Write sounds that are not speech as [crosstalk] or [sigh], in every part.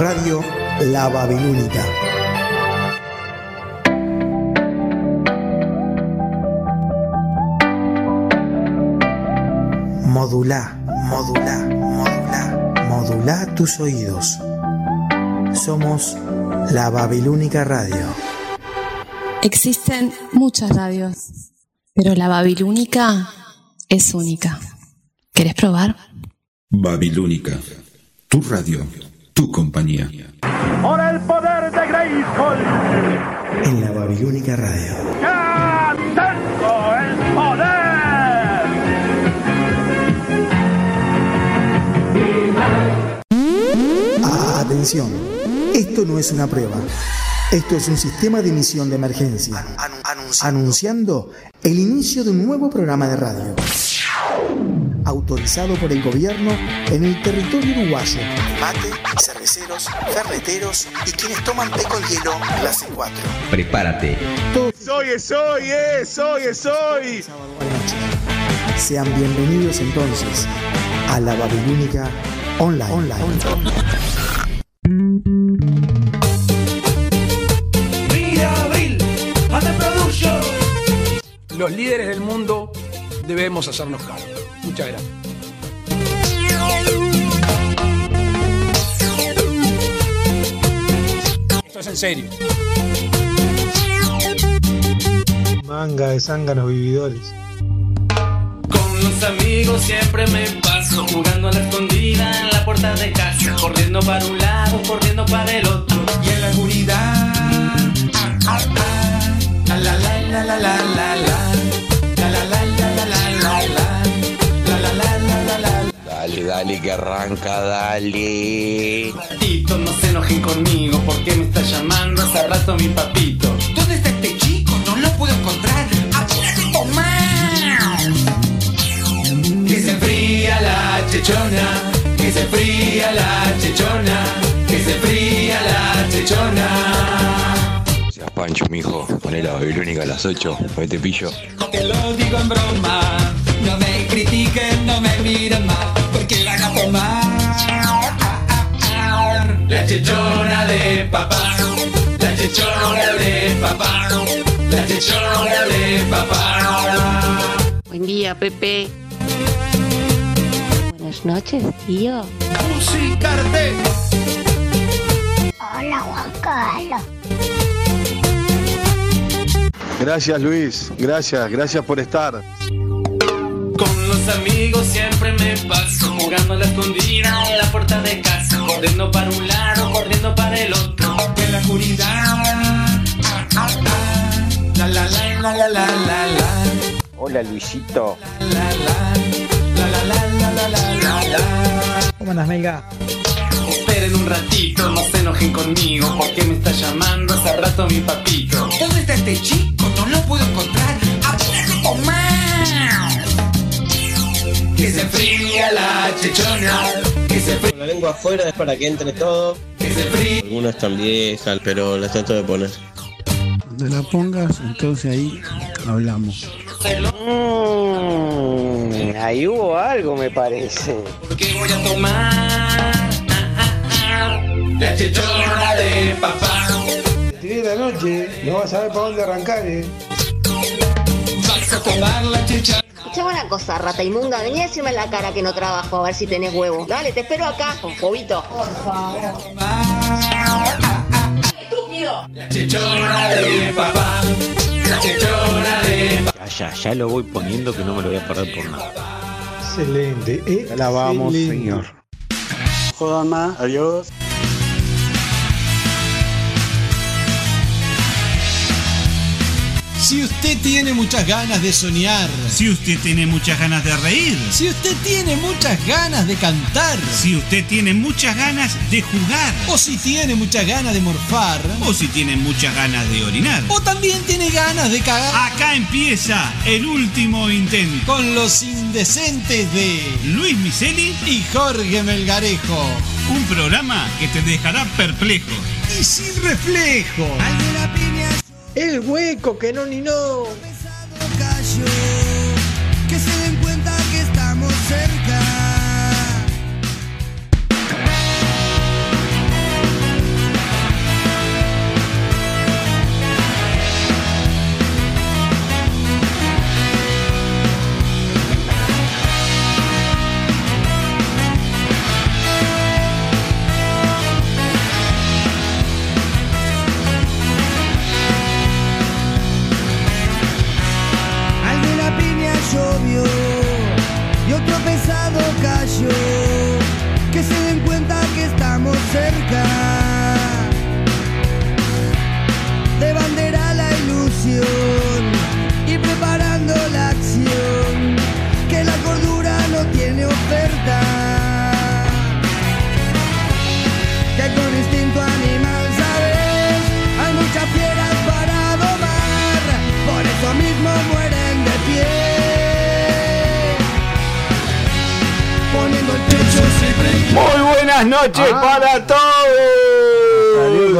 Radio La Babilónica. Modula, modula, modula, modula tus oídos. Somos La Babilónica Radio. Existen muchas radios, pero la Babilónica es única. ¿Querés probar? Babilónica, tu radio, tu compañía. ¡Por el poder de Grayskull! En La Babilónica Radio. ¡Ya tengo el poder! Atención, esto no es una prueba. Esto es un sistema de emisión de emergencia, anunciando el inicio de un nuevo programa de radio. Autorizado por el gobierno en el territorio uruguayo. Mate, cerveceros, ferreteros y quienes toman té con hielo clase 4. Prepárate. ¡Soy, soy, eh! ¡Soy, soy! Sean bienvenidos entonces a la Babilónica Online. Online. Los líderes del mundo debemos hacernos cargo. Muchas gracias. Esto es en serio. Manga de zánganos vividores. Con los amigos siempre me paso jugando a la escondida en la puerta de casa, corriendo para un lado, corriendo para el otro y en la oscuridad. Ah, ah, ah, la la la la la la la. Dale, dale, que arranca, dale. Papito, no se enojen conmigo porque me está llamando hace rato mi papito. ¿Dónde está este chico? No lo puedo encontrar. ¡Apúrate, tomar! Que se fría la chechona, que se fría la chechona, que se fría la chechona. Seas Pancho, mijo. Poné la babilónica a las 8. Hoy te pillo. Te lo digo en broma, no me critiquen, no me miren más, tomar. La chechona de papá, la chechona de papá, la chechona de papá. Buen día, Pepe. Buenas noches, tío. Musicarte. Hola, Juan Carlos. Gracias Luis, gracias, gracias por estar. Con los amigos siempre me paso jugando a la escondida en la puerta de casa, corriendo para un lado, corriendo para el otro, en la oscuridad. Ah, ah, ah, la la la la la la la. Hola Luisito. La ¿Cómo andas, Melga? Esperen un ratito, no se enojen conmigo, porque me está llamando hace rato mi papito. ¿Dónde está este chico? No lo puedo encontrar. ¡Apúrate, que se fría la chechona, que se fría, La lengua afuera es para que entre todo. que se fría. Algunas están viejas, pero las trato de poner. Cuando la pongas, entonces ahí hablamos. Mm, ahí hubo algo, me parece. Porque voy a tomar la chechona de papá. Tiré la noche, no vas a ver para dónde arrancar, eh. Vas a tomar la chechona. Escuchame una cosa, rata inmunda. Vení a decirme en la cara que no trabajo, a ver si tenés huevo. Dale, te espero acá, con jovito. La chechona de papá. La chechona de papá. Ya, ya, ya lo voy poniendo que no me lo voy a perder por nada. Excelente, eh. Alabamos, Señor. Jodan más, adiós. Si usted tiene muchas ganas de soñar. Si usted tiene muchas ganas de reír. Si usted tiene muchas ganas de cantar. Si usted tiene muchas ganas de jugar. O si tiene muchas ganas de morfar. O si tiene muchas ganas de orinar. O también tiene ganas de cagar. Acá empieza el último intento. Con los indecentes de Luis Miseli y Jorge Melgarejo. Un programa que te dejará perplejo. Y sin reflejo. El hueco que no ni no. Muy buenas noches Ah. para todos.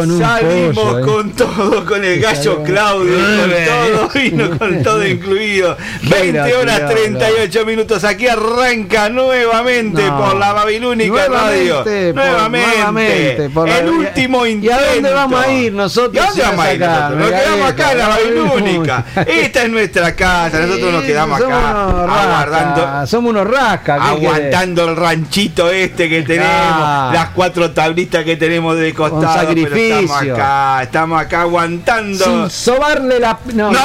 Salió con un Salimos pollo, eh. con todo, con el gallo Claudio, con todo, [laughs] vino con todo incluido. 20 Mira, horas tirado. 38 minutos. Aquí arranca nuevamente No. por la Babilónica Radio. Nuevamente, por- Nuevamente. nuevamente, por la- el último ¿Y intento. a dónde vamos a ir nosotros? ¿Y a dónde vamos a ir nosotros? Nos quedamos acá en la Babilónica. [laughs] Esta es nuestra casa. Nosotros nos quedamos acá aguardando. Somos unos rascas. Aguantando el ranchito este que tenemos, Ah. las cuatro tablitas que tenemos de costado. sacrificio. Estamos acá, estamos acá aguantando. Sin sobarle la. No, No,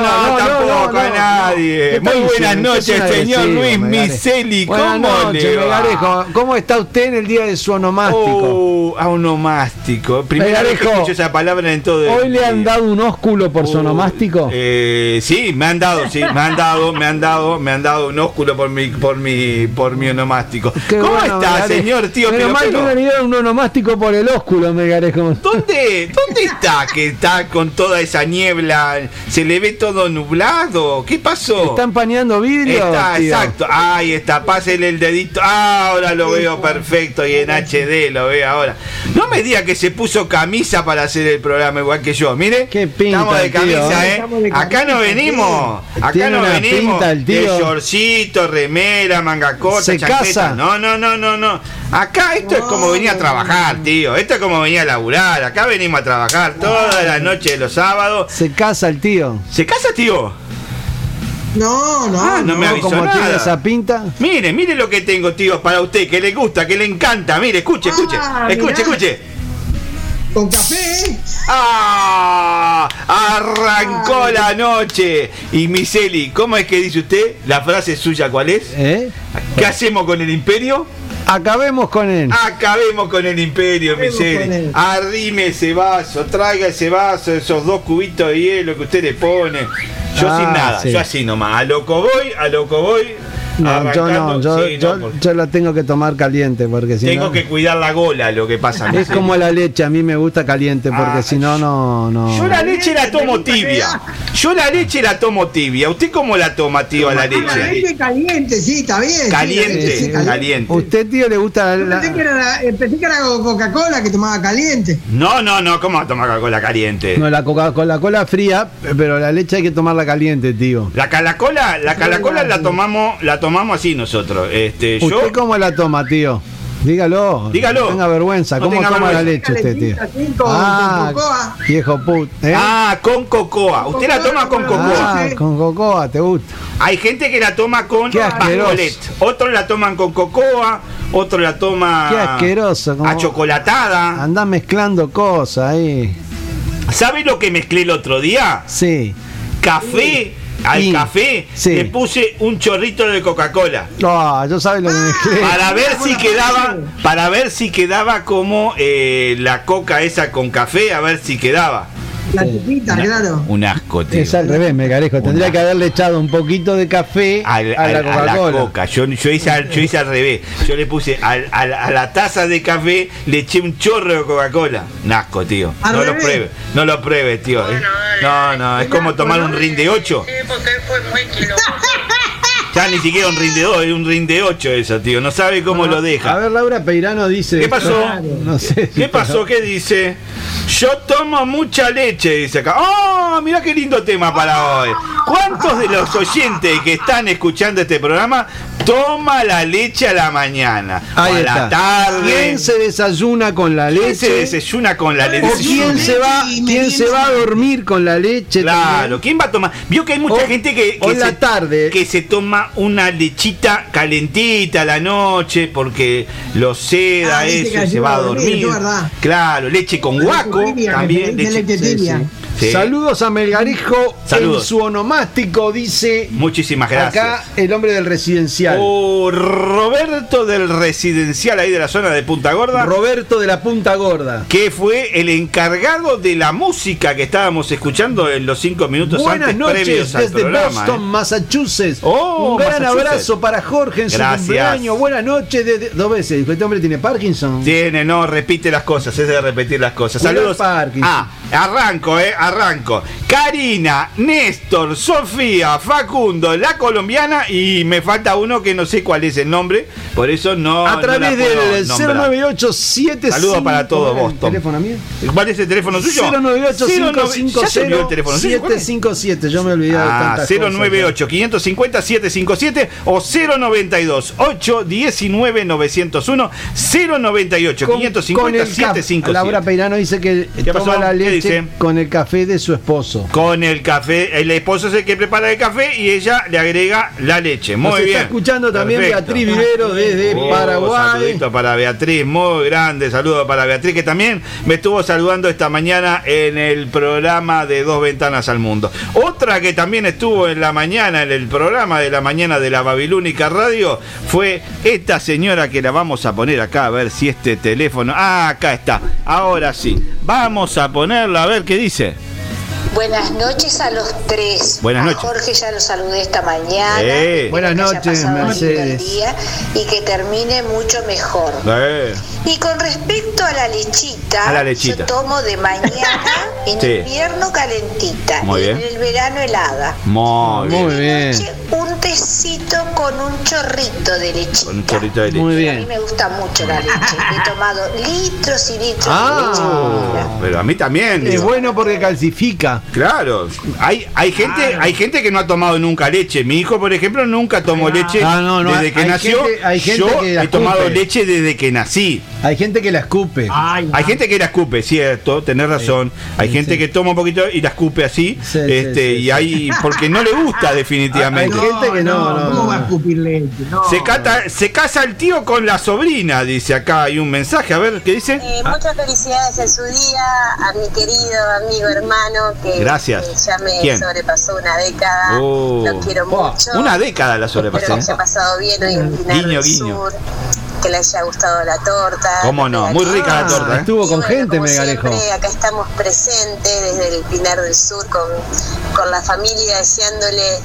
no, tampoco a nadie. ¿Qué Muy buenas noches, ¿Qué es una señor Luis? Miseli. ¿Cómo le va? ¿Cómo está usted en el día de su onomástico? Uh, a onomástico. Primera vez que escucho esa palabra en todo el ¿Hoy le han dado un ósculo por su onomástico? Eh, sí, me han dado, sí, me han dado, me han dado, me han dado un ósculo por mi, por mi, por mi onomástico. ¿Cómo está, señor tío Pelo mal que un onomástico por el ósculo, Melgarejo. ¿Dónde, ¿Dónde está que está con toda esa niebla? ¿Se le ve todo nublado? ¿Qué pasó? ¿Está empañando vidrio? Está, tío? exacto. Ahí está, pásele el dedito. Ah, ahora lo veo perfecto y en HD lo veo ahora. No me diga que se puso camisa para hacer el programa igual que yo. Mire, estamos de camisa, ¿eh? ¿eh? De Acá no venimos. tío. Acá no venimos. pinta el tío. De shortcito, remera, manga corta, Se chaqueta. casa. No, no, no, no, no. Acá esto es como venir a trabajar, tío. Esto es como venir a laburar. Acá venimos a trabajar toda la noche de los sábados. Se casa el tío. ¿Se casa, tío? No, no. Ah, no, me avisó como nada. tiene esa pinta. Mire, mire lo que tengo, tío, para usted, que le gusta, que le encanta. Mire, escuche, escuche, Ah, escuche, mirá. escuche. Con café. ¡Ah! Arrancó la noche. Y Miseli, ¿cómo es que dice usted? La frase suya, ¿cuál es? ¿Eh? ¿Qué hacemos con el imperio? Acabemos con él. Acabemos con el imperio, él. Arrime ese vaso, traiga ese vaso, esos dos cubitos de hielo que usted le pone. Yo Ah, sin nada, sí. yo así nomás. A loco voy, a loco voy. No, yo no, yo, Sí, no, yo, porque yo la tengo que tomar caliente porque si Tengo no. que cuidar la gola, lo que pasa. Es como la leche, a mí me gusta caliente porque Ah, si no, no. no. Yo la leche la tomo tibia. Yo la leche la tomo tibia. ¿Usted cómo la toma, tío, a la La leche? leche caliente, sí, está bien. Caliente, leche, sí, caliente. ¿Usted, tío, le gusta la, Pensé que era, la- pensé que era Coca-Cola que tomaba caliente. No, no, no, ¿cómo va a tomar Coca-Cola caliente? No, la coca con la cola fría, pero la leche hay que tomarla caliente, tío. La calacola, la calacola la tomamos, la tomamos así nosotros. Este, yo ¿Usted cómo la toma, tío? Dígalo. Dígalo. No tenga vergüenza. No ¿Cómo tenga toma la leche usted, tío? Así con, Ah, con cocoa. Viejo put. ¿eh? Ah, con cocoa. Usted la toma con cocoa. Ah, con cocoa, ¿te gusta? Hay gente que la toma con bascolet. Otros la toman con cocoa, otros la toman Qué asqueroso. como- achocolatada. Andá mezclando cosas ahí. ¿Sabe lo que mezclé el otro día? Sí. Café. Al Sí. café Sí. le puse un chorrito de Coca-Cola. No, yo sabes lo que mezclé. Para ver si quedaba, para ver si quedaba como eh, la coca esa con café, a ver si quedaba. La chupita, Una- claro. Un asco, tío. Es al revés, Megarejo. Tendría que haberle echado un poquito de café Al- a la a la Coca-Cola. coca. Yo, yo, hice, al- yo hice al revés. Yo le puse al- al- a la taza de café, le eché un chorro de Coca-Cola. Nasco, tío. Al no lo revés. pruebe. No lo pruebe, tío. eh. No, no, es como tomar un ring de 8. Ya ni siquiera un ring de 2, es un ring de 8 eso, tío. No sabe cómo lo A deja. ver, Laura Peirano dice. ¿Qué pasó? [laughs] No sé. ¿Qué pasó? ¿Qué dice? Yo tomo mucha leche, dice acá. ¡Oh! Mirá qué lindo tema para hoy. ¿Cuántos de los oyentes que están escuchando este programa toma la leche a la mañana? O a está. la tarde. ¿Quién se desayuna con la ¿Quién leche? se desayuna con la leche? ¿O quién se va, quién se va a dormir con la leche? Claro, ¿quién va a tomar? Vio que hay mucha O- gente que, que en la se, tarde. que se toma una lechita calentita a la noche porque lo seda Ah, eso se va a dormir. Claro, leche con guaco también. se leche tibia. sí, sí. Saludos a Melgarejo Saludos. en su onomástico, dice Muchísimas gracias. acá el hombre del residencial. Oh, Roberto del residencial ahí de la zona de Punta Gorda. Roberto de la Punta Gorda. que fue el encargado de la música que estábamos escuchando en los cinco minutos Buenas antes noches previos al desde programa. Boston, ¿eh? Massachusetts. Oh, Un gran Massachusetts. abrazo para Jorge en su Gracias. cumpleaños. Buenas noches desde dos veces. Este hombre tiene Parkinson. Tiene, no, repite las cosas, es de repetir las cosas. Saludos. Parkinson. Ah, arranco, eh, arranco. Karina, Néstor, Sofía, Facundo, la colombiana y me falta uno que no sé cuál es el nombre, por eso no. a no través puedo del nombrar. 098 Saludos para todo Boston. ¿Teléfono mío? ¿Cuál es el teléfono suyo? 098 ¿Ya se olvidó el teléfono suyo? ¿Cuál es? 757. Yo me olvidé de Ah, tantas cosas. 098 550 757 o 092 819 901 098 Con- 550 con el café. 757 Laura Peirano dice que ¿Qué toma pasó? la ¿Qué leche con el café de su esposo. Con el café, el esposo es el que prepara el café y ella le agrega la leche. Muy Nos bien. está escuchando también Perfecto. Beatriz Vivero desde Oh, Paraguay. Saludito para Beatriz, muy grande. Saludo para Beatriz, que también me estuvo saludando esta mañana en el programa de Dos Ventanas al Mundo. Otra que también estuvo en la mañana, en el programa de la mañana de la Babilónica Radio, fue esta señora que la vamos a poner acá, a ver si este teléfono. Ah, acá está. Ahora sí. Vamos a ponerla a ver qué dice. Buenas noches a los tres. Buenas A noches. Jorge ya lo saludé esta mañana. Eh. Buenas noches, Mercedes. día y que termine mucho mejor. Eh, Y con respecto a la lechita, A la lechita. yo tomo de mañana [laughs] en Sí. invierno calentita Muy y bien. en el verano helada. Muy bien. Muy bien. Noche, un tecito con un chorrito de lechita. Con un chorrito de leche. Muy A mí bien. me gusta mucho la leche. He tomado litros y litros Ah. de leche. Pero a mí también. Es digo. bueno porque calcifica. Claro, hay, hay gente, hay gente que no ha tomado nunca leche. Mi hijo, por ejemplo, nunca tomó leche Ah, no, no, desde que hay nació. gente- hay gente Yo que he tomado leche desde que nací. Hay gente que la escupe. Ay, Hay gente que la escupe, cierto, tenés razón. Hay Sí, gente sí. que toma un poquito y la escupe así, Sí, sí, este, sí, y sí. hay porque no le gusta [laughs] definitivamente. Hay gente que no, no, ¿Cómo no. va a escupir leche? No. Se, cata- se casa el tío con la sobrina, dice acá. Hay un mensaje, a ver, ¿qué dice? Eh, muchas felicidades en su día a mi querido amigo hermano que, Gracias. que ya me ¿Quién? sobrepasó una década. Oh. Lo quiero mucho. Una década la Espero sobrepasé. que haya pasado bien hoy en Pinar Guiño, del guiño. Sur. Que le haya gustado la torta. ¿Cómo no? Muy rica la torta, ¿eh? Estuvo Y con bueno, gente, Megalejo. siempre, acá estamos presentes desde el Pinar del Sur con, con la familia, deseándole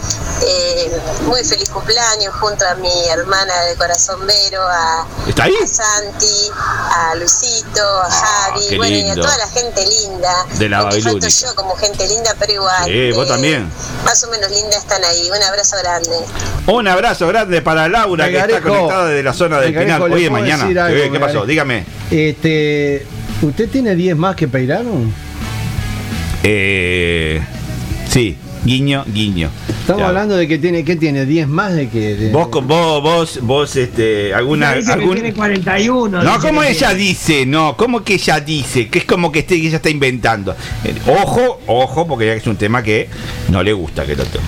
eh, muy feliz cumpleaños junto a mi hermana de corazón Vero, a, ¿Está ahí? a Santi, a Luisito, a Javi, qué bueno, y a toda la gente linda. De la Babilónica. yo como gente linda, pero igual. Sí, vos eh, también. Más o menos linda están ahí. Un abrazo grande. Un abrazo grande para Laura, que está conectada desde la zona del Pinar. ¿Le Hoy de mañana. algo, ¿Qué pasó? Dígame. Este, ¿Usted tiene 10 más que Peirano? Eh, sí, guiño, guiño. Estamos Ya. hablando de que tiene, ¿qué tiene? ¿10 más de que de- Vos, con- vos, vos, vos, este, alguna, Dice que algún- tiene 41. No, dice como que ella tiene. dice, no, como que ella dice, que es como que este- ella está inventando. Eh, ojo, ojo, porque ya que es un tema que no le gusta que lo tome.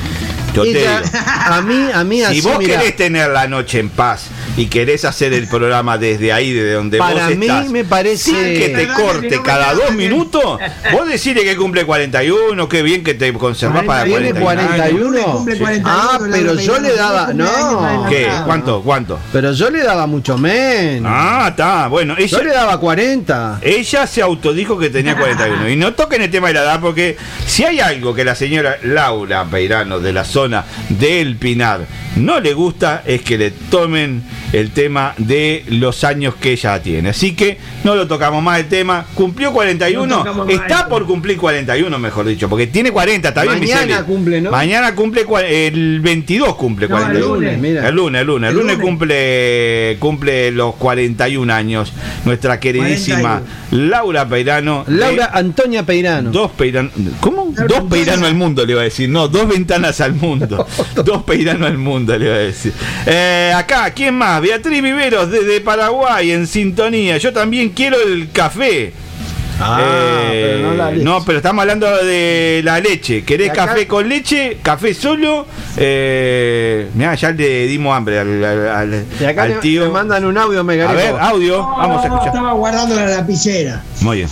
Yo te Ella- digo. a mí, a mí Si así, vos mirá, querés tener la noche en paz y querés hacer el programa desde ahí, de donde Para vos mí estás, me parece- sin que te corte cada dos minutos, vos decirle que cumple 41, qué bien que te conservás para ¿Tiene 41. 41? Ah, pero yo le daba. No. ¿Qué? ¿Cuánto? ¿Cuánto? Pero yo le daba mucho menos. Ah, está, bueno. Ella, Yo le daba 40. Ella se autodijo que tenía 41. Y no toquen el tema de la edad, porque si hay algo que la señora Laura Peirano de la zona del Pinar no le gusta, es que le tomen el tema de los años que ella tiene. Así que no lo tocamos más el tema. Cumplió 41, está por cumplir 41, mejor dicho, porque tiene 40, está bien, Mañana cumple, ¿no? Mañana cumple el 22 cumple No, el 41. lunes, mira. El lunes, el lunes, el El lunes lunes. cumple cumple los 41 años nuestra queridísima Laura Peirano. Laura Antonia Peirano. Dos Peirano. ¿Cómo? Dos Peirano al mundo, le iba a decir. No, dos ventanas al mundo. [laughs] dos Peirano al mundo, le iba a decir. Eh, acá, ¿quién más? Beatriz Viveros desde Paraguay en sintonía. Yo también quiero el café. Ah, Eh, pero no la leche. no, pero estamos hablando de la leche. ¿Querés acá- café con leche? ¿Café solo? Eh, mirá, ya le dimos hambre al, al- al- Y acá al le, tío. le mandan un audio, A Megarejo. ver, audio. Vamos a escuchar. Estaba guardando la lapicera. Muy bien.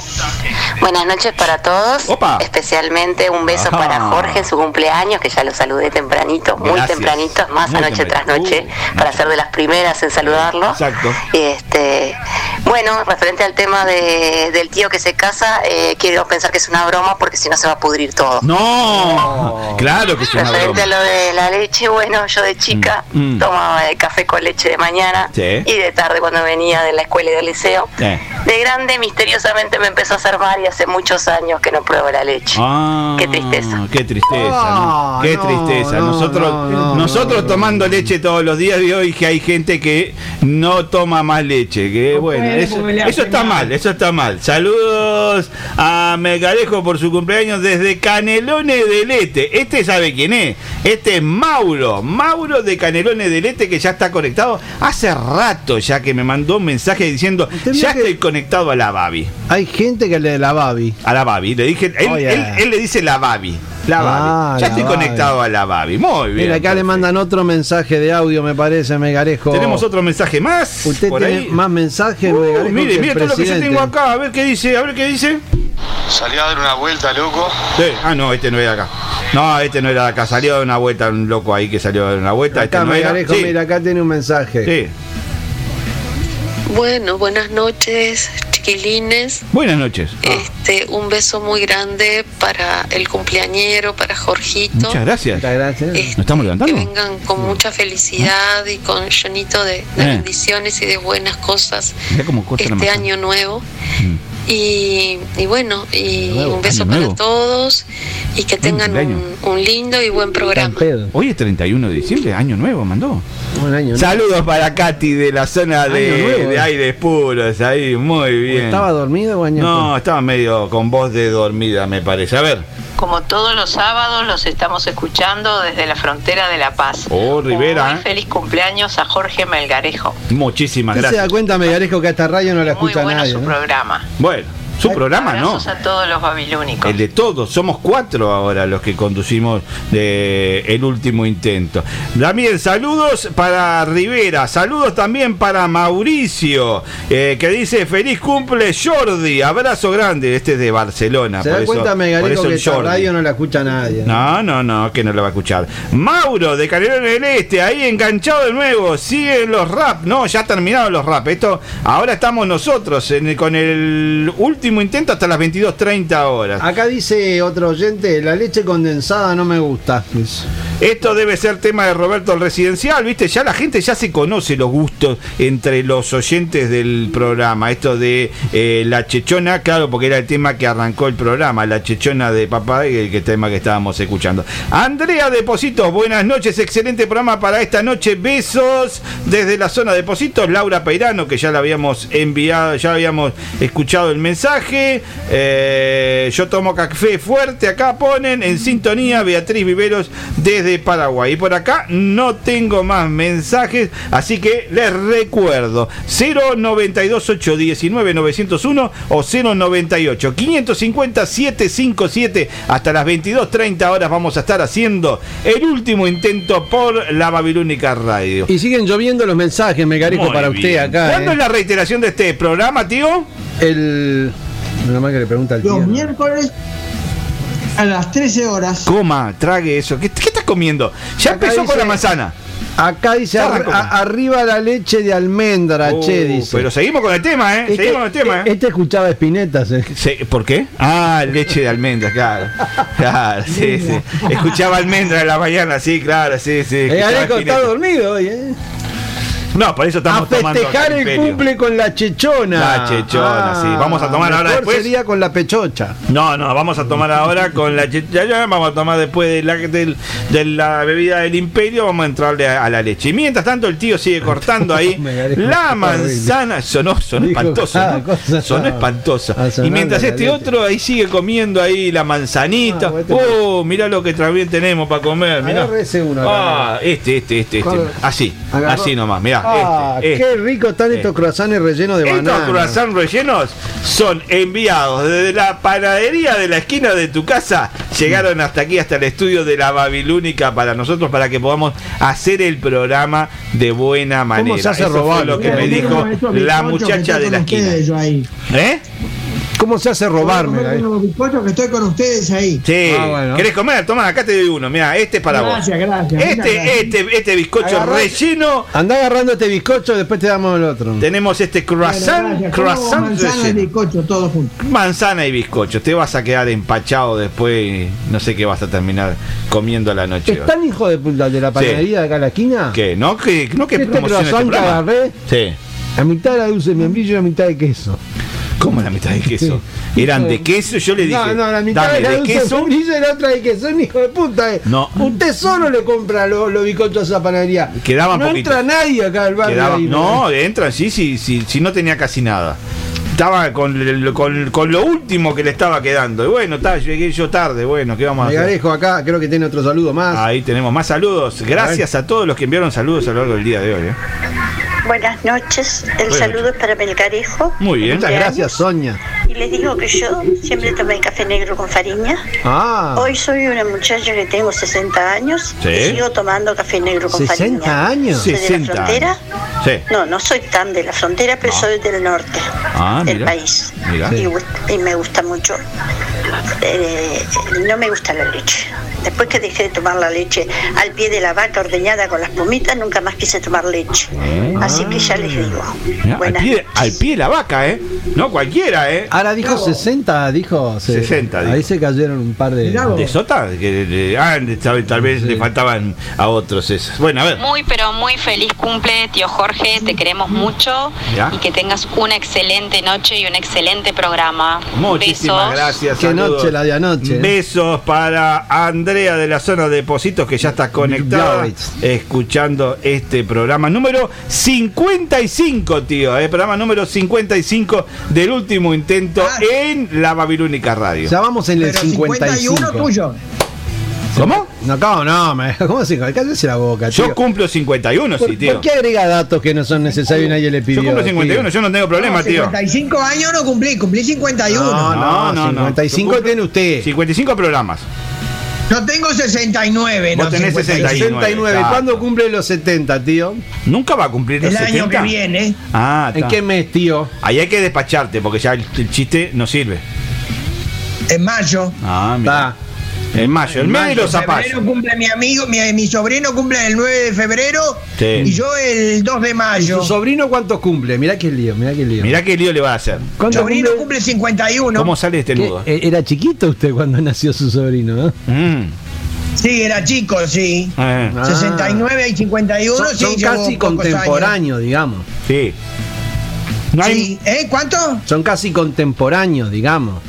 Buenas noches para todos. Opa. Especialmente un beso Ajá. para Jorge en su cumpleaños, que ya lo saludé tempranito, muy tempranito, más Muy anoche tras noche, para ser de las primeras en saludarlo. Exacto. Este, bueno, referente al tema de- del tío que se casa, eh, quiero pensar que es una broma porque si no se va a pudrir todo. No, claro que es una Referente broma. a lo de la leche, bueno, yo de chica Mm, mm. tomaba el café con leche de mañana Sí. y de tarde cuando venía de la escuela y del liceo. De grande, misteriosamente me empezó a hacer y hace muchos años que no pruebo la leche. Ah, Qué tristeza. Qué tristeza, ¿no? Ah, Qué no, tristeza. no, nosotros no, no, nosotros no, tomando leche todos los días de hoy que hay gente que no toma más leche. Que bueno, eso, eso está mal. eso está mal. Saludos a Megarejo por su cumpleaños desde Canelones de Lete. Este sabe quién es. Este es Mauro. Mauro de Canelones de Lete que ya está conectado hace rato ya que me mandó un mensaje diciendo ya estoy conectado a la Babi. Hay gente que le la babi. A la Babi. Le dije, él, Oye. él- él le dice la Babi. La Ah, Babi. Ya la estoy Babi. conectado a la Babi. Muy bien. Mira, acá le mandan otro mensaje de audio, me parece, Megarejo. Tenemos otro mensaje más. Usted por tiene ahí. más mensajes, Uh, Megarejo. mire, mire todo lo que yo tengo acá. A ver qué dice. A ver qué dice. Salí a dar una vuelta, loco. Sí. Ah, no, este no era acá. No, este no era de acá. Salió de una vuelta un loco ahí que salió de una vuelta. Acá, este no era. Megarejo, Sí, mira, acá tiene un mensaje. sí. Bueno, buenas noches, chiquilines. Buenas noches. Este, un beso muy grande para el cumpleañero, para Jorgito. Muchas gracias. Muchas gracias. ¿Nos estamos Que levantando? vengan con mucha felicidad y con llenito de, de Eh. bendiciones y de buenas cosas Mira cómo corta la este año nuevo. Mm. Y, y bueno, y Nuevo, un beso para nuevo. todos y que tengan un, un lindo y buen programa. Hoy es 31 de diciembre, año nuevo, mandó. Un año. ¿no? Saludos para Katy de la zona de, de aires puros, ahí, muy bien. ¿Estaba dormido o año No, estaba medio con voz de dormida, me parece. A ver. Como todos los sábados los estamos escuchando desde la frontera de La Paz. Oh, Rivera, Muy feliz cumpleaños a Jorge Melgarejo. ¿eh? Muchísimas ¿Usted se da gracias. cuenta, Megarejo, que a esta radio no la Muy escucha bueno nadie? su ¿no? programa. Bueno, su programa no. A todos los babilónicos. El de todos, somos cuatro ahora los que conducimos de el último intento. También saludos para Rivera, saludos también para Mauricio, eh, que dice feliz cumple Jordi, abrazo grande, este es de Barcelona. ¿Se por da eso- cuenta, eso que el esta Jordi. radio no la escucha nadie? No, no, no, que no lo va a escuchar. Mauro de Calderón del Este, ahí enganchado de nuevo. Siguen los rap. No, ya terminaron los rap. Esto, ahora estamos nosotros en con el último intento hasta las 22.30 horas. Acá dice otro oyente, la leche condensada no me gusta. Esto debe ser tema de Roberto el Residencial, ¿viste? Ya la gente ya se conoce los gustos entre los oyentes del programa. Esto de eh, la chechona, claro, porque era el tema que arrancó el programa, la chechona de papá, el que tema que estábamos escuchando. Andrea Depositos, buenas noches, excelente programa para esta noche. Besos desde la zona de Depositos. Laura Peirano, que ya la habíamos enviado, ya habíamos escuchado el mensaje. Mensaje. Eh, yo tomo café fuerte. Acá ponen en sintonía Beatriz Viveros desde Paraguay. Y por acá no tengo más mensajes. Así que les recuerdo: 092 819 901 o 098 550 757 hasta las 22.30 horas vamos a estar haciendo el último intento por la Babilónica Radio. Y siguen lloviendo los mensajes, me para bien. usted acá. ¿Cuándo eh. es la reiteración de este programa, tío? El. Nada más que le pregunta al tío. Los miércoles a las 13 horas. Coma, trague eso. ¿Qué, qué estás comiendo? Ya Acá empezó con la manzana. Acá dice ar- a- arriba la leche de almendra, Oh, che, dice. pero seguimos con el tema, ¿eh? Este- Seguimos con el tema, ¿eh? Este escuchaba espinetas, eh. ¿Por qué? Ah, leche de almendra, claro. Claro, sí, sí. Escuchaba almendra en la mañana, sí, claro, sí, sí. El escuchaba Garejo está dormido hoy, eh. No, por eso A estamos tomando festejar el Imperio. cumple con la chechona. La chechona, sí. Vamos a tomar ahora después. sería con la pechocha. No, no, vamos a tomar ahora con la che- ya, ya, vamos a tomar después de la, del- de la bebida del imperio, vamos a entrarle a, a la leche. Y mientras tanto el tío sigue cortando ahí [laughs] la [laughs] manzana, sonó, sonó Dijo espantoso, ¿no? cosa. sonó espantoso. A sonar Y mientras este otro ahí sigue comiendo ahí la manzanita. Ah, bueno, oh, mirá lo que también tenemos para comer, mirá. Uno. Ah, este, este, este, este. Así, así nomás, mirá. Ah, este, qué este. rico están estos croissants rellenos de Estos banana. croissants rellenos son enviados desde la panadería de la esquina de tu casa. Llegaron hasta aquí, hasta el estudio de la Babilónica para nosotros, para que podamos hacer el programa de buena manera. se hace Eso fue lo que me dijo estos la muchacha de la esquina. ¿Eh? ¿Cómo se hace robarme? A bizcochos que estoy con ustedes ahí. Sí. Ah, bueno. ¿Querés comer? Toma, acá te doy uno. Mira, este es para Gracias, vos. gracias, muchas Este, gracias. este, este bizcocho Agarrá- relleno. Anda agarrando este bizcocho, después te damos el otro. Tenemos este croissant, Gracias. croissant manzana y bizcocho, todo junto. Manzana y bizcocho. Te vas a quedar empachado después no sé qué vas a terminar comiendo a la noche. ¿Es tan hijo de puta de la panadería de acá a la esquina? ¿Qué? ¿No? ¿Qué, no que Este este croissant que programa? agarré, Sí. la mitad era dulce de membrillo y la mitad de queso. ¿Cómo la mitad de queso? Eran de queso, yo le dije. No, no, la mitad dame era de queso. y la otra de queso. Es un hijo de puta. eh. No. Usted solo le compra los, los bizcochos a esa panadería. Quedaban no entra nadie acá al barrio. Ahí, no, entran, sí, sí, sí, sí, no tenía casi nada. Estaba con, con, con lo último que le estaba quedando. Y bueno, está, llegué yo tarde, bueno, ¿qué vamos a Me hacer? Garejo acá, creo que tiene otro saludo más. Ahí tenemos más saludos. Gracias a todos los que enviaron saludos a lo largo del día de hoy. ¿eh? Buenas noches, el Buenas saludo es para Melgarejo. Muy bien. Muchas gracias, Sonia. Y les digo que yo siempre tomé café negro con fariña. Ah, Hoy soy una muchacha que tengo 60 años Sí. y sigo tomando café negro con 60 fariña. años. Soy de 60 la frontera. años. Sí. No, no soy tan de la frontera, pero No. soy del norte Ah, del mira. país. Mira. Y, gust- y me gusta mucho. Eh, no me gusta la leche. Después que dejé de tomar la leche al pie de la vaca ordeñada con las pomitas, nunca más quise tomar leche. Así que ya les digo. Mirá, al, pie, al pie de la vaca, ¿eh? No cualquiera, ¿eh? ahora dijo 60, dijo. se- 60 Ahí dijo. se cayeron un par de. Vos. ¿De Sota? Que, le- ah, de- tal, tal vez le faltaban a otros esos. Bueno, a ver. Muy pero muy feliz cumple, tío Jorge, te queremos mucho Ya. y que tengas una excelente noche y un excelente programa. Muchísimas Besos. gracias. Qué saludos. noche la de anoche. ¿eh? Besos para Andrea de la zona de Positos que ya está conectada escuchando este programa número 55, tío. El programa número 55 del último intento Ah. en la Babilónica Radio. Ya vamos en el Pero 55. 51 tuyo. ¿Cómo? No, ¿cómo no? Me, ¿Cómo se cállese la boca, tío? Yo cumplo 51, ¿Por, sí, tío. por qué agrega datos que no son necesarios y nadie le pidió? Yo cumplo 51, tío? yo no tengo problema, No, tío. 55 años no cumplí, cumplí 51. No, no, No, no, no. 55 Yo cumplo- tiene usted. 55 programas. Yo tengo 69, Vos no tenés 51. 69. exacto. ¿Cuándo cumple los 70, tío? Nunca va a cumplir los El año 70. que viene. Ah, ¿En está. qué mes, tío? Ahí hay que despacharte porque ya el, el chiste no sirve. En mayo. Ah, mira. En mayo, el mes de los En zapallos. febrero cumple mi amigo, mi, mi sobrino cumple el 9 de febrero Sí. y yo el 2 de ¿Y mayo. su sobrino cuántos cumple? Mirá qué lío, mirá qué lío. Mirá qué lío le va a hacer. Mi ¿Cuánto sobrino cumple? cumple 51. ¿Cómo sale este nudo? Eh, Era chiquito usted cuando [laughs] nació su sobrino, ¿no? Mm. Sí, era chico, sí. Eh, Ah. 69 y 51, Son, sí, son casi contemporáneos, digamos. sí. No hay, Sí. ¿Eh? ¿Cuánto? Son casi contemporáneos, digamos.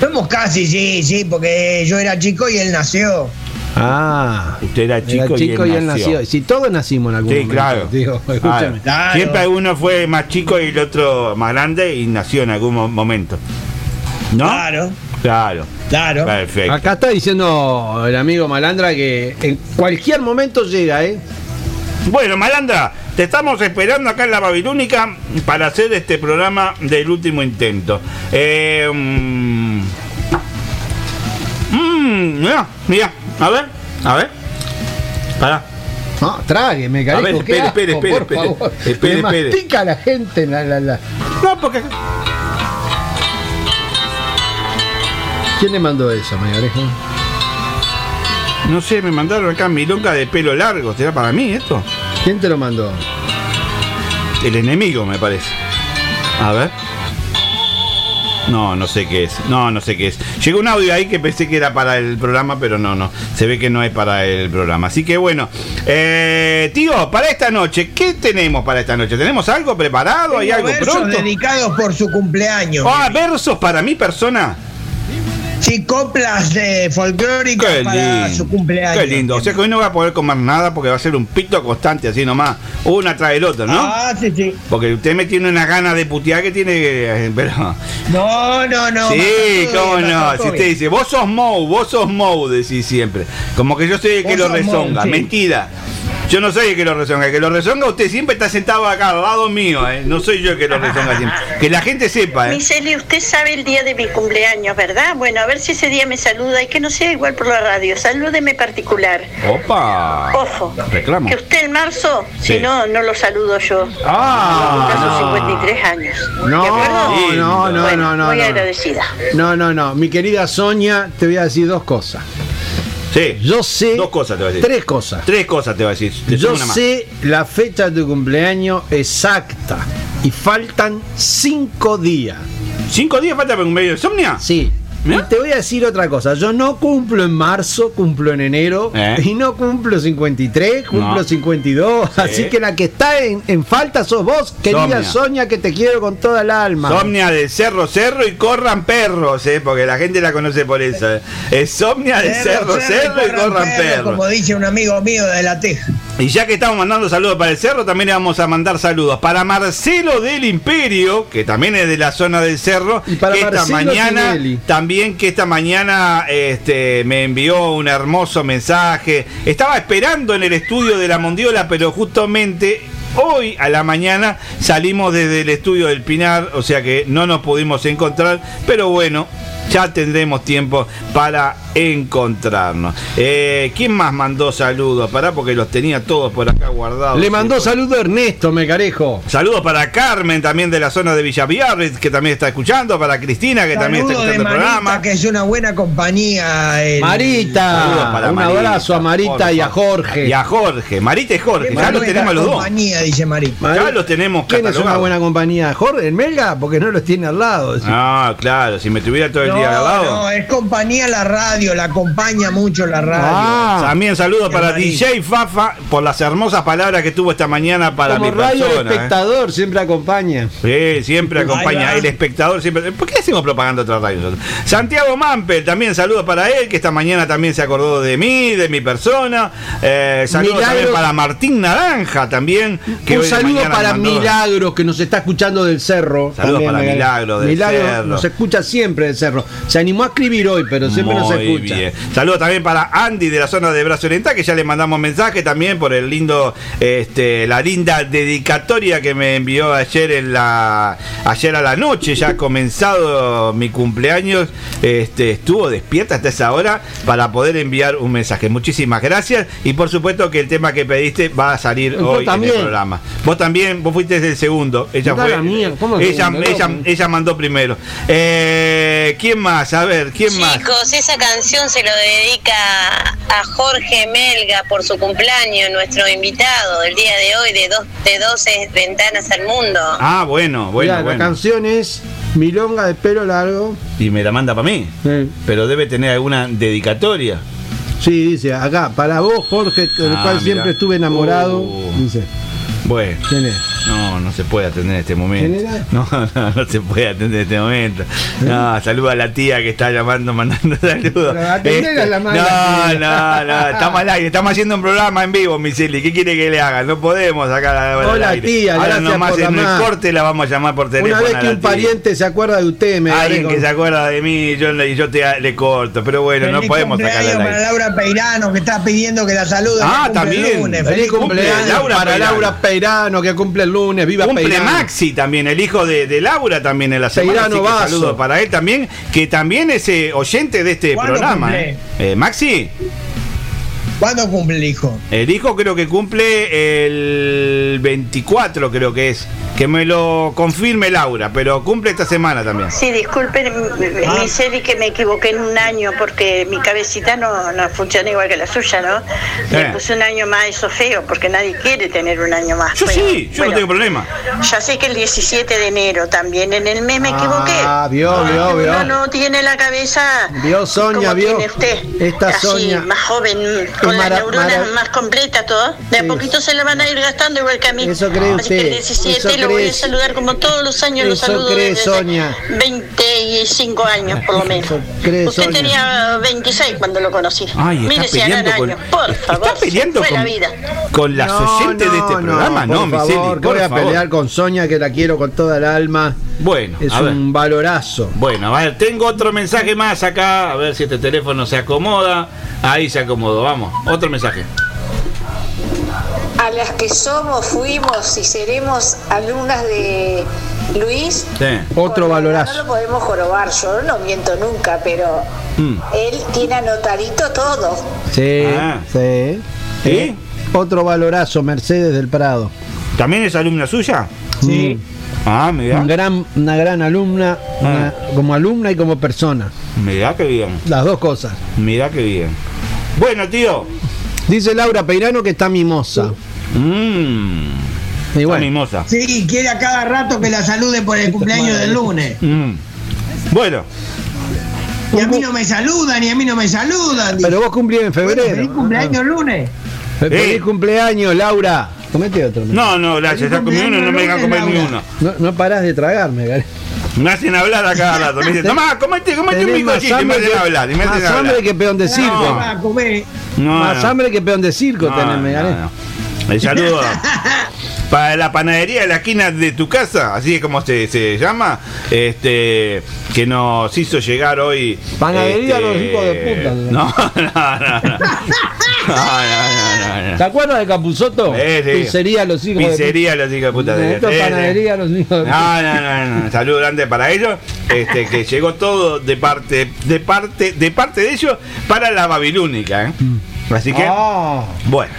Somos casi, sí, sí, porque yo era chico y él nació. Ah. Usted era chico, Era chico y y él él nació. nació. Si todos nacimos en algún Sí, momento. claro. Digo, Claro. Siempre uno fue más chico y el otro más grande y nació en algún mo- momento. ¿No? Claro. Claro. Claro. Perfecto. Acá está diciendo el amigo Malandra que en cualquier momento llega, ¿eh? Bueno, Malandra, te estamos esperando acá en la Babilónica para hacer este programa del último intento. Eh, mira, mira, a ver, a ver. Pará. No, trágueme, A carajo. ver, espere, espere, espere, por espere, favor. espere, Me espere. mastica la gente. La, la, la. No, porque. ¿Quién le mandó eso, Megarejo? No sé, me mandaron acá milonga de pelo largo. ¿Será para mí esto? ¿Quién te lo mandó? El enemigo, me parece. A ver. No, no sé qué es. No, no sé qué es. Llegó un audio ahí que pensé que era para el programa, pero no, no. Se ve que no es para el programa. Así que bueno. Eh, tío, para esta noche, ¿qué tenemos para esta noche? ¿Tenemos algo preparado? ¿Hay algo versos pronto? dedicados por su cumpleaños. Ah, versos para mi persona. Sí, coplas de folclóricas Qué para lindo. su cumpleaños. Qué lindo. O sea que hoy no voy a poder comer nada porque va a ser un pito constante así nomás. Una tras el otro, ¿no? Ah, sí, sí. Porque usted me tiene una gana de putear que tiene que. Pero. No, no, no. sí, va cómo va no. Si usted dice, vos sos Mou, vos sos Mou, decís siempre. Como que yo soy el que lo Mou, rezonga. sí. Mentira. Yo no soy el que lo rezonga. El que lo rezonga, usted siempre está sentado acá al lado mío, ¿eh? No soy yo el que lo rezonga siempre. [laughs] Que la gente sepa, ¿eh? Miseli, usted sabe el día de mi cumpleaños, ¿verdad? Bueno, a ver si ese día me saluda y que no sea igual por la radio. Salúdeme particular. Opa. Ojo. Reclamo. Que usted en marzo, Sí. si no, no lo saludo yo. Ah, no. 53 años. No, ¿De acuerdo? no, no, no, Bueno, no, no, Muy no. agradecida. No, no, no. Mi querida Sonia, te voy a decir dos cosas. Sí. Yo sé. Dos cosas te voy a decir. Tres cosas. Tres cosas te voy a decir. Te Yo sé la fecha de tu cumpleaños exacta. Y faltan cinco días. ¿Cinco días falta para un medio de insomnia? Sí. Y te voy a decir otra cosa. Yo no cumplo en marzo, cumplo en enero. ¿Eh? Y no cumplo 53, cumplo No. 52. Sí. Así que la que está en, en falta sos vos, querida Somnia. Sonia, que te quiero con toda el alma. Somnia de Cerro Cerro y corran perros, ¿eh? porque la gente la conoce por eso. ¿eh? Es Somnia de Cerro Cerro, y corran perros. Como dice un amigo mío de la Teja. Y ya que estamos mandando saludos para el cerro, también le vamos a mandar saludos para Marcelo del Imperio, que también es de la zona del cerro, para que esta Marcelo mañana, Tinelli. también que esta mañana este, me envió un hermoso mensaje. Estaba esperando en el estudio de la Mondiola, pero justamente hoy a la mañana salimos desde el estudio del Pinar, o sea que no nos pudimos encontrar, pero bueno. Ya tendremos tiempo para encontrarnos. Eh, ¿Quién más mandó saludos? Pará, porque los tenía todos por acá guardados. Le mandó saludo a Ernesto Mecarejo. Saludos para Carmen, también de la zona de Villa Biarritz, que también está escuchando, para Cristina, que también está Saludo de escuchando el Marita, programa. que es una buena compañía. el- Saludos Marita, para un Marita, abrazo a Marita y a. Jorge. Y a Jorge, Marita y Jorge, ya los tenemos los dos. compañía, dice Marita. Ya los tenemos ¿Quién es una buena compañía? ¿Jorge, el Melga? Porque no los tiene al lado. Ah, claro, si me tuviera todo el día al lado. No, es compañía la radio, la acompaña mucho la radio. Ah. También saludos para. DJ Fafa por las hermosas palabras que tuvo esta mañana para Como mi radio el persona. ¿eh? espectador siempre acompaña. Sí, siempre acompaña. El espectador siempre. ¿Por qué hacemos propaganda otra radio nosotros? Santiago Mampel, también saludos para él, que esta mañana también se acordó de mí, de mi persona. Eh, Milagros. también para Martín Naranja, también. Que un saludo para mandó- Milagros que nos está escuchando del cerro. Saludos para Megarejo. Milagro del Milagro Cerro. nos escucha siempre del cerro. Se animó a escribir hoy, pero siempre nos Muy escucha. bien. Saludos también para Andy de la zona de Brazo Oriental, que ya le mandamos mensaje también por el lindo, este, la linda dedicatoria que me envió ayer en la, ayer a la noche, ya ha comenzado mi cumpleaños, este, estuvo despierta hasta esa hora para poder enviar un mensaje. Muchísimas gracias y por supuesto que el tema que pediste va a salir Yo hoy en el programa. Vos también, vos fuiste el segundo, ella fue, la mía, ¿cómo ella, ella mandó primero. Eh, ¿Quién más? A ver, ¿quién más? Chicos, esa canción se lo dedica a Jorge Melga por su cumpleaños, nuestro invitado del día de hoy de, dos, de 12 ventanas al mundo. Ah, bueno, bueno, Mirá, bueno. La canción es Milonga de pelo largo. Y me la manda para mí. Sí. Pero debe tener alguna dedicatoria. Sí, dice acá, para vos, Jorge, del Ah, cual mirá. siempre estuve enamorado. Uh. Dice, Bueno. ¿quién es? No, no se puede atender en este momento. ¿Quién era? [laughs] No, no, no se puede atender en este momento. No, saluda a la tía que está llamando, mandando [laughs] saludos. A la mala no, no, no, estamos al aire, estamos haciendo un programa en vivo, Miseli. ¿Qué quiere que le haga? No podemos sacar a la Hola, tía, Ahora nomás por en el corte la vamos a llamar por teléfono. Una vez que la un tía. pariente se acuerda de usted, me Alguien que se acuerda de mí yo, le- yo te, le corto, pero bueno, no podemos cumpleaños al para aire. Laura Peirano que está pidiendo que la salude. Ah, también. lunes. Feliz cumpleaños Laura para Peirano. Laura Peirano, que cumple el lunes. Viva Cumple Peirano. Maxi también, el hijo de, de Laura también en la semana. Peirano así que Vaso. saludo para él también, que también es eh, oyente de este ¿Cuándo programa. eh. Eh, Maxi, ¿Cuándo cumple el hijo? el hijo creo que cumple el 24, creo que es. Que me lo confirme Laura, pero cumple esta semana también. Sí, disculpen, Ah. mi serie que me equivoqué en un año porque mi cabecita no, no funciona igual que la suya, ¿no? Le Eh. puse un año más, eso feo, porque nadie quiere tener un año más. Yo Pero, sí, yo no tengo problema. Ya sé que el 17 de enero también, en el mes me equivoqué. Ah, vio, vio, vio. no tiene la cabeza Vio, Sonia, como vio. tiene usted. Esta Así, Sonia. más joven, con las neuronas más completas, todo. De a poquito se le van a ir gastando igual que a mí. Eso cree Así que usted, el 17 eso lo voy a saludar como todos los años, lo saludo cree desde Sonia. 25 años por lo menos. cree Usted Sonia. tenía 26 cuando lo conocí. Ay, está Mire si harán peleando con- años, por favor. ¿Está peleando fue la con, vida. con las oyentes de este programa? No, por Miseli, favor, por voy a pelear con Sonia, que la quiero con toda el alma. Bueno, Es a ver. un valorazo. Bueno, a ver, tengo otro mensaje más acá, a ver si este teléfono se acomoda. Ahí se acomodó, vamos, otro mensaje. A las que somos, fuimos y seremos alumnas de Luis, Sí. Otro no valorazo. lo podemos jorobar, yo no miento nunca, pero Mm. él tiene anotadito todo. Sí, Ah. sí. ¿Sí? ¿Eh? Otro valorazo, Mercedes del Prado. ¿También es alumna suya? Sí. Ah, mira. Un gran, una gran alumna, una- como alumna y como persona. Mirá que bien, Las dos cosas. mirá que bien. Bueno, tío. Dice Laura Peirano que está mimosa. Mmm. Bueno, mimosa. Sí, quiere a cada rato que la salude por el cumpleaños del lunes. Mm. Bueno, Y a mí no me saludan, y a mí no me saludan. pero vos cumplís en Bueno, febrero. feliz cumpleaños lunes. Feliz Eh. cumpleaños, Laura. Comete otro. no, no, gracias, ya comí uno y no me dejan comer ni uno. No, no parás de tragarme, Gary. Me hacen hablar a cada rato. Me dicen, [laughs] tomá, comete, comete un bizcochito y me hambre hacen que- hablar. Y me hacen más hablar. hambre que peón de circo. No. No, Más no. hambre que peón de circo No, tenés, no. El saludo [laughs] para la panadería de la esquina de tu casa, así es como se, se llama, este que nos hizo llegar hoy. Panadería este, los hijos de puta. [laughs] No, no, no, no. [laughs] ¿Te acuerdas de Capuzoto? Sí, sí. Pizzería Los Hijos Pizzería los hijos de puta. de Esto es Sí, panadería Los Hijos de No, no, no, no. Saludo grande para ellos. Este, que llegó todo de parte, de parte, de parte de ellos para la babilónica. ¿eh? Así que, Ah. bueno.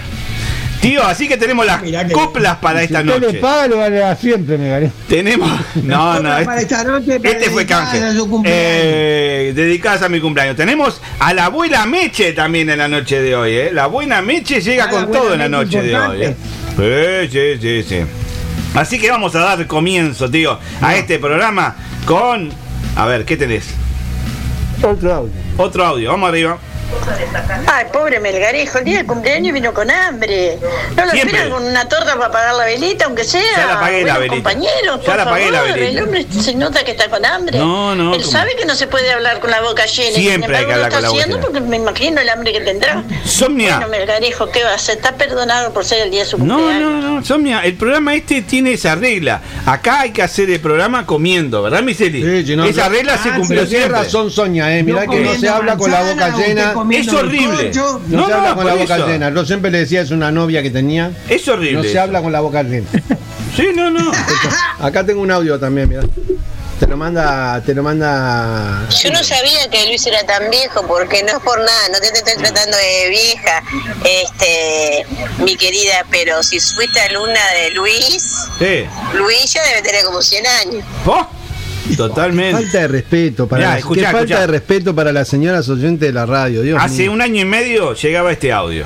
Tío, así que tenemos las que- coplas para esta Si usted le noche. paga, lo vale a siempre, Megaré. Tenemos. No, no. Para Este, esta noche, para este fue canje. Eh, dedicadas a mi cumpleaños. Tenemos a la abuela Meche también en la noche de hoy. ¿eh? La buena Meche llega Ah, con abuela todo en la noche de hoy. ¿eh? Sí, sí, sí, sí. Así que vamos a dar comienzo, tío, a este programa con. A ver, ¿qué tenés? Otro audio. Otro audio, vamos arriba. Ay, pobre Melgarejo, el día del cumpleaños vino con hambre. No lo Siempre. esperan con una torta para apagar la velita, aunque sea. Ya la apagué la velita. compañeros, Ya por la apagué la favor, velita. El hombre se nota que está con hambre. No, no, Él sabe que no se puede hablar con la boca llena. Siempre hay que hablar lo está con la boca haciendo llena. porque me imagino el hambre que tendrá. Somnia. Bueno, Melgarejo, ¿qué va a hacer? Está perdonado por ser el día de su No, cumpleaños. no, no, Somnia, el programa este tiene esa regla. Acá hay que hacer el programa comiendo, ¿verdad, Miseli? Sí, si no, esa regla se Ah, cumplió Pero tiene razón Soña, eh. Mirá que no se habla con la boca llena. Comiendo Es horrible. No, No, se habla con la boca eso. llena. Yo siempre le decía, es una novia que tenía. Es horrible. No se eso. habla con la boca llena. [laughs] Sí, no, no. [laughs] Acá tengo un audio también, mira. Te lo manda, te lo manda. Yo no sabía que Luis era tan viejo, porque no es por nada, no te, te estoy tratando de vieja, este, mi querida, pero si fuiste alumna de Luis, Sí. Luis ya debe tener como 100 años. ¿Vos? Totalmente. Falta de respeto para Mirá, las- escuchá, qué falta escuchá. de respeto para las señoras oyentes de la radio, Dios Hace mío. un año y medio llegaba este audio.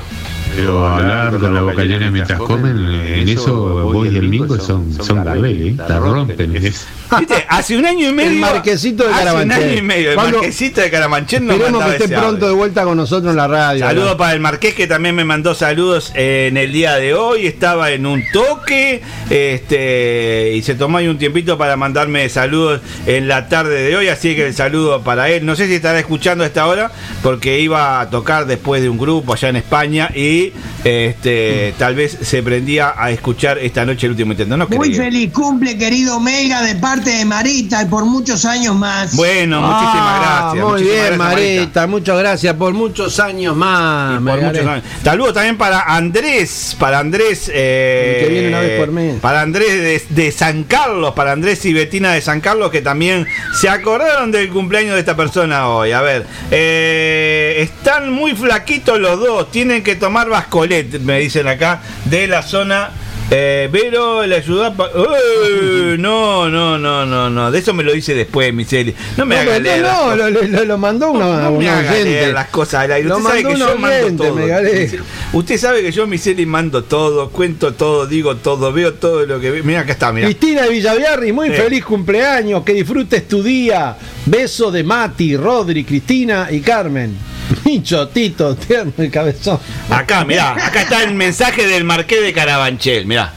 Pero hablar con la boca llena mientras comen, en eso vos y el Mingo son, son Gardel, ¿eh? La rompen en eso. [laughs] ¿Viste? Hace un año y medio. El marquesito de hace un Carabanchel. año y medio. El marquesito de Carabanchel nos Esperemos que esté pronto de vuelta con nosotros en la radio. Saludos ¿no? para el Marqués que también me mandó saludos en el día de hoy. Estaba en un toque este, y se tomó ahí un tiempito para mandarme saludos en la tarde de hoy. Así que el saludo para él. No sé si estará escuchando a esta hora porque iba a tocar después de un grupo allá en España y este, tal vez se prendía a escuchar esta noche el último intento. No Muy feliz cumple, querido Mega, de parte de Marita y por muchos años más. Bueno, muchísimas Ah, gracias. Muy muchísimas bien, gracias, Marita. Muchas gracias por muchos años más. por muchos años. Saludos también para Andrés, para Andrés, eh, que viene una vez por mes. para Andrés de, de San Carlos, para Andrés y Betina de San Carlos, que también se acordaron del cumpleaños de esta persona hoy. A ver, eh, están muy flaquitos los dos, tienen que tomar bascolet, me dicen acá, de la zona. Eh, Vero le ayuda pa- ¡Eh! no, no, no, no, no. De eso me lo dice después, Miseli. No me No, haga pero leer. no, lo, lo- lo mandó una, No me una haga leer las cosas al aire. Lo Usted sabe que yo mando todo. Usted sabe que yo, Miseli, mando todo, cuento todo, digo todo, veo todo lo que veo. Mira, acá está, mira. Cristina Villaviarri, muy Sí. feliz cumpleaños, que disfrutes tu día. Beso de Mati, Rodri, Cristina y Carmen. Micho, Tito, tierno y cabezón. Acá, mirá, acá está el mensaje del Marqués de Carabanchel, mirá.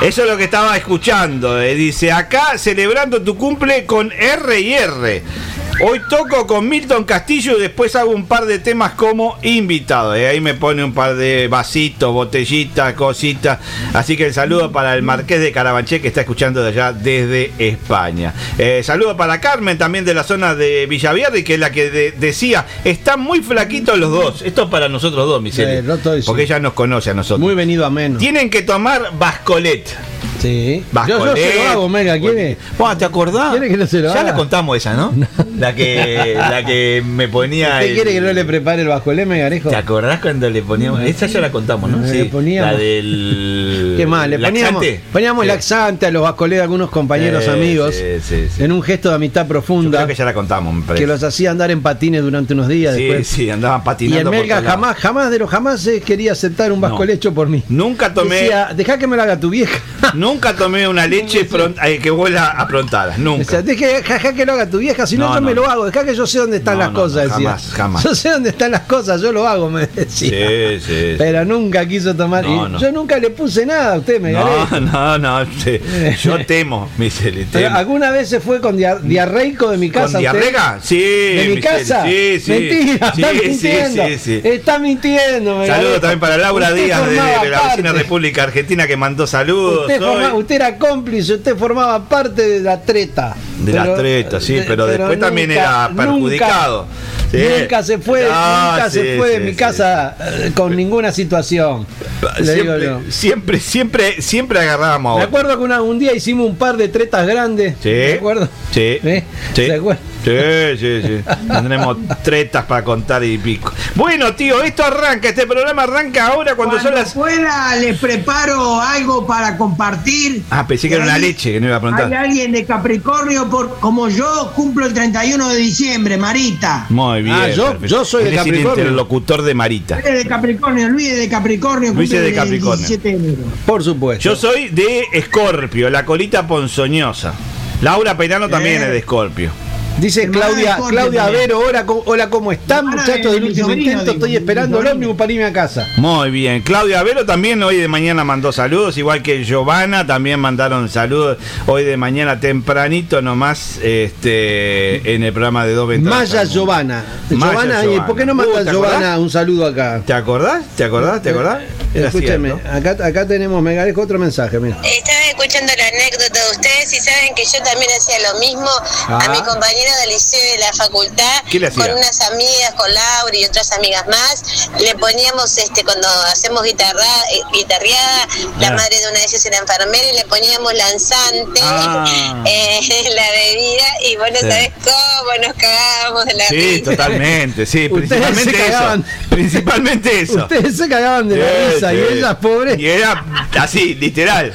Eso es lo que estaba escuchando. eh. Dice, acá celebrando tu cumple con R y R. Hoy toco con Milton Castillo y después hago un par de temas como invitado. eh. Ahí me pone un par de vasitos, botellitas, cositas. Así que el saludo para el Marqués de Carabanchel que está escuchando de allá desde España. Eh, saludo para Carmen también de la zona de Villavierri, que es la que de- decía, están muy flaquitos los dos. Esto es para nosotros dos, Miseli. Eh, no estoy, sí. Porque ella nos conoce a nosotros. Muy venido a menos. Tienen que tomar Bascolet. Sí. Bascolet. Yo, yo se lo hago, Mega, ¿quiere? Bueno, ¿te acordás? ¿Quiere que no se lo ya haga? la contamos esa, ¿no? [laughs] La que, la que me ponía. ¿Usted el- quiere que no le prepare el bajolé, Megarejo? ¿Te acordás cuando le poníamos? Esa ya la contamos, ¿no? Le poníamos- La del. ¿Qué más? Le poníamos, laxante. poníamos Sí. laxante a los bascolés de algunos compañeros Sí, amigos sí, sí, sí. en un gesto de amistad profunda Creo que ya la contamos, me que los hacía andar en patines durante unos días. Sí, después. sí, andaban Y patinando. el Melga todos lados. jamás, jamás de los jamás quería aceptar un bascolé hecho por mí. Nunca tomé. Decía, deja que me lo haga tu vieja. [laughs] Nunca tomé una leche [laughs] eh, que huela a prontadas. Nunca. Decía, deja, deja que lo haga tu vieja, si no, No, yo no, me lo no. hago, deja que yo sé dónde están No, las no, cosas, no, decía. jamás, jamás. Yo sé dónde están las cosas, yo lo hago, me decía. Sí, sí. Pero nunca quiso tomar. Y. Yo nunca le puse nada a usted, me No, no, no. sí. [laughs] Yo temo, temo. ¿Alguna vez se fue con dia- diarreico de mi casa? ¿Con diarrea? Sí. ¿De mi casa? Sí, sí. Mentira, Sí, está sí, mintiendo. sí, sí. Está mintiendo. me Saludos también para Laura Usted Díaz de, formaba de la vecina. República Argentina que mandó saludos. Usted, hoy. forma- usted era cómplice, usted formaba parte de la treta. De la treta, sí, pero después también era nunca- perjudicado. Sí. Nunca se fue, Ah, nunca se sí, fue de sí, mi sí. casa eh, con ninguna situación. Digo Siempre, siempre, siempre, siempre agarrábamos Me acuerdo que una- un día hicimos un par de tretas grandes. Sí. ¿De acuerdo? Sí. ¿Eh? Sí, sí, sí. Tendremos tretas para contar y pico. Bueno, tío, esto arranca, este programa arranca ahora cuando, son Cuando las. fuera les preparo algo para compartir. Ah, pensé que era una leche que no iba a Hay preguntar. alguien de Capricornio, por, como yo, cumplo el 31 de diciembre, Marita. Muy bien. Ah, yo- soy de es el Capricornio. interlocutor de Marita. Eres de Capricornio, Luis es de Capricornio, Luis de el Capricornio. 17 de enero. Por supuesto. Yo soy de Escorpio, la colita ponzoñosa. Laura Peirano también Eh. es de Escorpio. Dice Hermana Claudia, Claudia también. Vero, hola, ¿cómo- hola, ¿cómo están Hermana muchachos de del último intento? Estoy esperando el ómnibus para irme a casa. Muy bien. Claudia Vero también hoy de mañana mandó saludos, igual que Giovanna, también mandaron saludos hoy de mañana tempranito nomás este en el programa de dos ventanas. Maya Giovanna. Maya Giovanna, Giovanna. ¿por qué no Uh, manda ¿te Giovanna acordás? un saludo acá? ¿Te acordás? ¿Te acordás? ¿Te acordás? Era Escúcheme, cierto. acá, acá tenemos, me agradezco otro mensaje, mira. Escuchando la anécdota de ustedes y saben que yo también hacía lo mismo Ah. a mi compañero del liceo de la facultad ¿Qué le hacía? con unas amigas, con Laura y otras amigas más. Le poníamos, este, cuando hacemos guitarra, eh, guitarreada, la Ah. madre de una de ellas era enfermera y le poníamos lanzante Ah. [laughs] eh, en la bebida y vos no Sí. sabés cómo nos cagábamos de la Sí, risa. totalmente, sí, Ustedes principalmente se eso. Principalmente eso. Ustedes se cagaban de la Sí, risa y sí. ellas, pobres. Y era así, literal.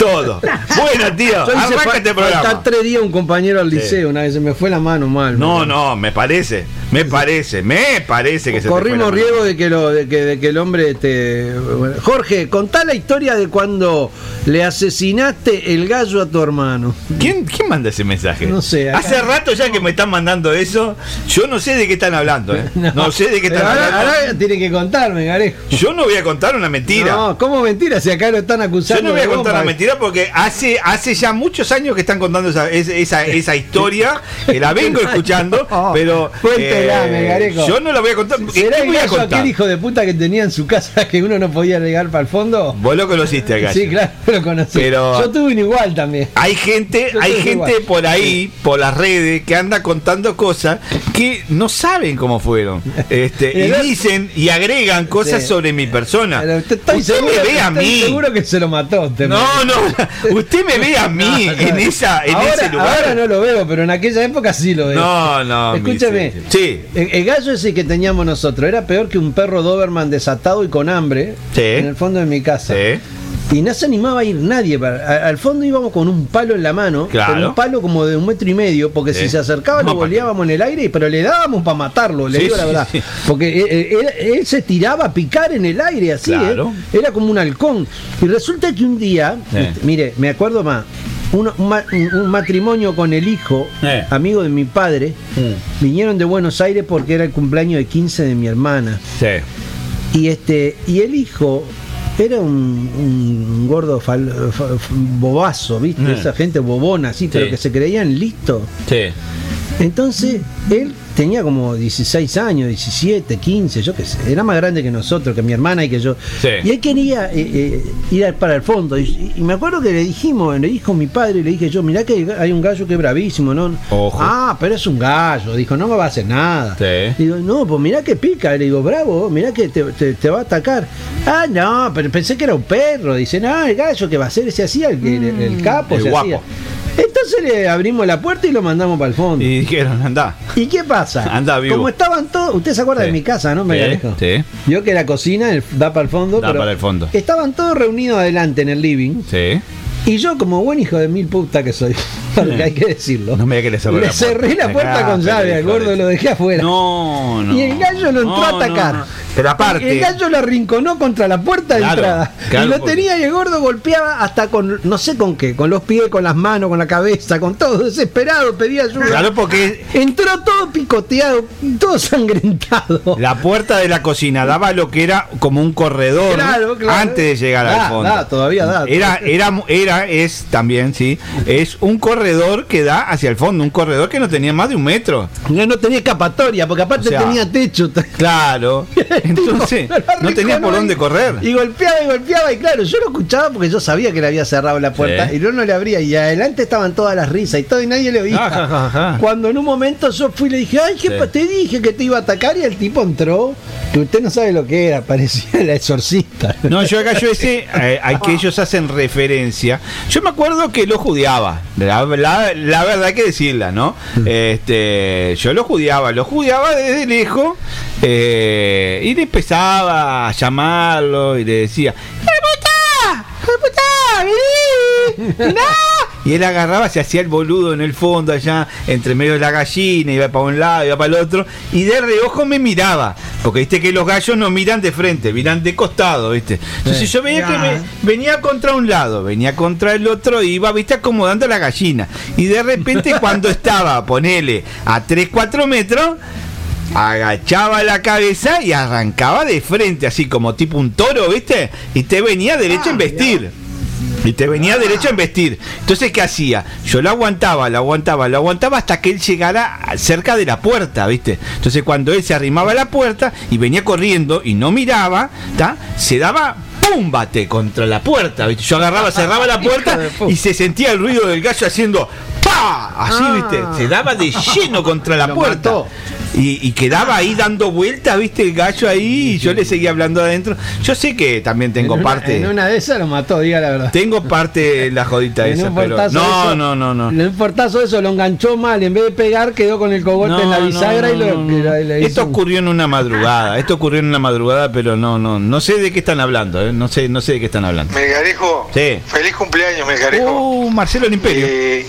Todo. Bueno, tío, [laughs] arranca este programa. tres días un compañero al Sí. liceo, una vez se me fue la mano mal. No, no, me parece, me parece, me parece que se fue la Corrimos riesgo de que, lo, de, que, de que el hombre te. bueno. Jorge, contá la historia de cuando le asesinaste el gallo a tu hermano. ¿Quién, ¿Quién manda ese mensaje? No sé, acá- Hace rato ya que me están mandando eso. Yo no sé de qué están hablando, ¿eh? [laughs] No, sé de qué están ahora, hablando. ahora tiene que contarme, Garejo. Yo no voy a contar una mentira. No, ¿cómo mentira? Si acá lo están acusando. Yo no voy a contar una mentira porque hace, hace ya muchos años que están contando esa, esa, esa- historia, que la [laughs] vengo escuchando, [laughs] pero Cuéntela, eh, yo no la voy a contar. ¿Qué, ¿Será qué el voy a gallo contar? aquel hijo de puta que tenía en su casa que uno no podía llegar para el fondo? Vos lo conociste acá. Sí, claro, lo conocí. Pero- Yo tuve un igual también. Hay gente, hay gente igual. por ahí, por las redes, que anda contando cosas que no saben cómo fueron. [laughs] Este, y Pero- dicen y agregan cosas Sí. sobre mi persona. Pero usted estoy Usted seguro, me ve a mí. seguro que se lo mató. me- No, [laughs] usted me ve a mí No, no. en esa, en ahora, ese lugar. ahora no lo veo, pero en aquella época sí lo veo. No, no, Escúchame. sí. El, el gallo ese que teníamos nosotros era peor que un perro Doberman desatado y con hambre Sí. en el fondo de mi casa. Sí. Y no se animaba a ir nadie. para- a- al fondo íbamos con un palo en la mano, Claro. con un palo como de un metro y medio, porque Sí. si se acercaba lo ¿para boleábamos en el aire, pero le dábamos para matarlo, le Sí, digo la verdad. sí. Porque eh, eh, él, él se tiraba a picar en el aire así, Claro. ¿eh? era como un halcón. Y resulta que un día, Eh. mire, me acuerdo más, un, un ma- un matrimonio con el hijo, Eh. amigo de mi padre, vinieron de Buenos Aires porque era el cumpleaños de 15 de mi hermana. Sí. Y este y el hijo era un, un gordo fal- bobazo, ¿viste? Mm. Esa gente bobona, así, pero Sí. que se creían listos. Sí. Entonces, él tenía como 16 años, 17, 15, yo qué sé. Era más grande que nosotros, que mi hermana y que yo. Sí. Y él quería eh, eh, ir para el fondo. Y, y me acuerdo que le dijimos, le dijo mi padre, le dije yo, mirá que hay un gallo que es bravísimo, ¿no? Ojo. Ah, pero es un gallo. Dijo, no me va a hacer nada. Sí. Digo, no, pues mirá que pica. Le digo, bravo, mirá que te, te- te va a atacar. Ah, no, pero pensé que era un perro. Dice, no, el gallo que va a hacer ese hacía, el, que- el, el capo. El se guapo. hacía. Entonces le abrimos la puerta y lo mandamos para el fondo. Y dijeron, anda. ¿Y qué pasa? Anda vivo. Como estaban todos, usted se acuerda Sí. de mi casa, ¿no? Me Sí, Garejo? sí. Vio que la cocina el- da para el fondo, Da pero para el fondo. estaban todos reunidos adelante en el living. Sí. Y yo, como buen hijo de mil puta que soy, [laughs] porque hay que decirlo, No me diga que le cerró le la puerta. cerré la puerta con llave al gordo, lo dejé afuera. No, no. Y el gallo lo entró No, a atacar. no, no. Pero aparte. El gallo lo arrinconó contra la puerta de Claro, entrada. claro, y lo tenía y el gordo golpeaba hasta con, no sé con qué, con los pies, con las manos, con la cabeza, con todo, desesperado, pedía ayuda. Claro, porque Entró todo picoteado, todo sangrentado. la puerta de la cocina daba lo que era como un corredor Claro, claro. antes de llegar Da, al fondo. da, todavía da. Era, era, era, es también, sí, es un corredor que da hacia el fondo, un corredor que no tenía más de un metro. No, no tenía escapatoria, porque aparte O sea, tenía techo. [laughs] Claro. [laughs] Entonces, [laughs] no tenía por dónde correr. Y golpeaba y golpeaba, y claro, yo lo escuchaba porque yo sabía que le había cerrado la puerta Sí. y yo no le abría. Y adelante estaban todas las risas y todo, y nadie le oía. Cuando en un momento yo fui y le dije, ay, ¿qué Sí. te dije que te iba a atacar, y el tipo entró, que usted no sabe lo que era, parecía el exorcista. No, yo acá yo ese, eh, al que ellos hacen referencia, yo me acuerdo que lo judiaba, la, la- la verdad hay que decirla, ¿no? Este, yo lo judiaba, lo judiaba desde lejos eh, y le empezaba a llamarlo y le decía, ¡Hijo de puta! ¡Hijo de puta! [laughs] ¡No! Y él agarraba, se hacía el boludo en el fondo allá, entre medio de la gallina, iba para un lado, iba para el otro, y de reojo me miraba. Porque viste que los gallos no miran de frente, miran de costado, viste. Entonces yo veía que me, venía contra un lado, venía contra el otro, y iba, viste, acomodando la gallina. Y de repente [laughs] cuando estaba, ponele, a 3, 4 metros, agachaba la cabeza y arrancaba de frente, así como tipo un toro, ¿viste? Y te venía derecho a embestir. Y te venía derecho a embestir. Entonces, ¿qué hacía? Yo lo aguantaba, lo aguantaba, lo aguantaba hasta que él llegara cerca de la puerta, ¿viste? Entonces, cuando él se arrimaba a la puerta y venía corriendo y no miraba, ¿tá? Se daba ¡pum! bate contra la puerta, ¿viste? Yo agarraba, cerraba la [laughs] puerta y se sentía el ruido del gallo haciendo ¡pa! Así, ¿viste? Se daba de lleno contra la puerta. Y, y quedaba ahí dando vueltas, viste, el gallo ahí, y yo le seguía hablando adentro. Yo sé que también tengo En una- parte. En una de esas lo mató, diga la verdad. Tengo parte en la jodita [laughs] En esa, un pero. No, eso- no, no, no. En un portazo eso lo enganchó mal, en vez de pegar quedó con el cogote No, en la no, bisagra no, y lo, no, no. y la- y le Esto ocurrió en una madrugada. Esto ocurrió en una madrugada, pero no, no, no sé de qué están hablando. ¿eh? No sé, no sé de qué están hablando. Melgarejo, Sí. feliz cumpleaños, Melgarejo. Uh, Marcelo el Imperio. Eh,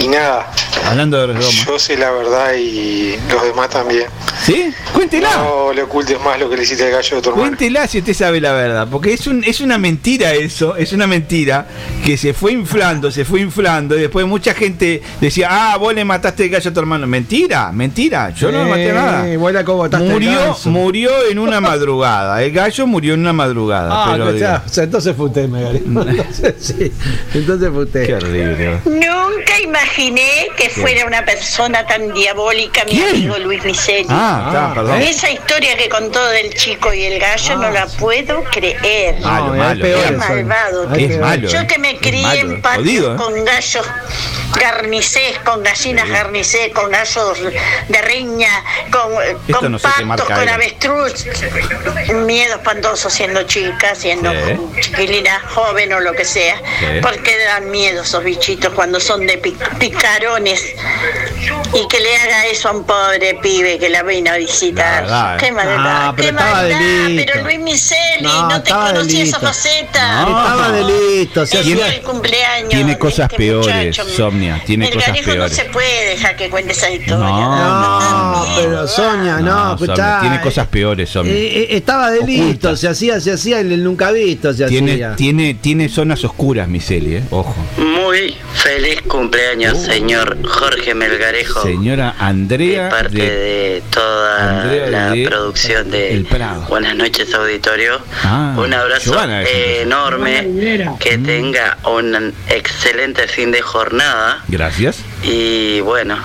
y nada, Hablando de Roma. yo sé la verdad y los demás también. ¿Sí? Cuéntela. No le ocultes más lo que le hiciste al gallo de tu hermano. Cuéntela si usted sabe la verdad, porque es un es una mentira eso, es una mentira que se fue inflando, se fue inflando y después mucha gente decía, ah, vos le mataste el gallo a tu hermano. Mentira, mentira, yo no le maté Eh, nada. Murió, murió en una madrugada, el gallo murió en una madrugada. Ah, pero o sea, entonces fue usted, Megali. [laughs] Entonces, sí, entonces fue usted. qué horrible. Nunca imaginé que fuera una persona tan diabólica, mi ¿Quién? amigo Luis Miseli. Ah, está, perdón. Esa historia que contó del chico y el gallo no la puedo creer. Malo, malvado. Es malo. Yo eh. que me crié en Jodido, eh. con gallos garnicés, con gallinas garnicés, con gallos de riña, con, Esto con no qué patos, con era. avestruz. Miedo espantoso siendo chica, siendo Sí. chiquilina joven o lo que sea. Sí. Porque dan miedo esos bichitos cuando son de pic- picarones. Y que le haga eso a un pobre pibe que la vino a visitar. verdad, eh. Qué maldad, Ah, pero qué estaba maldad. Pero Luis Miseli, No, no, te conocía esa faceta. No. Estaba delito, se El hacía- día del cumpleaños. Tiene de cosas este peores, muchacho. Somnia, tiene el cosas peores. no se puede dejar que cuente esa historia. No, No, pero Sonia, no, escuchá. tiene cosas peores, Somnia. Eh, eh, estaba delito, Oculta. se hacía, se hacía el, el nunca visto, se Tiene, hacía. tiene, tiene zonas oscuras, Miseli, eh. Ojo. Muy feliz cumpleaños, señor Jorge Melgarejo. Señora Andrea de parte de- de, toda Andrea la de producción de El Prado. Buenas noches, auditorio. Ah, Un abrazo Giovanna enorme. Que tenga un excelente fin de jornada. Gracias. Y bueno,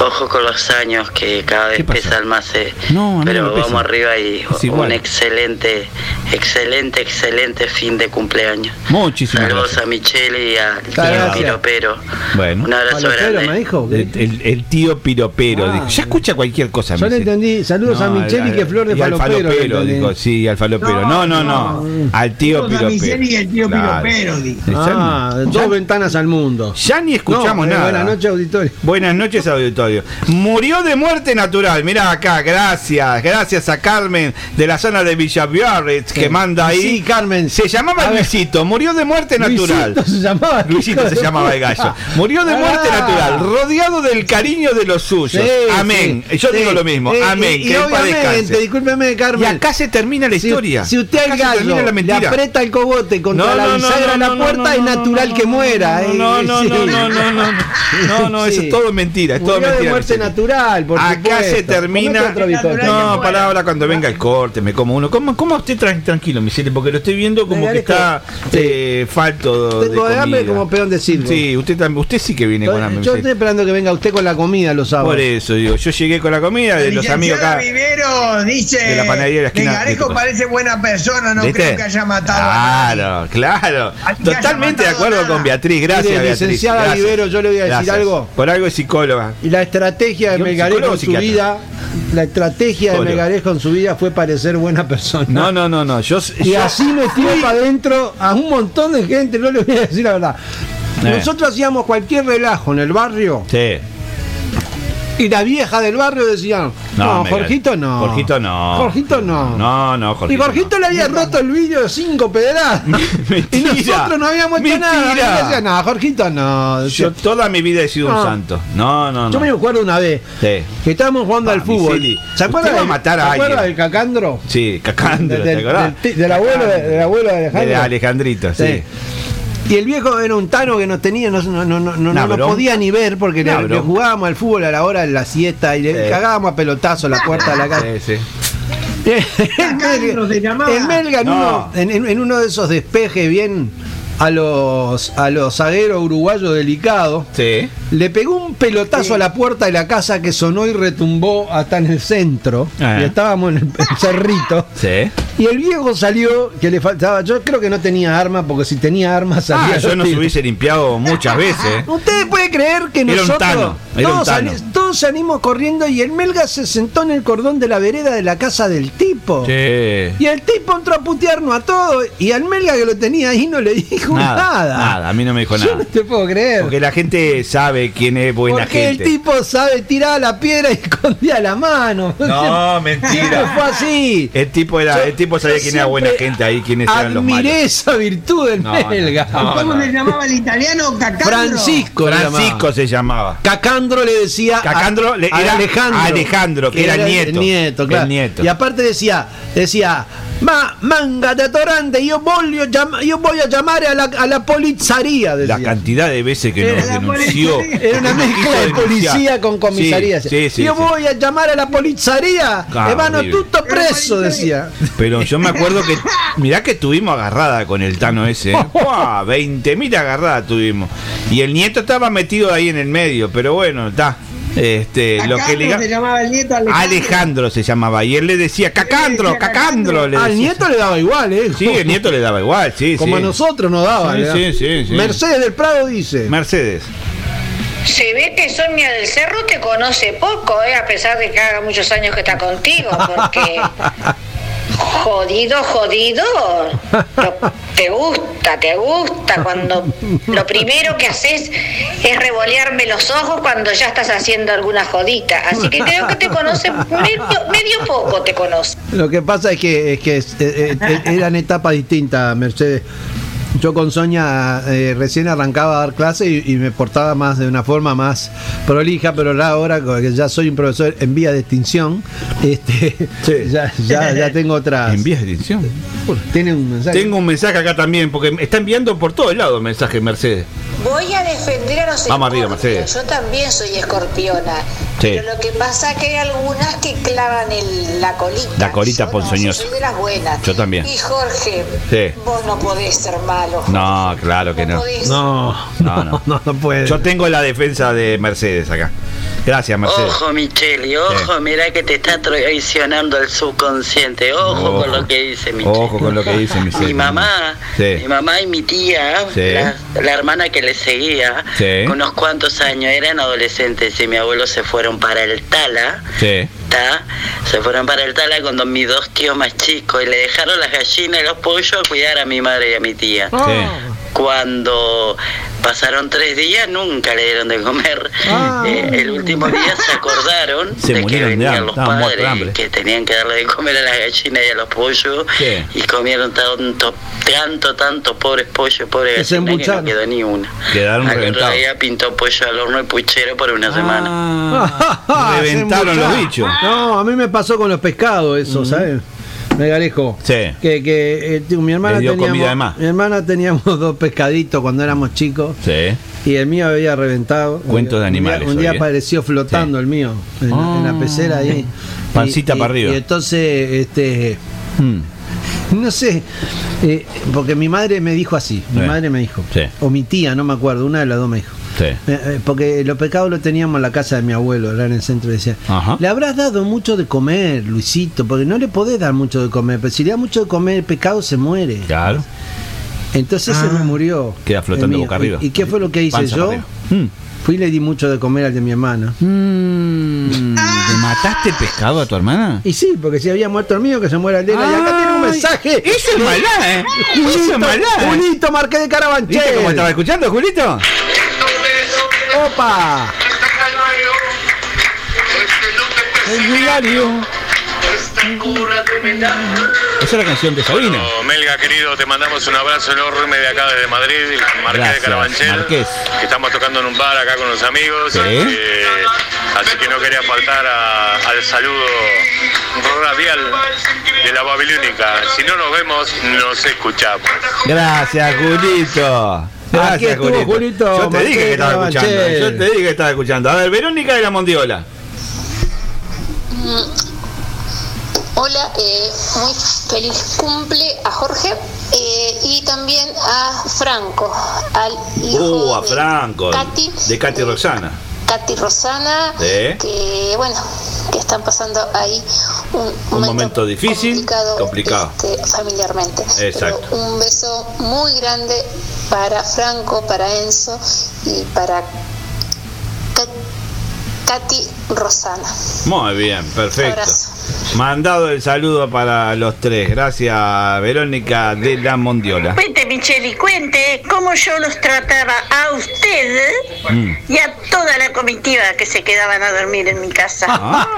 ojo con los años que cada vez pesan más. eh. No, a no Pero vamos arriba y Es un excelente, excelente, excelente fin de cumpleaños. Muchísimas Saludos gracias. a Michelle y al tío. Piropero. Bueno. Un abrazo grande. me dijo. El, el- el tío piropero. Ah. dijo. Ya escucha cualquier cosa. Yo le entendí, saludos a Michelle y que flor de falopero. falopero, dijo, sí, al falopero. No, no, no. Al tío Saludos a piropero. Micheli y el tío Claro. piropero, dijo. Ah, Ya- dos ventanas al mundo. Ya ni escuchamos No, eh, nada. Buenas noches, auditorio. Buenas noches, auditorio. Murió de muerte natural. Mirá acá, gracias. Gracias a Carmen de la zona de Villa Biarritz que manda ahí. Sí, Carmen. Se llamaba. Luisito, murió de muerte natural. Luisito se llamaba. Luisito se llamaba el gallo. Murió de muerte Ah. natural, rodeado del cariño de los suyos. Sí, Amén. sí, Yo sí. digo lo mismo. Eh, Amén. Y, que y obviamente, discúlpeme, Carmen. Y acá se termina la si- historia. Si, usted Acá al gallo la le mentira. aprieta el cogote contra No, la no, bisagra la puerta, no, es natural no, que muera. eh, No, no, sí. no, no, no, no. No, no, eso Sí. es todo mentira. Es todo Murió de muerte natural, por Acá supuesto. se termina. Comete otro bizcocho. No, para ahora cuando venga el corte, me como uno. ¿Cómo, cómo usted tran- tranquilo, Miseli? Porque lo estoy viendo como que está eh, falto de Tengo de hambre comida. como peón de circo. Sí, usted también, usted sí que viene con hambre. Yo estoy esperando que venga usted con la comida los sábados. Por eso digo, yo llegué con la comida de los amigos acá. Rivero dice de la panadería de parece buena persona, no ¿Viste? creo que haya matado. Claro, claro. Totalmente de acuerdo nada. con Beatriz. Gracias, Beatriz. licenciada. Rivero, yo le voy a decir algo. Por algo es psicóloga. Y la estrategia de ¿Yo, Melgarejo en su vida, la estrategia de. Melgarejo en su vida fue parecer buena persona. No, no, no, no. Yo, Y yo- así metió para adentro a un montón de gente, no le voy a decir la verdad. Eh. Nosotros hacíamos cualquier relajo en el barrio Sí. Y la vieja del barrio decían, no, Jorgito no. Jorgito no. Jorgito no. No, no, y Jorgito. Jorgito le había roto el vidrio de cinco pedradas. [laughs] y nosotros no habíamos hecho nada. Y decía, no, Jorgito no. Yo toda mi vida he sido No. un santo. No, no, no. Yo me acuerdo una vez Sí. que estábamos jugando al fútbol. ¿Se acuerda usted va a del- matar a ¿se acuerda del cacandro? Sí, cacándolo, Del- ¿te del- del abuelo de- del abuelo de Alejandro. De Alejandrito, sí. Sí. Y el viejo era un tano que nos tenía, no, no, no, no, no nos podía ni ver porque le, le jugábamos al fútbol a la hora de la siesta y le Sí. cagábamos a pelotazo a la puerta de la casa. Sí, sí. [laughs] el Melga, el Melga en, No. uno, en- en uno de esos despejes bien a los a los zagueros uruguayos delicados. Sí. Le pegó un pelotazo a la puerta de la casa que sonó y retumbó hasta en el centro. Ah. Y estábamos en el, el cerrito. [laughs] Sí. Y el viejo salió, que le faltaba. Yo creo que no tenía arma, porque si tenía arma salía. Ah, yo los no se tiros. hubiese limpiado muchas veces. [laughs] ¿Usted puede creer que Era un nosotros tano, era un todos, tano. sali- todos salimos corriendo y el Melga se sentó en el cordón de la vereda de la casa del tipo? Sí. Y el tipo entró a putearnos a todos y al Melga que lo tenía ahí no le dijo nada. Nada, nada, a mí no me dijo Yo nada. no te puedo creer. Porque la gente sabe quién es buena Porque gente. el tipo sabe tirar la piedra y [laughs] escondía la mano. No, [laughs] mentira. [laughs] Fue así. El tipo era, el tipo sabía yo quién era buena gente ahí, quiénes eran los malos. Admiré esa virtud del No, no, Melga. no, ¿Cómo no. se llamaba el italiano? Cacandro. Francisco. Francisco llamaba. se llamaba. Cacandro le decía a- Cacandro le- era Alejandro, Alejandro, que era el nieto. nieto, claro. El nieto. Y aparte decía, decía, ma, manga de atorante, yo voy, a llam- yo voy a llamar a la, a la polizaría, decía. La cantidad de veces que nos Era denunció. Era una mezcla de policía con comisaría. Sí, sí, sí, yo sí. voy a llamar a la polizaría. Horrible. tutto preso, decía. Pero yo me acuerdo que, mirá que estuvimos agarrada con el Tano ese. ¿eh? [laughs] ¡Buah! 20.000 agarradas tuvimos. Y el nieto estaba metido ahí en el medio, pero bueno, está. Este, lo que le se llamaba el nieto Alejandro. Alejandro se llamaba y él le decía Cacandro, Cacandro. le Al nieto le daba igual, ¿eh? Sí, el nieto le daba igual, sí, Como sí. a nosotros nos daba. Sí, sí. Mercedes del Prado dice. Mercedes. Se ve que Sonia del Cerro te conoce poco, ¿eh? a pesar de que haga muchos años que está contigo, porque [laughs] jodido, jodido, te gusta, te gusta cuando lo primero que haces es revolearme los ojos cuando ya estás haciendo alguna jodita. Así que creo que te conoce medio, poco, te conoce. Lo que pasa es que, es que eh, eh, eran etapas distintas, Mercedes. Yo con Sonia eh, recién arrancaba a dar clase y, y me portaba más de una forma más prolija, pero ahora, que ya soy un profesor en vía de extinción, [laughs] este, ya, ya, ya tengo otras. ¿En vías de extinción? Tiene un mensaje. Tengo un mensaje acá también, porque me está enviando por todos lados mensaje Mercedes. Voy a defender a los Vamos arriba, escorpios. Mercedes. Yo también soy escorpiona. Sí. Pero lo que pasa es que hay algunas que clavan el- la colita. La colita Yo no, ponzoñosa. yo soy de las buenas. Yo también. Y Jorge, Sí. vos no podés ser malo. No, claro que no. podés. No, No, no. [laughs] no, no puede. Yo tengo la defensa de Mercedes acá. Gracias, Mercedes. Ojo, Micheli, ojo, mira que te está traicionando el subconsciente. Ojo, Ojo. con lo que dice Micheli. Ojo con lo que dice Michelle. Mi mamá, Sí. mi mamá y mi tía, Sí. la, la hermana que le seguía, Sí. unos cuantos años, eran adolescentes y mi abuelo se fueron para el Tala. Sí. ¿tá? Se fueron para el Tala con dos- mis dos tíos más chicos y le dejaron las gallinas y los pollos a cuidar a mi madre y a mi tía. Cuando pasaron tres días nunca le dieron de comer. Eh, el último día se acordaron Se de que de venían hambre, los padres que tenían que darle de comer a las gallinas y a los pollos y comieron tanto, tanto, tanto pobres pollos, pobres gallinas que no quedó ni una. Quedaron reventados. día pintó pollo al horno y puchero por una semana. [laughs] Ah, Reventaron se los bichos. No, a mí me pasó con los pescados eso, ¿sabes? Me galejo. Sí. Que, que eh, tío, mi hermana dio teníamos, comida de más. mi hermana teníamos [laughs] dos pescaditos cuando éramos chicos Sí. y el mío había reventado. Cuentos de Un día- animales Un día, ¿eh? apareció flotando el mío en, la- en la pecera ahí. Pancita Y- para y- arriba. Y entonces, este, Hmm. no sé, eh, porque mi madre me dijo así, mi madre me dijo, Sí. o mi tía, no me acuerdo, una de las dos me dijo. Sí. Eh, eh, Porque los pecados los teníamos en la casa de mi abuelo, era en el centro. Decía, Ajá. le habrás dado mucho de comer, Luisito, porque no le podés dar mucho de comer. Pero si le da mucho de comer, el pecado se muere. Claro. Entonces se me murió. Queda flotando boca arriba. ¿Y, y qué fue lo que hice Panza yo? arriba. Fui y le di mucho de comer al de mi hermana. Mm, [laughs] ¿Le mataste pescado a tu hermana? Y sí, porque si había muerto el mío, que se muera el de ella. Y acá tiene un mensaje. eso es maldad, ¿eh? Julito, Eso es maldad, ¿eh? Julito Marqués de Carabanchel. ¿Viste cómo estaba escuchando, Julito? ¡Opa! El diario. Esa es la canción de Sabina. Bueno, Melga querido, te mandamos un abrazo enorme de acá desde Madrid, Marqués Gracias, de Carabanchel. Marqués. que estamos tocando en un bar acá con los amigos. Sí. eh, así que no quería faltar a- al saludo radial de la Babilónica. Si no nos vemos, nos escuchamos. Gracias, Julito. Aquí Gracias, estuvo Julito. Julito Yo te dije que estaba escuchando. Yo te dije que estaba escuchando. A ver, Verónica de la Mondiola. Mm. Hola, eh, muy feliz cumple a Jorge. Eh, y también a Franco, al hijo Uh, a de Franco. Katy, De Katy Roxana. Katy Rosana, que bueno, que están pasando ahí un, Un momento difícil, complicado, complicado. este, familiarmente. Exacto. Pero un beso muy grande para Franco, para Enzo y para Ka- Katy Rosana. Muy bien, perfecto. Abrazo. Mandado el saludo para los tres. Gracias, Verónica de la Mondiola. Cuente, Micheli, cuente cómo yo los trataba a usted Mm. y a toda la comitiva que se quedaban a dormir en mi casa.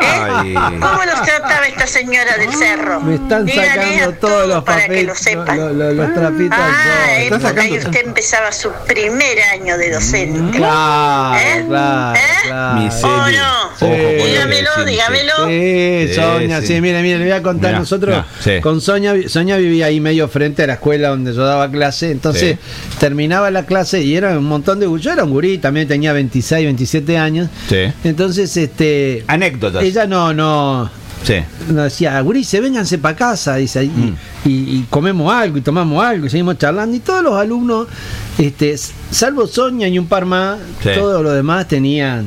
Ay. ¿Cómo los trataba esta señora del cerro? Me están sacando todos los para que papeles, lo sepan. lo- lo- los trapitos Ah, usted empezaba su primer año de docente. Claro, ¿Eh? claro, claro. Miseria. ¿O Ojo Dígamelo, decís, dígamelo. Sí, Sí, Soña, sí. sí. mire, mire, le voy a contar. Mirá, Nosotros mirá, sí. con Soña, vi- Soña vivía ahí medio frente a la escuela donde yo daba clase. Entonces terminaba la clase y era un montón de. Yo era un gurí, también tenía 26, 27 años. Sí. Entonces, este. Anécdotas. Ella no, no. Sí. Nos decía, Gurice, vénganse para casa, dice, y, Mm. y- y comemos algo, y tomamos algo, y seguimos charlando. Y todos los alumnos, este, salvo Soña y un par más, Sí. todos los demás tenían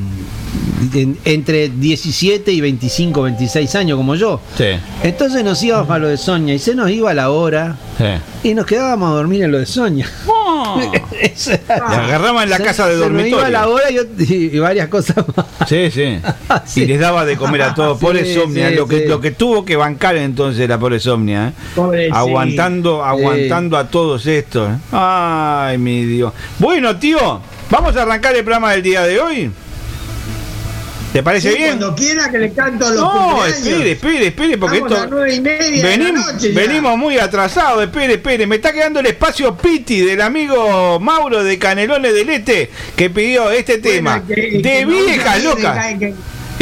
en- entre 17 y 25, 26 años, como yo. Sí. Entonces nos íbamos a lo de Soña, y se nos iba la hora, Sí. y nos quedábamos a dormir en lo de Soña. [laughs] Eso era- Le agarramos en la Se- casa de se nos dormitorio. iba la hora y, varias cosas más. Sí, sí. [laughs] Y les daba de comer a [laughs] todos. Sí, Pobre Somnia, sí, lo, que, sí. lo que tuvo que bancar entonces la pobre Somnia. ¿eh? Pobrecito. Aguantando, aguantando a todos estos. ¿eh? Ay, mi Dios. Bueno, tío, vamos a arrancar el programa del día de hoy. ¿Te parece Sí, bien? Cuando quiera que le canto los No, espere, espere, espere, porque Estamos esto. a y media de la Venim- noche venimos muy atrasados, espere, espere. Me está quedando el espacio Piti del amigo Mauro de Canelones del Este que pidió este tema. que- de que viejas locas. que-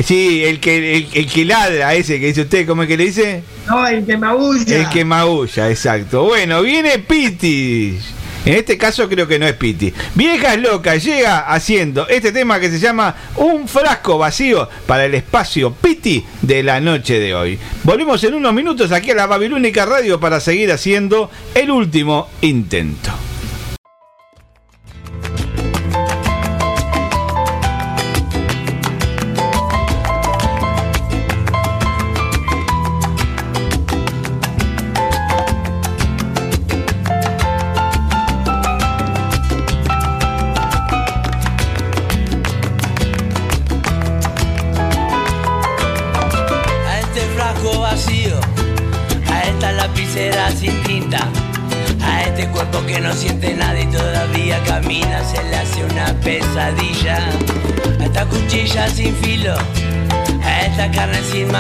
Sí, el que, el, el que ladra, ese que dice usted, ¿cómo es que le dice? No, el que maulla. El que maulla, exacto. Bueno, viene Piti. En este caso creo que no es Piti. Viejas locas llega haciendo este tema que se llama Un frasco vacío para el espacio Piti de la noche de hoy. Volvemos en unos minutos aquí a la Babilónica Radio para seguir haciendo el último intento.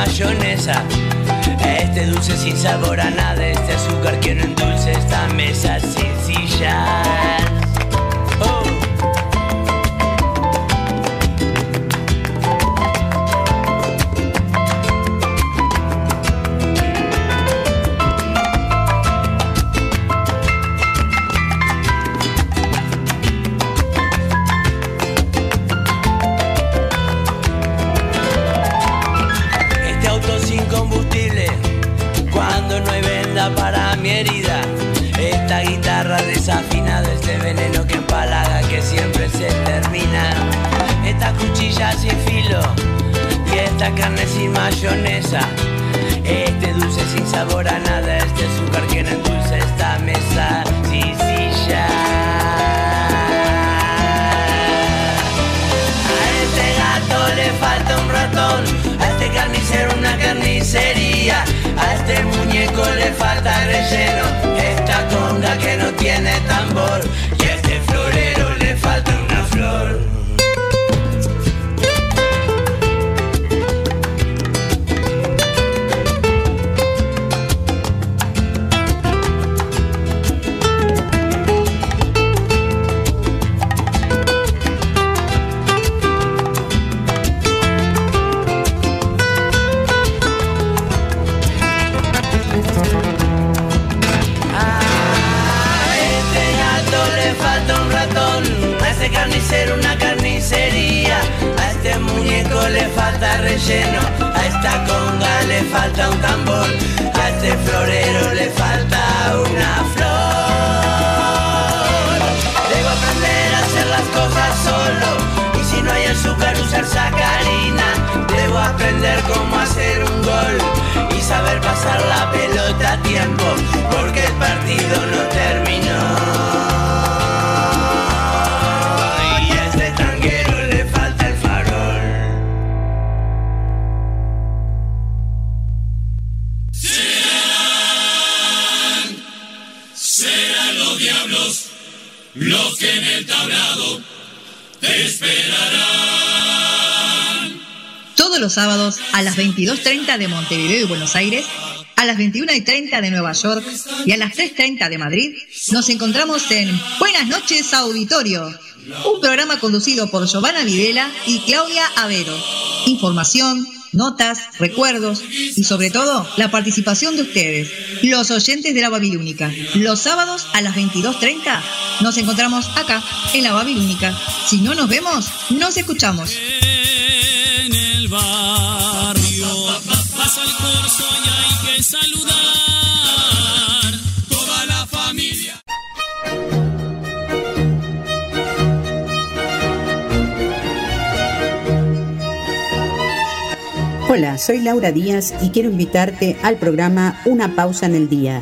Mayonesa, este dulce sin sabor a nada, este azúcar que no endulce esta mesa sin esta carne sin mayonesa. Este dulce sin sabor a nada, este azúcar que no endulza esta mesa sin silla. A este gato le falta un ratón, a este carnicero una carnicería, a este muñeco le falta relleno, esta conga que no tiene tambor, falta un tambor, a este florero le falta una flor. Debo aprender a hacer las cosas solo, y si no hay azúcar usar sacarina. Debo aprender cómo hacer un gol y saber pasar la pelota a tiempo, porque el partido no sábados a las 22.30 de Montevideo y Buenos Aires, a las 21.30 de Nueva York y a las 3.30 de Madrid, nos encontramos en Buenas noches Auditorio, un programa conducido por Giovanna Videla y Claudia Avero. Información, notas, recuerdos y sobre todo la participación de ustedes, los oyentes de la Babilónica. Los sábados a las 22.30 nos encontramos acá en la Babilónica. Si no nos vemos, nos escuchamos. Barrio pasa el corso y hay que saludar. Toda la familia. Hola, soy Laura Díaz y quiero invitarte al programa Una pausa en el día.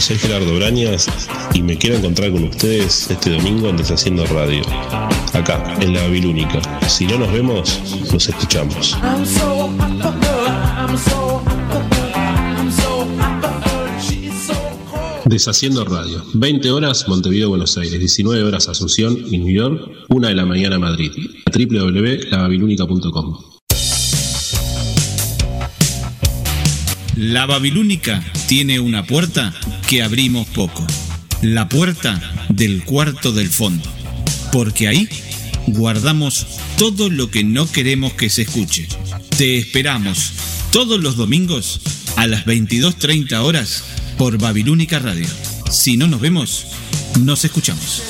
Soy Gerardo Brañas y me quiero encontrar con ustedes este domingo en Deshaciendo Radio, acá, en la Babilónica. Si no nos vemos, nos escuchamos. Deshaciendo Radio, 20 horas Montevideo, Buenos Aires, 19 horas Asunción y New York, 1 de la mañana Madrid. www.lababilúnica.com La Babilónica tiene una puerta que abrimos poco. La puerta del cuarto del fondo. Porque ahí guardamos todo lo que no queremos que se escuche. Te esperamos todos los domingos a las 22.30 horas por Babilónica Radio. Si no nos vemos, nos escuchamos.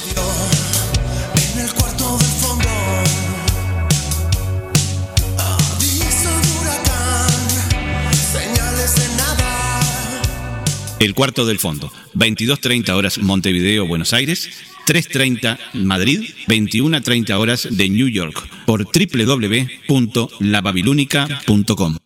El cuarto del fondo. 22.30 horas Montevideo, Buenos Aires. 3.30 Madrid. 21.30 horas de New York. Por www.lababilúnica.com.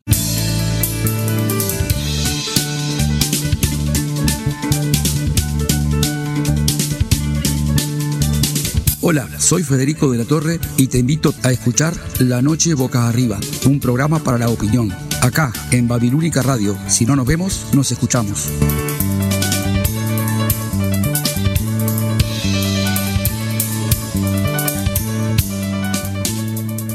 Hola, soy Federico de la Torre y te invito a escuchar La Noche Boca Arriba, un programa para la opinión. Acá, en Babilónica Radio. Si no nos vemos, nos escuchamos.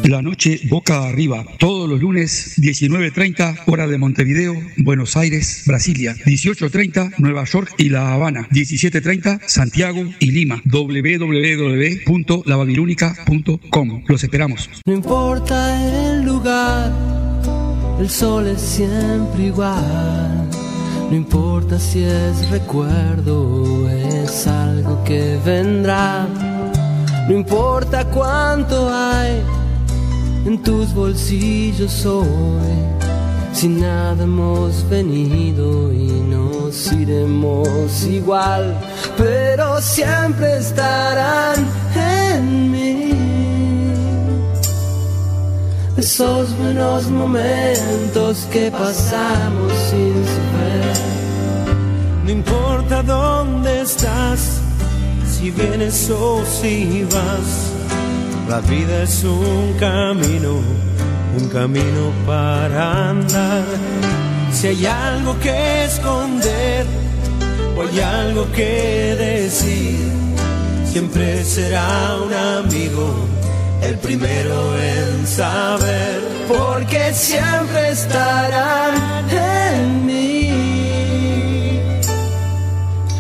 La noche boca arriba, todos los lunes 19.30 hora de Montevideo, Buenos Aires, Brasilia, 18.30 Nueva York y La Habana, 17.30 Santiago y Lima, www.lababilúnica.com. Los esperamos. No importa el lugar, el sol es siempre igual. No importa si es recuerdo es algo que vendrá. No importa cuánto hay en tus bolsillos hoy. Si nada hemos venido y nos iremos igual, pero siempre estarán en mí. Esos buenos momentos que pasamos sin saber. No importa dónde estás, si vienes o si vas. La vida es un camino, un camino para andar. Si hay algo que esconder o hay algo que decir, siempre será un amigo el primero en saber, porque siempre estarán en mí.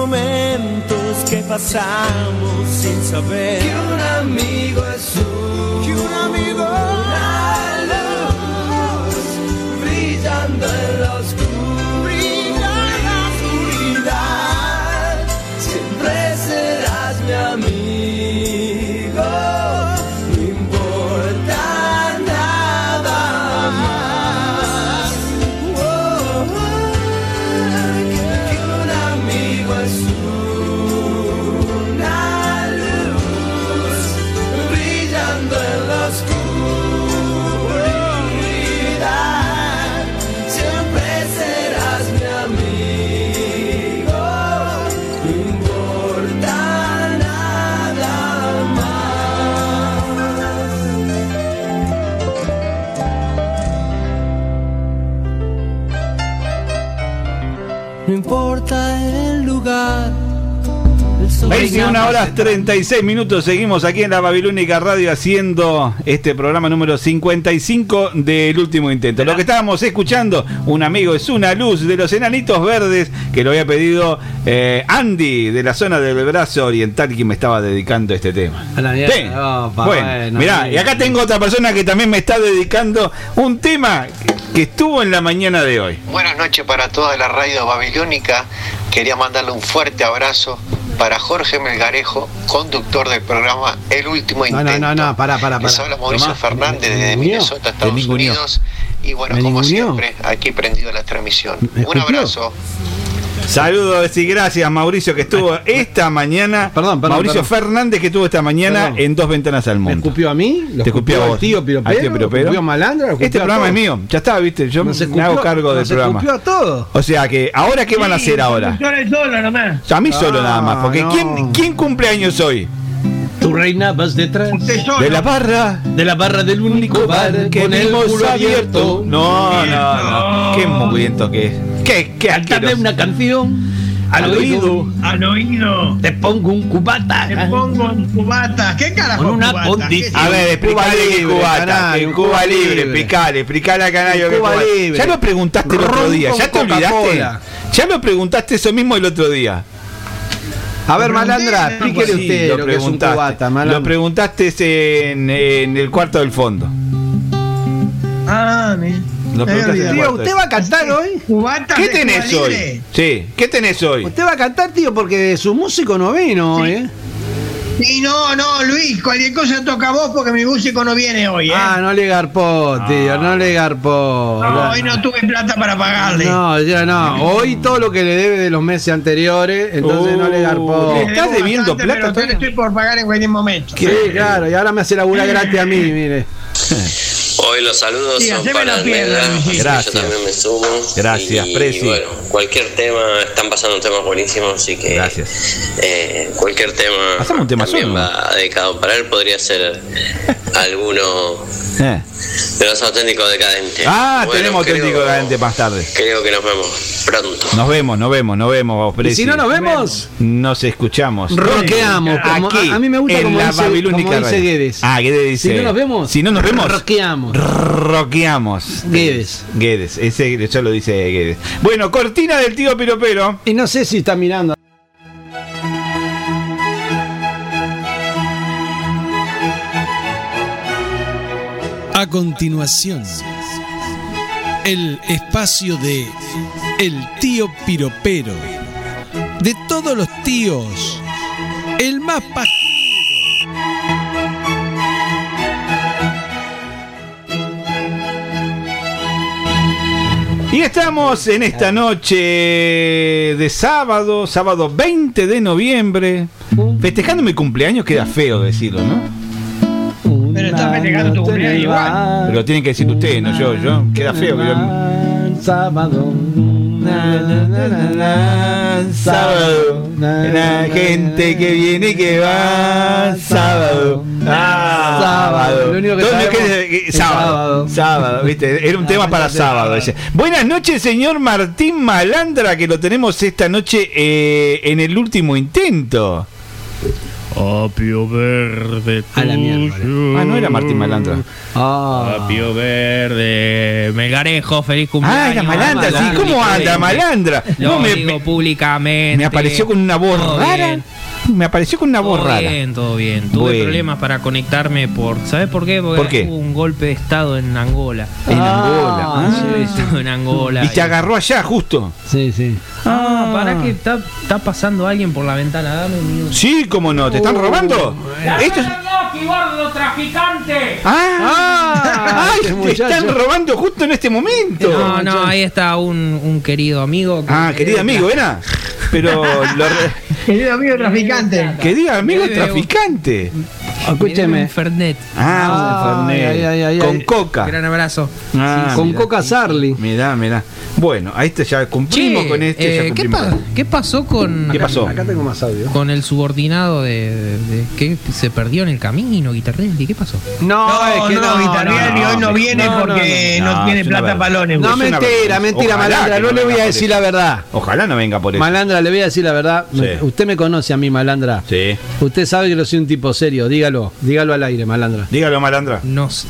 momentos que pasamos sin saber que un amigo es un, que un amigo 21 horas 36 minutos, seguimos aquí en la Babilónica Radio haciendo este programa número 55 del último intento. Lo que estábamos escuchando, un amigo es una luz de los enanitos verdes que lo había pedido eh, Andy de la zona del brazo oriental quien me estaba dedicando este tema. A la mierda, Sí. bueno, bueno, mirá, y acá tengo otra persona que también me está dedicando un tema que- que estuvo en la mañana de hoy. Buenas noches para toda la radio babilónica. Quería mandarle un fuerte abrazo para Jorge Melgarejo, conductor del programa El Último No, Intento. no, no, no, pará, pará, Les pará. habla Mauricio Tomás, Fernández ¿me desde? Minnesota, Estados. Unidos. Y bueno, ¿Me como siempre, aquí prendido la transmisión. Un abrazo. Saludos y gracias Mauricio que estuvo esta mañana. Perdón, perdón, Mauricio perdón. Fernández que estuvo esta mañana Perdón. en dos ventanas al ¿Me mundo. escupió a mí? ¿Lo Te escupió a al vos. tío Al Piropero? tío Piropero. ¿Lo escupió a Malandra? ¿Lo escupió Este a programa es mío, ya está, viste, yo Nos me escupió- hago cargo del programa. escupió a todos. O sea que, ¿ahora qué van a hacer ahora? solo nomás. A mí solo nada más, porque no. ¿quién, ¿quién cumple años hoy? Tu reina vas detrás De la barra. de la barra del único bar que con el culo abierto. No, no, no. Qué mugriento que es. Qué, qué Cántame una canción al, Al oído. oído. Al oído. Te pongo un cubata. Te pongo un cubata. ¿Qué carajo Con una cubata? ¿Qué A ver, explicale libre, cubata, canario, un Cuba Cuba libre, explicale, explicale a Canario que Cuba libre. Ya lo preguntaste el otro día, ya te olvidaste. Ya lo preguntaste eso mismo el otro día. A ver, malandra, explíquele Sí, usted lo, que es un preguntaste. cubata, Lo malandra. preguntaste en, en el cuarto del fondo. Ah, mi. Tío, ¿usted va a cantar hoy? ¿Qué tenés hoy? Sí, ¿qué tenés hoy? Usted va a cantar, tío, porque su músico no vino hoy, ¿eh? Y no, no, Luis, cualquier cosa toca a vos porque mi músico no viene hoy, ¿eh? Ah, no le garpó, tío, no le garpó. no, hoy no tuve plata para pagarle. No, ya no. Hoy todo lo que le debe de los meses anteriores, entonces no le garpó. le Le estás debiendo bastante, plata pero estoy por pagar en cualquier momento. Sí, claro, y ahora me hace laburar gratis a mí, mire. [laughs] Hoy los saludos Sí, son para que Gracias. yo también me sumo. Gracias, y, Preci. bueno, cualquier tema, están pasando temas buenísimos, así que Gracias. eh, cualquier tema Hacemos un tema también solo. va dedicado para él, podría ser alguno Eh. de los auténticos decadentes. Ah, Bueno, tenemos creo- auténtico garante más tarde. Creo que nos vemos pronto. Nos vemos, nos vemos, nos vemos, Y Preci. si no nos vemos, Nos escuchamos. roqueamos. Como, Aquí, a, a mí me gusta en como la dice, Babilónica como dice. Guedes. Ah, Guedes dice. Si no nos vemos, Si no nos vemos, roqueamos. roqueamos. Guedes. Guedes, ese eso lo dice Guedes. Bueno, cortina del tío Piropero. Y no sé si está mirando. A continuación, el espacio de El tío Piropero. De todos los tíos, el más. Y estamos en esta noche de sábado, sábado 20 de noviembre, festejando mi cumpleaños, queda feo decirlo, ¿no? Pero estás festejando tu cumpleaños igual. Pero lo tienen que decir ustedes, no yo, yo, queda feo. que yo- Sábado. Sábado, la gente que viene y que va, sábado, ah, sábado, Lo único que ¿Dónde sabemos queda- que- es sábado, sábado, viste, era un tema para sábado. ese. Buenas noches, señor Martín Malandra, que lo tenemos esta noche eh, en el último intento. Apio verde. A la mierda. Ah, no era Martín Malandra. Ah. Apio verde. Melgarejo, feliz cumpleaños. Ah, era Malandra, sí. ¿Cómo anda, Malandra? Lo No, me, digo me- públicamente. me apareció con una voz Todo rara. bien. [laughs] Me apareció con una voz Todo rara. bien, todo bien. Tuve Bueno. problemas para conectarme por. ¿Sabes por qué? Porque ¿Por qué? hubo un golpe de estado en Angola. En Angola. Ah. Estuve en Angola. Y te agarró allá, justo. Sí, sí. Ah, para que está, está pasando alguien por la ventana. Dame un minuto. Sí, cómo no. ¿Te están Uh. robando? Esto es- traficante! ¡Ah! [laughs] ¡Ay! este te están robando justo en este momento. No, no, ahí está un, un querido amigo. que- Ah, querido amigo, ¿era? Pero [laughs] lo re- Querido amigo traficante. Querido amigo Me debe un- traficante. Escúcheme. Fernet. Ah, un Fernet. ay, ay, ay, Con ay. coca. Gran abrazo. Ah, Con mirá. Coca Sarli. Mirá, mirá. Bueno, ahí está, ya cumplimos Che, con este. ya eh, ¿qué, cumplimos pa- con- qué pasó con, ¿Qué pasó? Acá tengo más audio. con el subordinado de, de- de- que se perdió en el camino, Guitarrelli? ¿Qué pasó? No, No, es que no, no. Vitarrielli no, hoy no viene porque no, no, no, tiene plata palones. No, mentira, mentira, Malandra. No le voy a decir la verdad. Ojalá no venga por eso. Malandra, le voy a decir la verdad. Usted me conoce a mí, Malandra. Sí. Usted sabe que yo soy un tipo serio. Dígalo. Dígalo al aire, Malandra. Dígalo, malandra. No sé.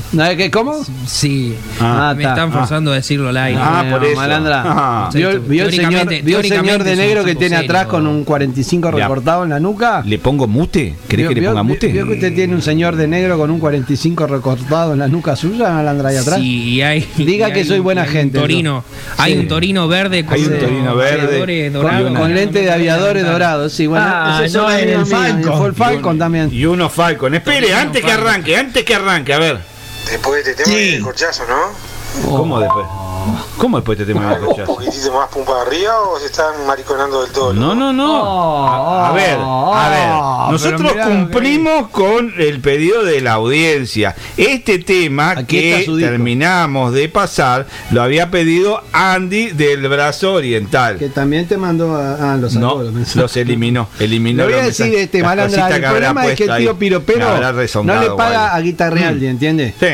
¿Cómo? Sí. Ah, me está. están forzando a decirlo al aire. Ah, por eso. Malandra. Ah. ¿Vio, vio el señor, vio el señor de es negro que tiene serio. atrás con un 45 Ya. recortado en la nuca? ¿Le pongo mute? ¿Querés ¿Vio- que le vio- ponga mute? ¿Vio que usted tiene un señor de negro con un 45 recortado en la nuca suya, Malandra, ahí atrás? Sí, y hay, Diga y que hay soy un- buena un gente, Torino. ¿no? Hay Sí. un torino verde con Hay un torino verde. aviadores Con, dorados. con lente de aviadores dorados, sí, bueno, Ah, no, son el Falcon. fue el Falcon también. Y uno Falcon. Espere, Torino antes que Falcon. arranque, antes que arranque, a ver. Después de este tema Sí. de corchazo, ¿no? ¿Cómo después? ¿Cómo después te tengo [laughs] que ¿Un poquitito más pum para arriba o se están mariconando del todo? No, no, no. A, a ver, a ver. Nosotros lo que- cumplimos con el pedido de la audiencia. Este tema Aquí que terminamos de pasar lo había pedido Andy del brazo oriental. Que también te mandó a, ah, los No, los eliminó. eliminó Le voy a decir, este malandra, el problema es que el tío. Piropero no le paga a algo. Guitarrealdi, ¿entiende? Sí,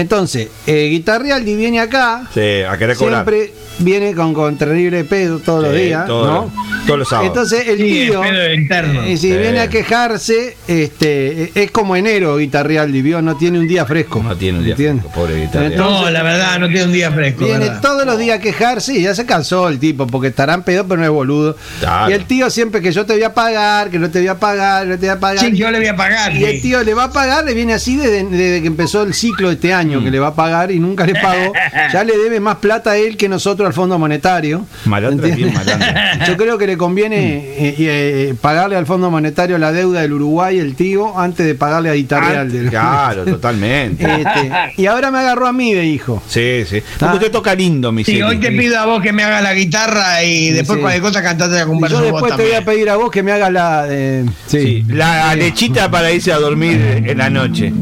Entonces, eh, Guitarrealdi viene acá, sí, a querer cobrar. siempre viene con, con terrible pedo todos los días, todo- ¿no? Todos los sábados. Entonces el Sí, el tío, pedo eh, si Sí. viene a quejarse, este, eh, es como enero Guitarrealdi, ¿vio? No tiene un día fresco. no tiene un día ¿entiende? fresco, pobre Guitarrealdi. No, la verdad, no tiene un día fresco. Viene ¿verdad? todos los días a quejarse y ya se cansó el tipo, porque estarán pedo, pero no es boludo. Claro. Y el tío siempre que yo te voy a pagar, que no te voy a pagar, que no te voy a pagar. Sí, yo le voy a pagar. Y el tío le va a pagar, le viene así desde, desde que empezó el ciclo de este año, que le va a pagar y nunca le pagó. [laughs] Ya le debe más plata a él que nosotros al Fondo Monetario. [laughs] Yo creo que le conviene eh, eh, pagarle al Fondo Monetario la deuda del Uruguay, el tío, antes de pagarle a Guitarreal. Ah, Claro, totalmente. Este, y ahora me agarró a mí de hijo. Sí, sí. Porque Ah. usted toca lindo, mi Sí, hoy te pido a vos que me haga la guitarra y después sí. cualquier cosa cantate la Y conversa yo después te voy a pedir a vos que me hagas la. eh, sí. Sí, la lechita para irse a dormir en la noche.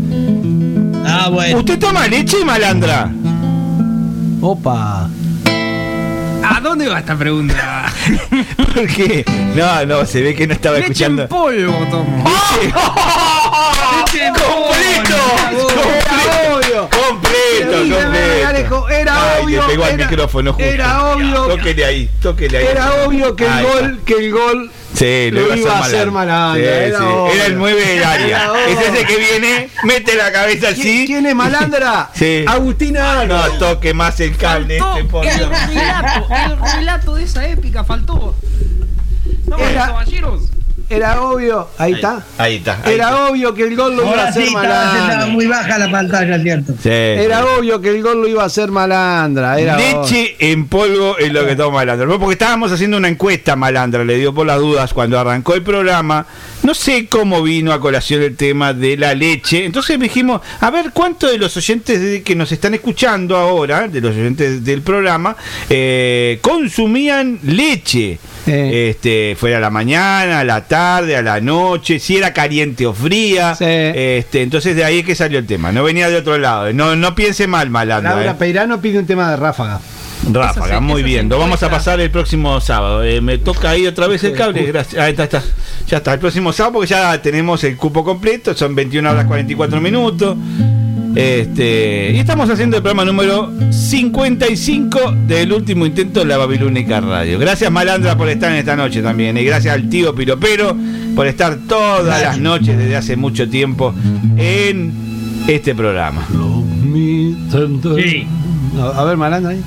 Ah, bueno. ¿Usted toma leche, malandra? Opa. ¿A dónde va esta pregunta? [laughs] ¿Por qué? No, no, se ve que no estaba Leche en escuchando. polvo, tomo. [laughs] Leche en ¡Completo! ¡Completo! Era ¡Completo! obvio, era Ay, obvio, le pegó al era- micrófono justo. era obvio. Tóquele ahí, tóquele ahí. Era obvio que el gol, que el gol Sí, lo iba a hacer malandra, Sí, era sí. Era el 9 del área. Es ese que viene, mete la cabeza ¿Quién, así. quién es malandra? Sí. Agustina No Álvarez. toque más el cable Faltó este, por el Dios. relato, el relato de esa épica faltó. No, Era- caballeros. Era obvio. Ahí está. Ahí está. ahí Era está. obvio que el gol lo iba a sí, hacer estaba, estaba malandra. muy baja la pantalla, ¿cierto? Sí, Era sí. obvio que el gol lo iba a hacer malandra. Era obvio. Leche en polvo es lo que toma Malandra. Porque estábamos haciendo una encuesta Malandra, le dio por las dudas cuando arrancó el programa. No sé cómo vino a colación el tema de la leche. Entonces dijimos, a ver cuántos de los oyentes de- que nos están escuchando ahora, de los oyentes del programa, eh, consumían leche. Eh. Este, fuera a la mañana, a la tarde, a la noche, si era caliente o fría. Sí. Este, entonces de ahí es que salió el tema. No venía de otro lado. No, no piense mal, Malandra. Laura eh. Peirano pide un tema de ráfaga. Ráfaga, muy bien. Lo vamos a pasar el próximo sábado. Eh, me toca ahí otra vez el cable. Gracias. Ahí está, está. Ya está. El próximo sábado, porque ya tenemos el cupo completo. Son 21 horas 44 minutos. Este, y estamos haciendo el programa número 55 del último intento de la Babilónica Radio. Gracias Malandra por estar en esta noche también. Y gracias al tío Piropero por estar todas las noches desde hace mucho tiempo en este programa. A ver, Malandra ahí.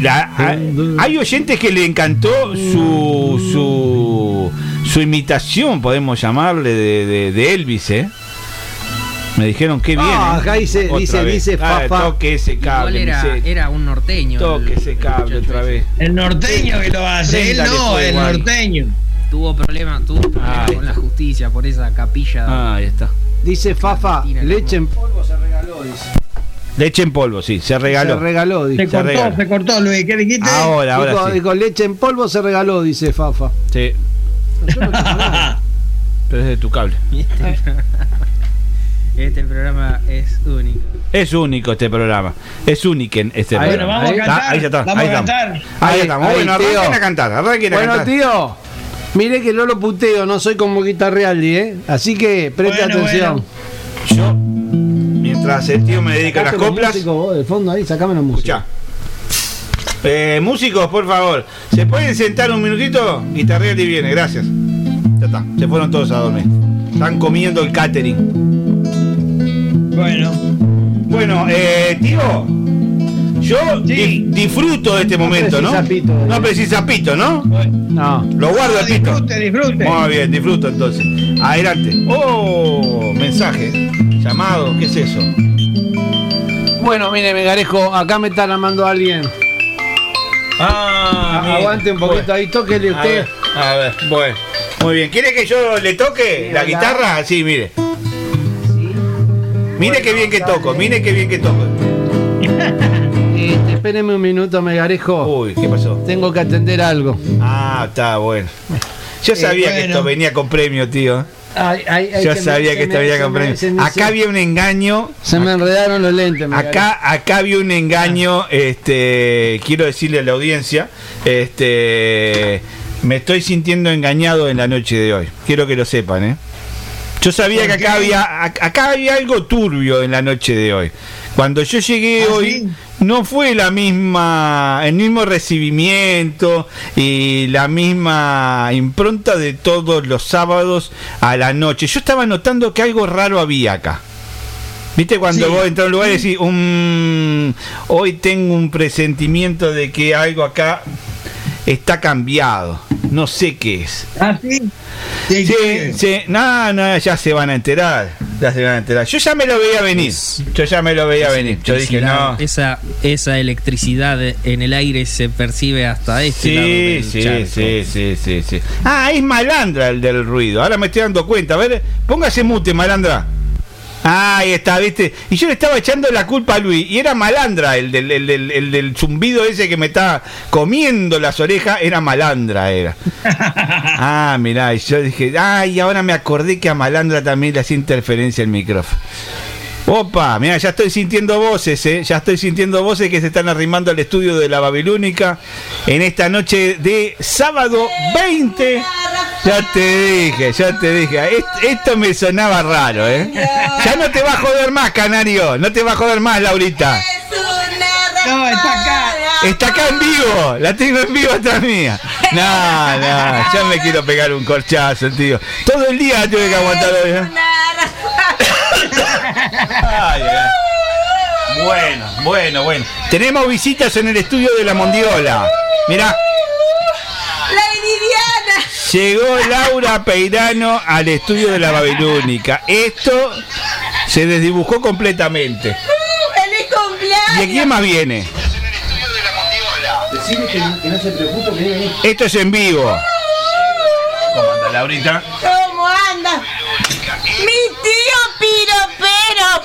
La- a- hay oyentes que le encantó su, su, su imitación, podemos llamarle, de, de- de Elvis, ¿eh? Me dijeron que bien. Ah, ¿eh? acá dice- Otra dice- vez. dice Ah, Fafa. Toque ese Igual cable. era, era un norteño. toque ese cable otra vez. El norteño que lo hace, él no, el norteño. Tuvo problemas tuvo con la justicia por esa capilla. Ah, ahí está. Dice Fafa, leche en polvo se regaló, dice. Leche en polvo, sí, se regaló. Se regaló, dice. Se cortó, regaló. se cortó, Luis. ¿Qué dijiste? Ahora, ahora dijo, sí. dijo, leche en polvo se regaló, dice Fafa. Sí. [laughs] Pero es de tu cable. [laughs] [laughs] Este programa es único. Es único este programa. Es único en este Ahí, programa. vamos a Ahí- cantar, ah, ahí ya está. vamos ahí a estamos. cantar. Ahí estamos. Ahí, bueno, tío. arranquen a cantar. Arranquen a Bueno, cantar. tío, mire que no lo puteo, no soy como Guitarrealdi, ¿eh? Así que preste Bueno, atención. Yo, mientras el tío me dedica a las Sacate los coplas. músicos vos del fondo ahí, sacame la música. Escuchá. Eh, músicos, por favor, ¿se pueden sentar un minutito? Guitarrealdi viene, gracias. Ya está, se fueron todos a dormir. Están comiendo el catering. Bueno. Bueno, eh, tío, yo di- disfruto de este momento, ¿no? precisa pito, eh. No precisa pito, ¿no? No. Lo guardo el pito. Disfrute, disfrute. Muy bien, disfruto entonces. Adelante. Oh, mensaje. Llamado, ¿qué es eso? Bueno, mire, Megarejo, acá me está llamando alguien. Ah, A- Aguante un poquito ahí, tóquele A usted. ver, a ver, bueno. Muy bien. ¿Quiere que yo le toque la la- guitarra? Sí, mire. Mire qué bien que toco, mire qué bien que toco. Este, espéreme un minuto, Megarejo. Uy, ¿qué pasó? Tengo que atender algo. Ah, está bueno. Yo Eh, sabía que esto venía con premio, tío. Ay, ay, ay, Yo me- sabía que esto venía con premio. me- Acá había un engaño. Se me enredaron los lentes, Megarejo. Acá, acá había un engaño, este, quiero decirle a la audiencia, este, me estoy sintiendo engañado en la noche de hoy. Quiero que lo sepan, ¿eh? Yo sabía que acá había, ac- acá había algo turbio en la noche de hoy. Cuando yo llegué ¿Ah, hoy, sí? no fue la misma, el mismo recibimiento y la misma impronta de todos los sábados a la noche. Yo estaba notando que algo raro había acá. ¿Viste cuando Sí. vos entras a un lugar y decís, "Mm, hoy tengo un presentimiento de que algo acá está cambiado? No sé qué es. ¿Ah, sí? Sí, Sí, sí. no, no, ya se van a enterar. Ya se van a enterar. Yo ya me lo veía venir. Yo ya me lo veía venir. Yo dije, no. Esa, esa electricidad en el aire se percibe hasta este lado Sí, del sí, charco. sí, sí, sí, sí. Ah, es malandra el del ruido. Ahora me estoy dando cuenta. A ver, póngase mute, malandra. Ah, ahí está, ¿viste? Y yo le estaba echando la culpa a Luis. Y era malandra el del, el del- el del zumbido ese que me estaba comiendo las orejas. Era malandra, era. [laughs] Ah, mirá, y yo dije, ay, ahora me acordé que a malandra también le hacía interferencia el micrófono. Opa, mira, ya estoy sintiendo voces, ¿eh? ya estoy sintiendo voces que se están arrimando al estudio de la Babilónica en esta noche de sábado 20. Ya te dije, ya te dije, est- esto me sonaba raro, ¿eh? Ya no te va a joder más, Canario, no te va a joder más, Laurita. No, está acá. Está acá en vivo, la tengo en vivo atrás mía. No, no, ya me quiero pegar un corchazo, tío. Todo el día tuve que aguantar hoy, ¿eh? Bueno, bueno, bueno. Tenemos visitas en el estudio de la Mondiola. Mirá, Diana. llegó Laura Peirano al estudio de la Babilónica. Esto se desdibujó completamente. ¡Feliz cumpleaños! ¿Y a quién más viene? Decime que, que no se preocupe, que viene. Esto es en vivo. ¿Cómo anda Laurita? ¿Cómo anda? Mi tío Piropero.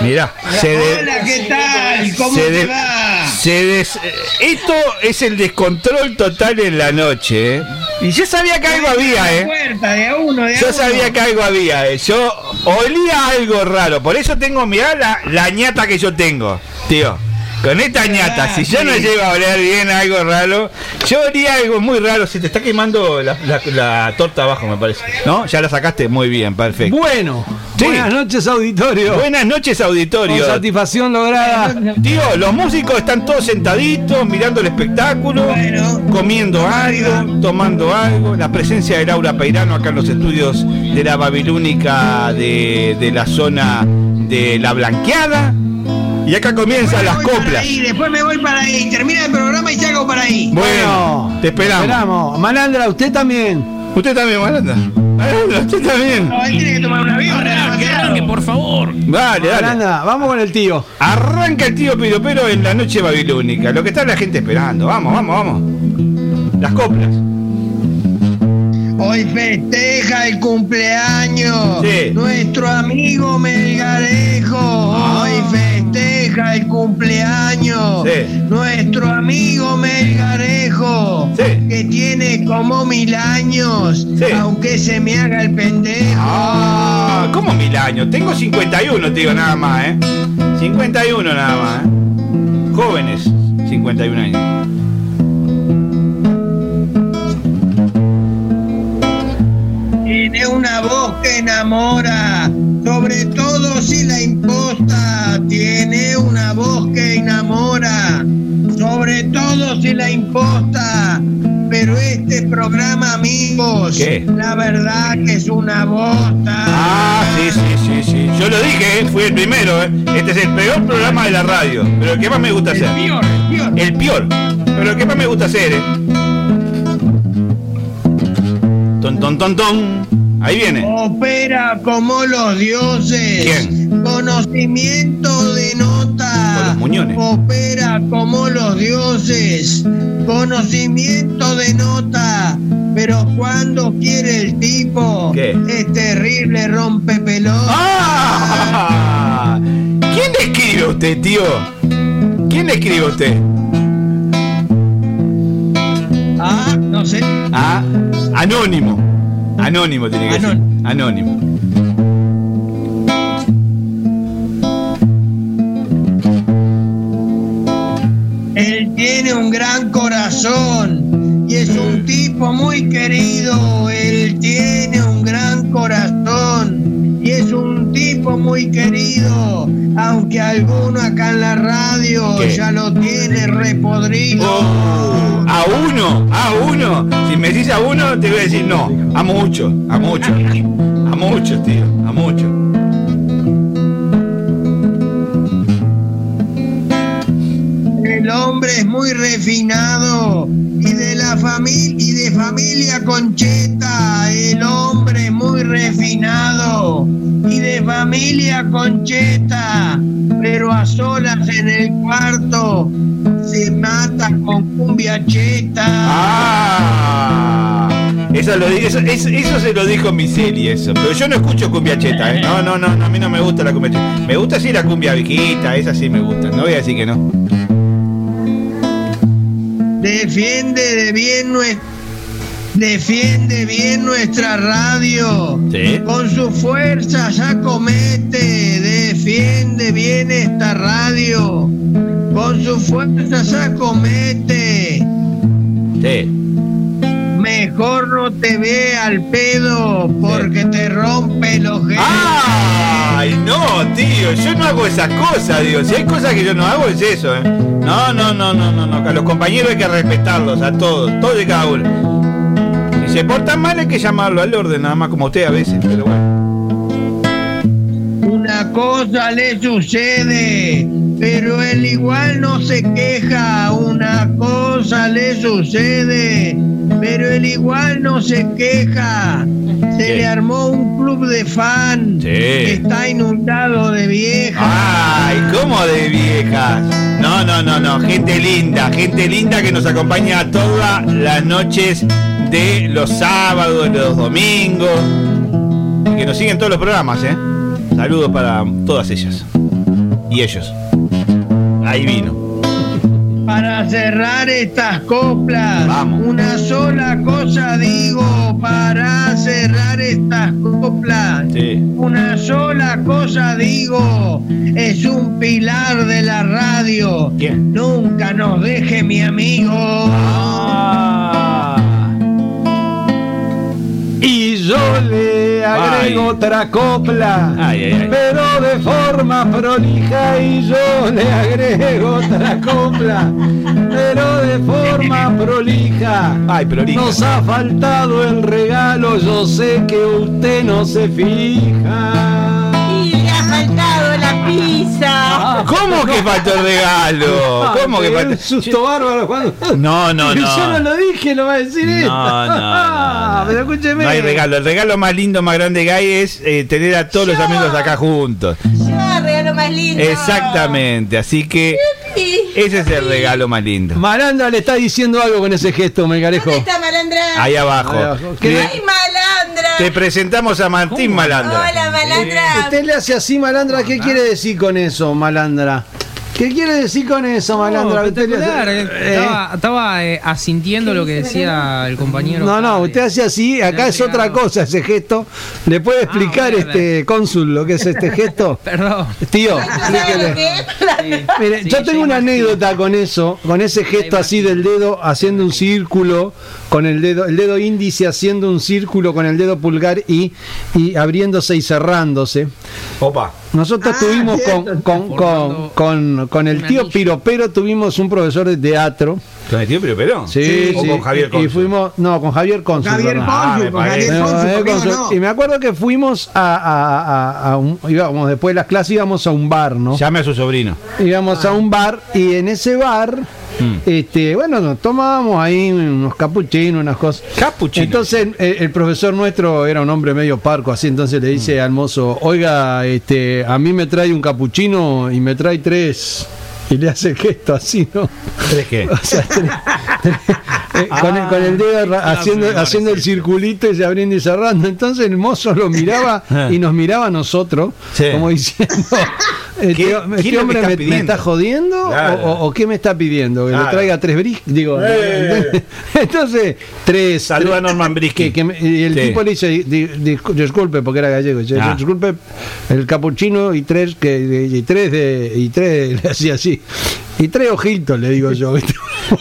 Mirá, se de- Hola, ¿qué tal? ¿Cómo se te va? se des- eh, esto es el descontrol total en la noche, ¿eh? Y yo sabía que algo había, ¿eh? De uno, de Yo uno. sabía que algo había, ¿eh? Yo olía algo raro. Por eso tengo, mirá la, la ñata que yo tengo, tío. Con esta ñata, si yo no llego a oler bien algo raro, yo haría algo muy raro. Se te está quemando la, la- la torta abajo, me parece. ¿No? Ya la sacaste muy bien, perfecto. Bueno, Sí. buenas noches, auditorio. Buenas noches, auditorio. Con satisfacción lograda. Tío, los músicos están todos sentaditos, mirando el espectáculo, comiendo algo, tomando algo. La presencia de Laura Peirano acá en los estudios de la Babilónica de, de la zona de La Blanqueada. Y acá comienzan las coplas. ahí, después me voy para ahí. Termina el programa y salgo para ahí. Bueno, te esperamos. Esperamos. Malandra, usted también. Usted también, Malandra. Malandra, usted también. No, él tiene que tomar un avión. Arranque, por favor. Dale, dale. Malandra, vamos con el tío. Arranca el tío Piropero en la noche babilónica. Lo que está la gente esperando. Vamos, vamos, vamos. Las coplas. Hoy festeja el cumpleaños Sí. nuestro amigo Melgarejo. Hoy festeja el cumpleaños Sí. nuestro amigo Melgarejo. Sí. Que tiene como mil años, Sí. aunque se me haga el pendejo. Ah, ¿cómo mil años? Tengo 51, te digo, nada más, ¿eh? 51 nada más, ¿eh? Jóvenes, 51 años. Tiene una voz que enamora, sobre todo si la imposta. Tiene una voz que enamora, sobre todo si la imposta. Pero este programa, amigos, ¿Qué? la verdad que es una bosta. Ah, sí, sí, sí, sí. Yo lo dije, ¿eh? fui el primero, ¿eh? Este es el peor programa de la radio, pero el que más me gusta hacer. El peor, el peor. El peor, pero el que más me gusta hacer, ¿eh? Ton, ton, ton, ton. Ahí viene. Opera como los dioses. ¿Quién? Conocimiento de nota. Con los muñones. Opera como los dioses. Conocimiento de nota. Pero cuando quiere el tipo, ¿Qué? es terrible, rompe pelota. ¡Ah! ¿Quién le escribe usted, tío? ¿Quién le escribe usted? Ah, no sé. Ah, anónimo. Anónimo tiene que ser. Anónimo. Él tiene un gran corazón y es un tipo muy querido. Él tiene un gran corazón y es un tipo muy querido. Aunque alguno acá en la radio ¿Qué? ya lo tiene repodrido. Oh, a uno, a uno. Si me decís a uno, te voy a decir no. A mucho, a mucho. A muchos, tío, a muchos. El hombre es muy refinado y de la familia y de familia concheta. El hombre es muy refinado y de familia concheta, pero a solas en el cuarto se mata con cumbia cheta. Ah, eso, lo, di- eso, eso, eso se lo dijo Miseli, eso. Pero yo no escucho cumbia cheta, ¿eh? No, no, no, a mí no me gusta la cumbia cheta. Me gusta sí la cumbia viejita, esa sí me gusta. No voy a decir que no. Defiende de bien nuestra Defiende bien nuestra radio. Sí. Con su fuerza ya comete. Defiende bien esta radio. Con su fuerza ya comete. Sí. Mejor no te ve al pedo porque te rompe los ojete. Ay, no, tío, yo no hago esas cosas, digo. Si hay cosas que yo no hago, es eso, ¿eh? No, no, no, no, no, no. A los compañeros hay que respetarlos, a todos, todos y cada uno. Se portan mal hay que llamarlo al orden, nada más como usted a veces, pero bueno. Una cosa le sucede, pero él igual no se queja. Una cosa le sucede, pero él igual no se queja. Se le armó un club de fan que está inundado de viejas. Ay, ¿cómo de viejas? No, no, no, no, gente linda, gente linda que nos acompaña todas las noches de los sábados, de los domingos, y que nos siguen todos los programas, ¿eh? Saludos para todas ellas y ellos. Ahí vino. para cerrar estas coplas. Una sola cosa digo para cerrar estas coplas. Una sola cosa digo, es un pilar de la radio. Nunca nos deje mi amigo. Y yo le agrego Ay. otra copla, Ay, pero de forma prolija. Y yo le agrego otra copla, pero de forma [laughs] prolija. Ay, prolija. Nos ha faltado el regalo, yo sé que usted no se fija. Pizza. ¿Cómo que faltó el regalo? ¿Cómo que Ah, faltó? Un susto bárbaro cuando. No, no, [laughs] Yo no no. lo dije, lo va a decir él. No, no, no, no. [laughs] Pero escúcheme. No hay regalo. El regalo más lindo, más grande que hay es eh, tener a todos los amigos acá juntos. Ya, regalo más lindo. Exactamente. Así que ese es el regalo más lindo. Malandra le está diciendo algo con ese gesto, Melgarejo. ¿Dónde está malandra? Ahí abajo. Ahí abajo. Te- ¡Ay, malandra! Te presentamos a Martín Malandra. Hola, malandra. Usted le hace así, Malandra. ¿Qué quiere decir con eso, Malandra? ¿Qué quiere decir con eso, Malandra? No, Usted le hace- eh. Eh. Estaba, estaba, eh, asintiendo lo que decía el compañero. No, no, usted hace así, acá es otra cosa ese gesto. ¿Le puede explicar bueno, este cónsul lo que es este gesto? [laughs] Perdón. Tío. Mire, Sí, yo tengo una anécdota con eso, con ese gesto así del dedo haciendo un círculo, con el dedo, el dedo índice haciendo un círculo con el dedo pulgar y, y abriéndose y cerrándose. Opa. Nosotros tuvimos con, con, con, con- con el tío Piropero, tuvimos un profesor de teatro. ¿Con el tío Piropero? Sí, ¿O sí. con Javier y, y Cónsul? fuimos, no, con Javier Cónsul. Javier. Ah, me con Javier parece. No, Cónsul, Javier ¿por qué Cónsul. no? Y me acuerdo que fuimos a, a- a- a un, íbamos después de las clases íbamos a un bar, ¿no? Llame a su sobrino. íbamos a un bar y en ese bar Mm. este bueno nos tomábamos ahí unos capuchinos unas cosas Capuchino. entonces el profesor nuestro era un hombre medio parco así entonces le Mm. dice al mozo oiga este a mí me trae un capuchino y me trae tres y le hace el gesto así no ¿Tres qué? o sea, tres- tres- eh, con, el, con el dedo ra- haciendo, haciendo el circulito y se abriendo y cerrando. Entonces el mozo lo miraba [laughs] y nos miraba a nosotros, Sí. como diciendo, [laughs] este, ¿Qué- qué es este hombre me, está jodiendo Claro. o, o- o qué me está pidiendo? Que le traiga tres bris, digo. Eh. [laughs] Entonces, tres. Saluda a Norman Brisky. que- que me- y el Sí. tipo le dice, di- di- discu- disculpe, porque era gallego, dice, Ah. disculpe, el capuchino y tres, que, y tres de, y tres, le hacía así. Y tres ojitos, le digo yo. ¿viste? [laughs]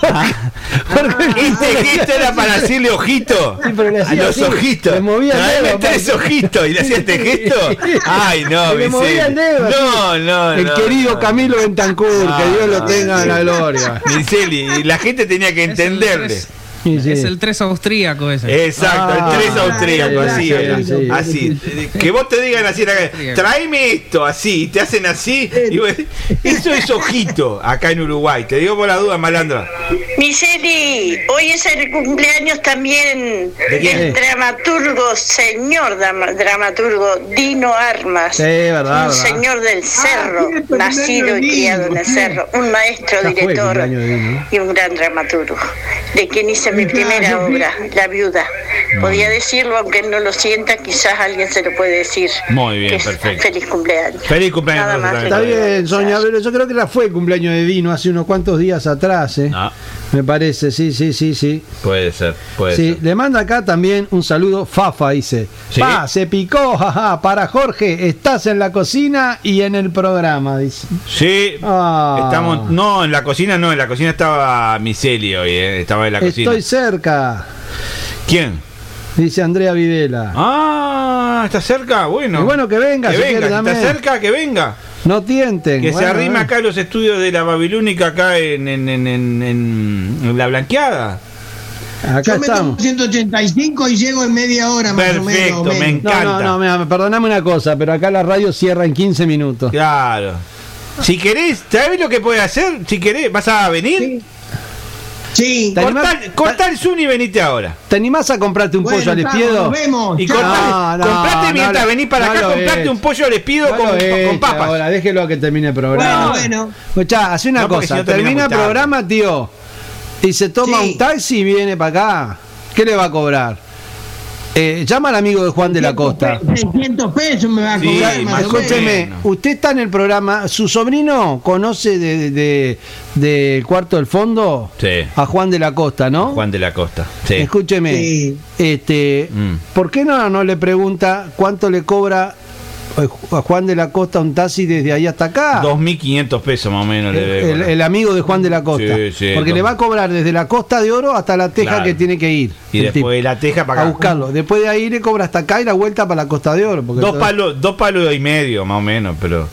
Porque- Este gesto era para decirle ojito. Sí, pero le a hacía los así, ojitos. le movía el dedo, tres ojitos y le hacía este gesto. [laughs] Ay, no, le movía el Vicente. dedo. No, no, el no, querido no. Camilo Bentancur, No, que Dios lo tenga en la gloria. Viceli, y la gente tenía que entenderle. Tres- Sí, sí. Es el 3 austríaco ese. Exacto, Ah, el tres austríaco, sí, así sí, era. sí. Así. Que vos te digan así, en la calle, tráeme esto, así, y te hacen así. y vos- eso es ojito acá en Uruguay. Te digo por la duda, malandra. Miseli, hoy es el cumpleaños también del dramaturgo, señor drama- dramaturgo Dino Armas. Sí, verdad, un verdad. señor del cerro, tiene el nacido y criado en el cerro, un maestro, director y un gran dramaturgo, de quien hice mi primera obra, La Viuda. Podía decirlo, aunque él no lo sienta, quizás alguien se lo puede decir. Muy bien, perfecto. Feliz cumpleaños. Feliz cumpleaños. Nada más. Está bien, Soña, pero yo creo que ya fue el cumpleaños de Dino hace unos cuantos días atrás, ¿eh? Ah, Me parece, sí, sí, sí, sí. puede ser, puede Sí, ser. le manda acá también un saludo, Fafa dice. Sí. Pa, se picó, jaja, para Jorge, estás en la cocina y en el programa, dice. Sí, Ah. estamos. No, en la cocina no, en la cocina estaba Miseli hoy, eh, estaba en la cocina. Estoy cerca, ¿Quién? dice Andrea Videla. Ah, ¿está cerca? Bueno. Y bueno, que venga, que si venga, quiere está cerca, que venga. No tienten. Que se bueno, arrima bueno. acá a los estudios de la Babilónica, acá en, en, en, en- la blanqueada. Acá Yo estamos. 185 y llego en media hora más o menos. Perfecto, me No, encanta. no, no, mira, perdoname una cosa, pero acá la radio cierra en 15 minutos. Claro. Si querés, ¿sabés lo que puedes hacer? Si querés, ¿vas a venir? Sí. ¿Te animás- Cortá, cortá el Zoom y venite ahora. ¿Te animás a comprarte un Bueno, pollo al espiedo? nos vemos. Y cortá- No, no, comprate no mientras venís para no acá, comprate un pollo les pido No con, papas. Ahora, déjelo que termine el programa. Bueno, bueno. Escuchá, hace una si cosa. no termina el programa, tío. Y se toma Sí. un taxi y viene para acá. ¿Qué le va a cobrar? Eh, llama al amigo de Juan de la Costa. 600 pesos me va a cobrar más o Escúcheme, menos. usted está en el programa, ¿su sobrino conoce de, de- del cuarto del fondo? Sí. A Juan de la Costa, ¿no? Juan de la Costa. Sí. Escúcheme, este, Mm. ¿por qué no, no le pregunta cuánto le cobra a Juan de la Costa un taxi desde ahí hasta acá? 2.500 pesos más o menos le debe El, amigo de Juan de la Costa. Sí, sí, Porque le va a cobrar desde la Costa de Oro hasta la Teja Claro. que tiene que ir. Y después tipo, de la teja para a acá. buscarlo. Después de ahí le cobra hasta acá y la vuelta para la Costa de Oro. Dos palos, dos palos y medio, más o menos, pero.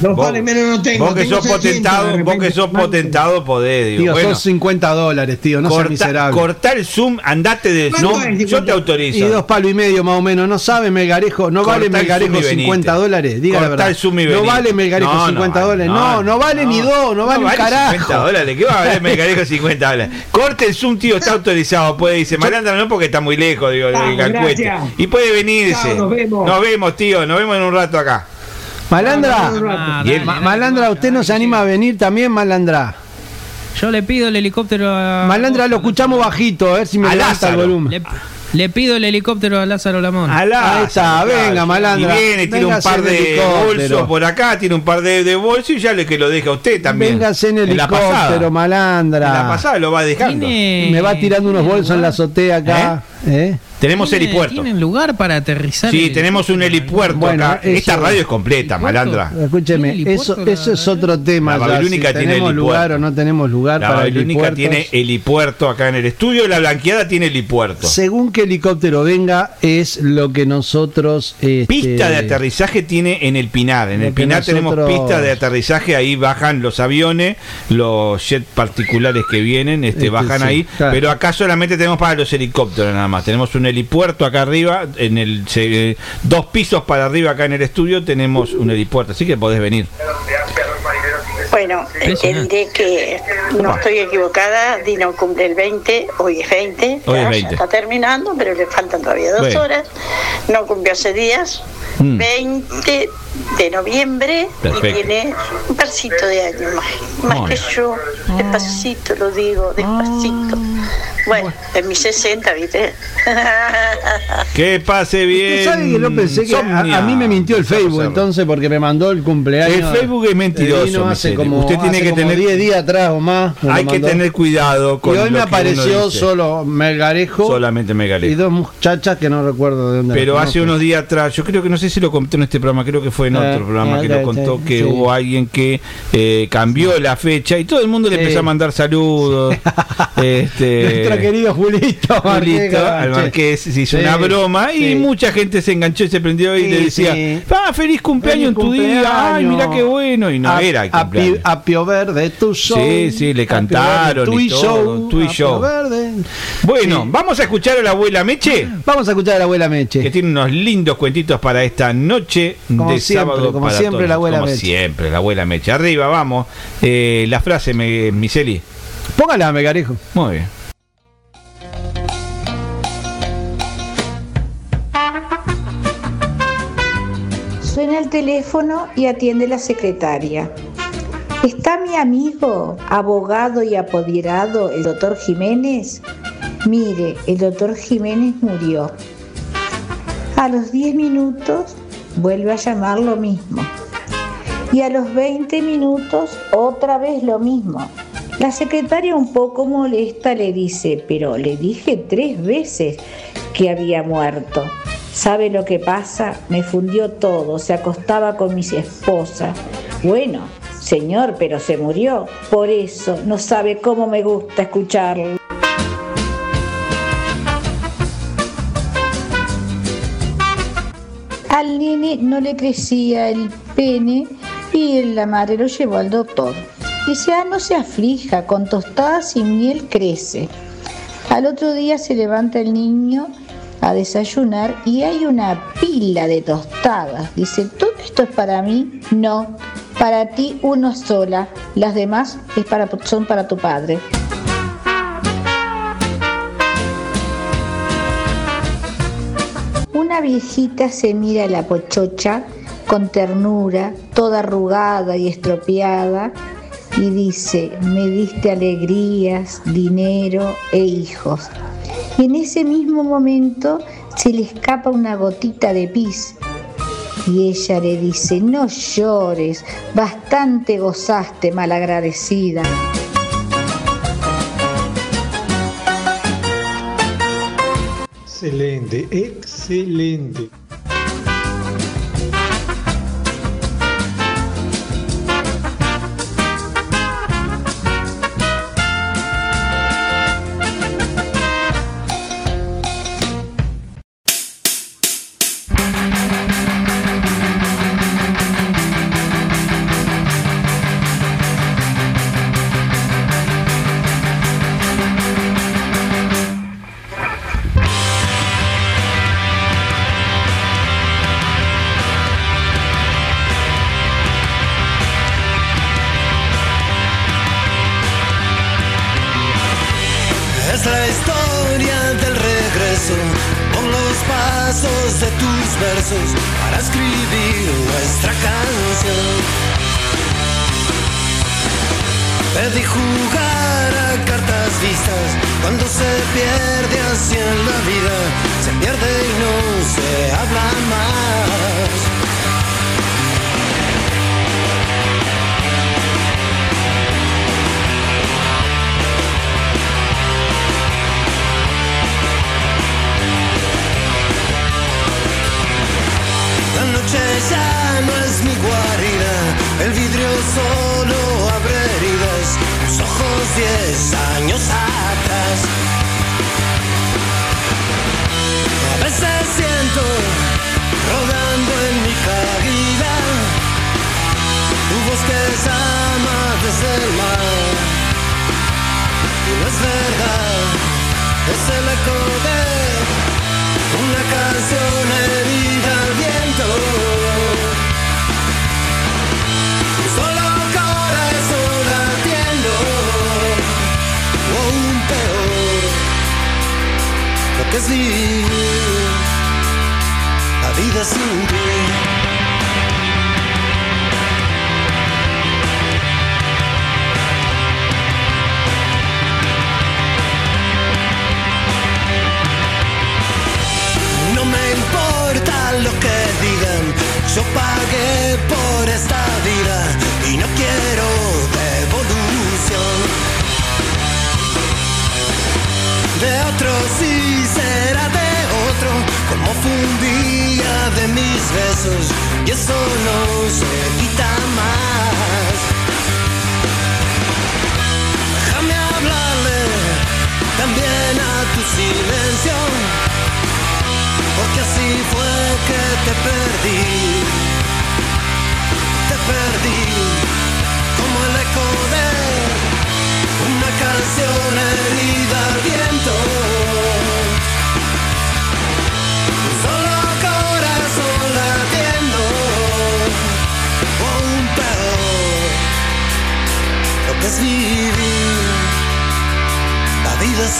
Dos vos- palos y menos no tengo. Vos que tengo sos 600 de potentado, vos que sos potentado podés, digo. Tío, bueno, son 50 dólares, tío, no seas corta, miserable. cortá el zoom, andate de ¿Cuánto zoom, es yo 50? te autorizo. Y dos palos y medio más o menos. No sabe Melgarejo, no Cortá vale el Melgarejo zoom y venite. 50 dólares. Diga la Cortá verdad. el zoom y no vale Melgarejo No, no 50 vale, dólares. no, No, no vale ni dos, no vale un carajo. 50 dólares, ¿qué va a valer Melgarejo 50 dólares? Corte el zoom, tío, está autorizado. Puede irse. Malandra no porque está muy lejos, digo, el gracias. Y puede venirse. Nos vemos, tío, nos vemos en un rato acá. Malandra, Ah, Ma- Malandra, ¿usted no se anima a venir también, Malandra? Yo le pido el helicóptero a. Malandra, lo escuchamos bajito, a ver si me A levanta el Lázaro. volumen. Le, le pido el helicóptero a Lázaro Lamón. Alá, Ahí está, venga, Malandra. Y viene, tiene un par de bolsos por acá, tiene un par de, de bolsos y ya le que lo deja a usted también. Véngase en la helicóptero, pasada. Malandra. En la pasada lo va dejando. Tiene- Me va tirando unos bolsos en la azotea acá. ¿eh? Tenemos tiene- helipuerto. ¿Tienen lugar para aterrizar? Sí, el- tenemos un helipuerto Bueno, acá. eso- Esta radio es completa, ¿Helipuerto? malandra. Escúcheme, ¿Tiene eso, eso es otro tema. La Babilónica si tiene tenemos lugar o no tenemos lugar La para Babilónica tiene helipuerto acá en el estudio, la blanqueada tiene helipuerto. Según que helicóptero venga, es lo que nosotros. este, Pista de aterrizaje tiene en el Pinar. En Lo el Pinar tenemos nosotros- pista de aterrizaje, ahí bajan los aviones, los jets particulares que vienen, este, Este, bajan sí, ahí. claro. Pero acá solamente tenemos para los helicópteros nada Tenemos un helipuerto acá arriba, en el se- dos pisos para arriba acá en el estudio tenemos un helipuerto, así que podés venir. Bueno, te diré que no estoy equivocada, Dino cumple el 20, hoy es 20, Hoy ya, es ya 20. está terminando, pero le faltan todavía dos Bueno. horas, no cumplió hace días, Mm. 20 de noviembre Perfecto. y tiene un parcito de años más, más Muy que yo, despacito lo digo, despacito. Ah. Bueno, en mis 60, ¿viste? [laughs] Que pase bien. Usted sabe que no pensé que a, a mí me mintió el Facebook entonces porque me mandó el cumpleaños. El Facebook es mentiroso, Eh. Como, Usted tiene hace que como tener- 10 días atrás o más. Hay que tener cuidado con Y hoy me apareció solo Melgarejo solamente y Megalejo. dos muchachas que no recuerdo de dónde Pero hace unos días atrás, yo creo que no sé si lo conté en este programa, creo que fue en Eh, otro programa eh, que lo sí, contó, que sí. hubo alguien que eh, cambió la fecha y todo el mundo le empezó a mandar saludos. [laughs] este, Nuestro querido Julito, Julito, al Marqués se hizo una broma y mucha gente se enganchó y se prendió y le decía, ah, feliz cumpleaños en tu día, ay, mira qué bueno, y no era el cumpleaños. Pi- a Pio Verde, tu show. Sí, sí, le cantaron Verde, tu y todo, show, tu y a show. Pio Verde. Bueno, Sí. vamos a escuchar a la abuela Meche. Vamos a escuchar a la abuela Meche. que tiene unos lindos cuentitos para esta noche Como de siempre, sábado como para siempre, todos. la abuela como Meche. siempre la abuela Meche arriba vamos Eh, la frase me, Miseli Póngala, Melgarejo. muy bien Suena el teléfono y atiende la secretaria. ¿Está mi amigo, abogado y apoderado, el doctor Jiménez? Mire, el doctor Jiménez murió. A los 10 minutos vuelve a llamar lo mismo. Y a los 20 minutos otra vez lo mismo. La secretaria un poco molesta le dice, pero le dije tres veces que había muerto. ¿Sabe lo que pasa? Me fundió todo, se acostaba con mis esposas. Bueno, señor, pero se murió. Por eso no sabe cómo me gusta escucharlo. Al nene no le crecía el pene y la madre lo llevó al doctor. Dice, ah, no se aflija, con tostadas y miel crece. Al otro día se levanta el niño a desayunar y hay una pila de tostadas. Dice, ¿todo esto es para mí? No, para ti uno sola, las demás es para, son para tu Padre. Una viejita se mira a la pochocha con ternura, toda arrugada y estropeada, y dice, me diste alegrías, dinero e hijos. Y en ese mismo momento se le escapa una gotita de pis y ella le dice, no llores, bastante gozaste, malagradecida. Excelente, excelente.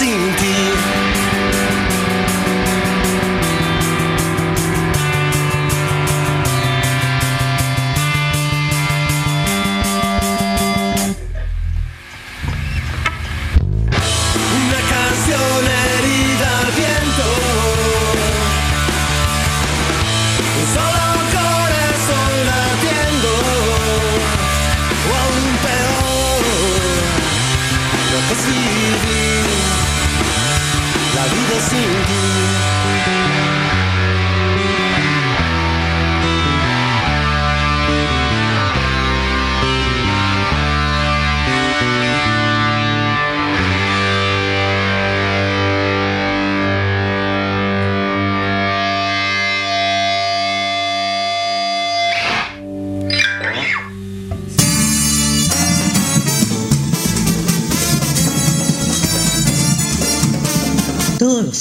assim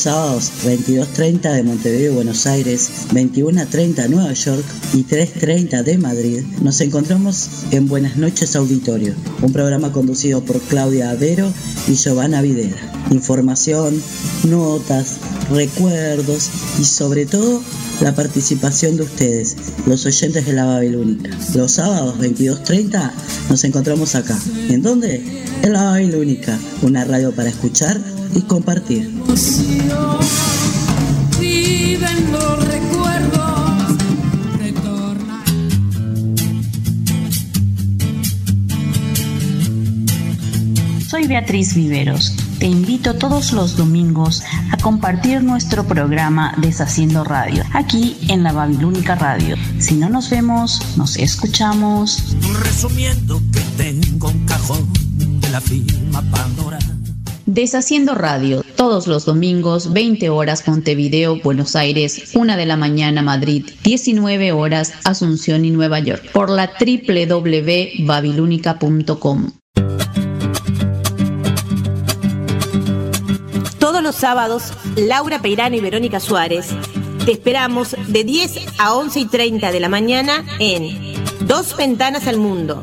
sábados 22.30 de Montevideo Buenos Aires, 21.30 Nueva York y 3.30 de Madrid, nos encontramos en Buenas noches Auditorio, un programa conducido por Claudia Avero y Giovanna Videra. Información, notas, recuerdos y sobre todo la participación de ustedes, los oyentes de la Babilónica. Los sábados 22.30 nos encontramos acá. ¿En dónde? En la Babilónica, una radio para escuchar y compartir. Viven recuerdos. Soy Beatriz Viveros. Te invito todos los domingos a compartir nuestro programa Deshaciendo Radio, aquí en la Babilónica Radio. Si no nos vemos, nos escuchamos. Resumiendo que tengo un cajón de la firma Pandora. Deshaciendo Radio todos los domingos, 20 horas Montevideo, Buenos Aires, 1 de la mañana Madrid, 19 horas Asunción y Nueva York, por la www.babilónica.com. Todos los sábados, Laura Peirano y Verónica Suárez te esperamos de 10 a 11 y 30 de la mañana en Dos Ventanas al Mundo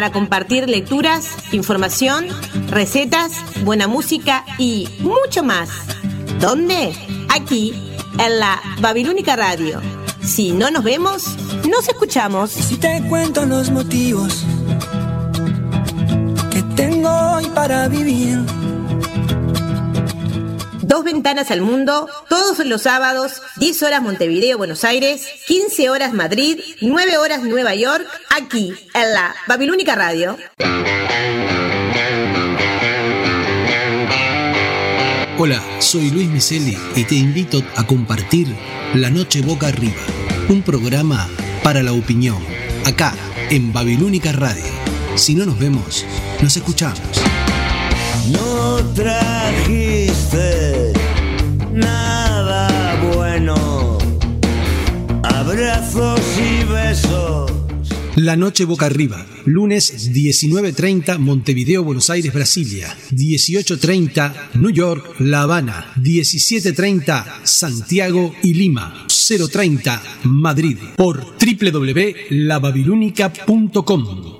para compartir lecturas, información, recetas, buena música y mucho más. ¿Dónde? Aquí, en la Babilónica Radio. Si no nos vemos, nos escuchamos. Si te cuento los motivos que tengo hoy para vivir. Dos ventanas al mundo, todos los sábados, 10 horas Montevideo, Buenos Aires, 15 horas Madrid, 9 horas Nueva York, aquí, en la Babilónica Radio. Hola, soy Luis Miseli y te invito a compartir La Noche Boca Arriba, un programa para la opinión, acá en Babilónica Radio. Si no nos vemos, nos escuchamos. No trajiste nada bueno. Abrazos y besos. La Noche Boca Arriba, lunes 19.30 Montevideo, Buenos Aires, Brasilia, 18.30 New York, La Habana, 17.30 Santiago y Lima, 0.30 Madrid, por www.lababilúnica.com.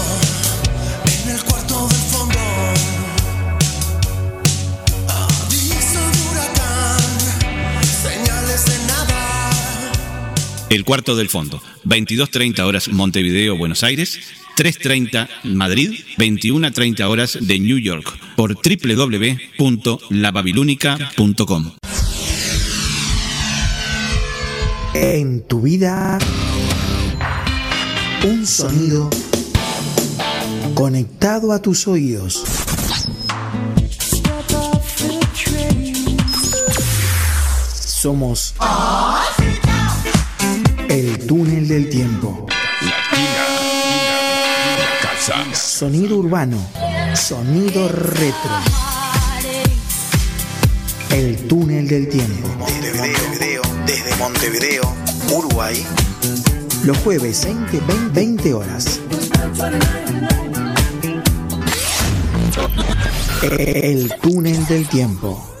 El cuarto del fondo. 22.30 horas Montevideo, Buenos Aires. 3.30 Madrid, 21.30 horas de New York por www.lababilónica.com. En tu vida, un sonido conectado a tus oídos. Somos del tiempo. Sonido urbano, sonido retro. El túnel del tiempo. Montevideo, desde Montevideo, Uruguay. Los jueves 20, 20, 20 horas. El túnel del tiempo.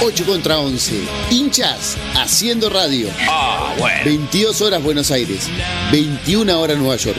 8 contra 11. Hinchas haciendo radio. Ah, bueno. 22 horas Buenos Aires. 21 horas Nueva York.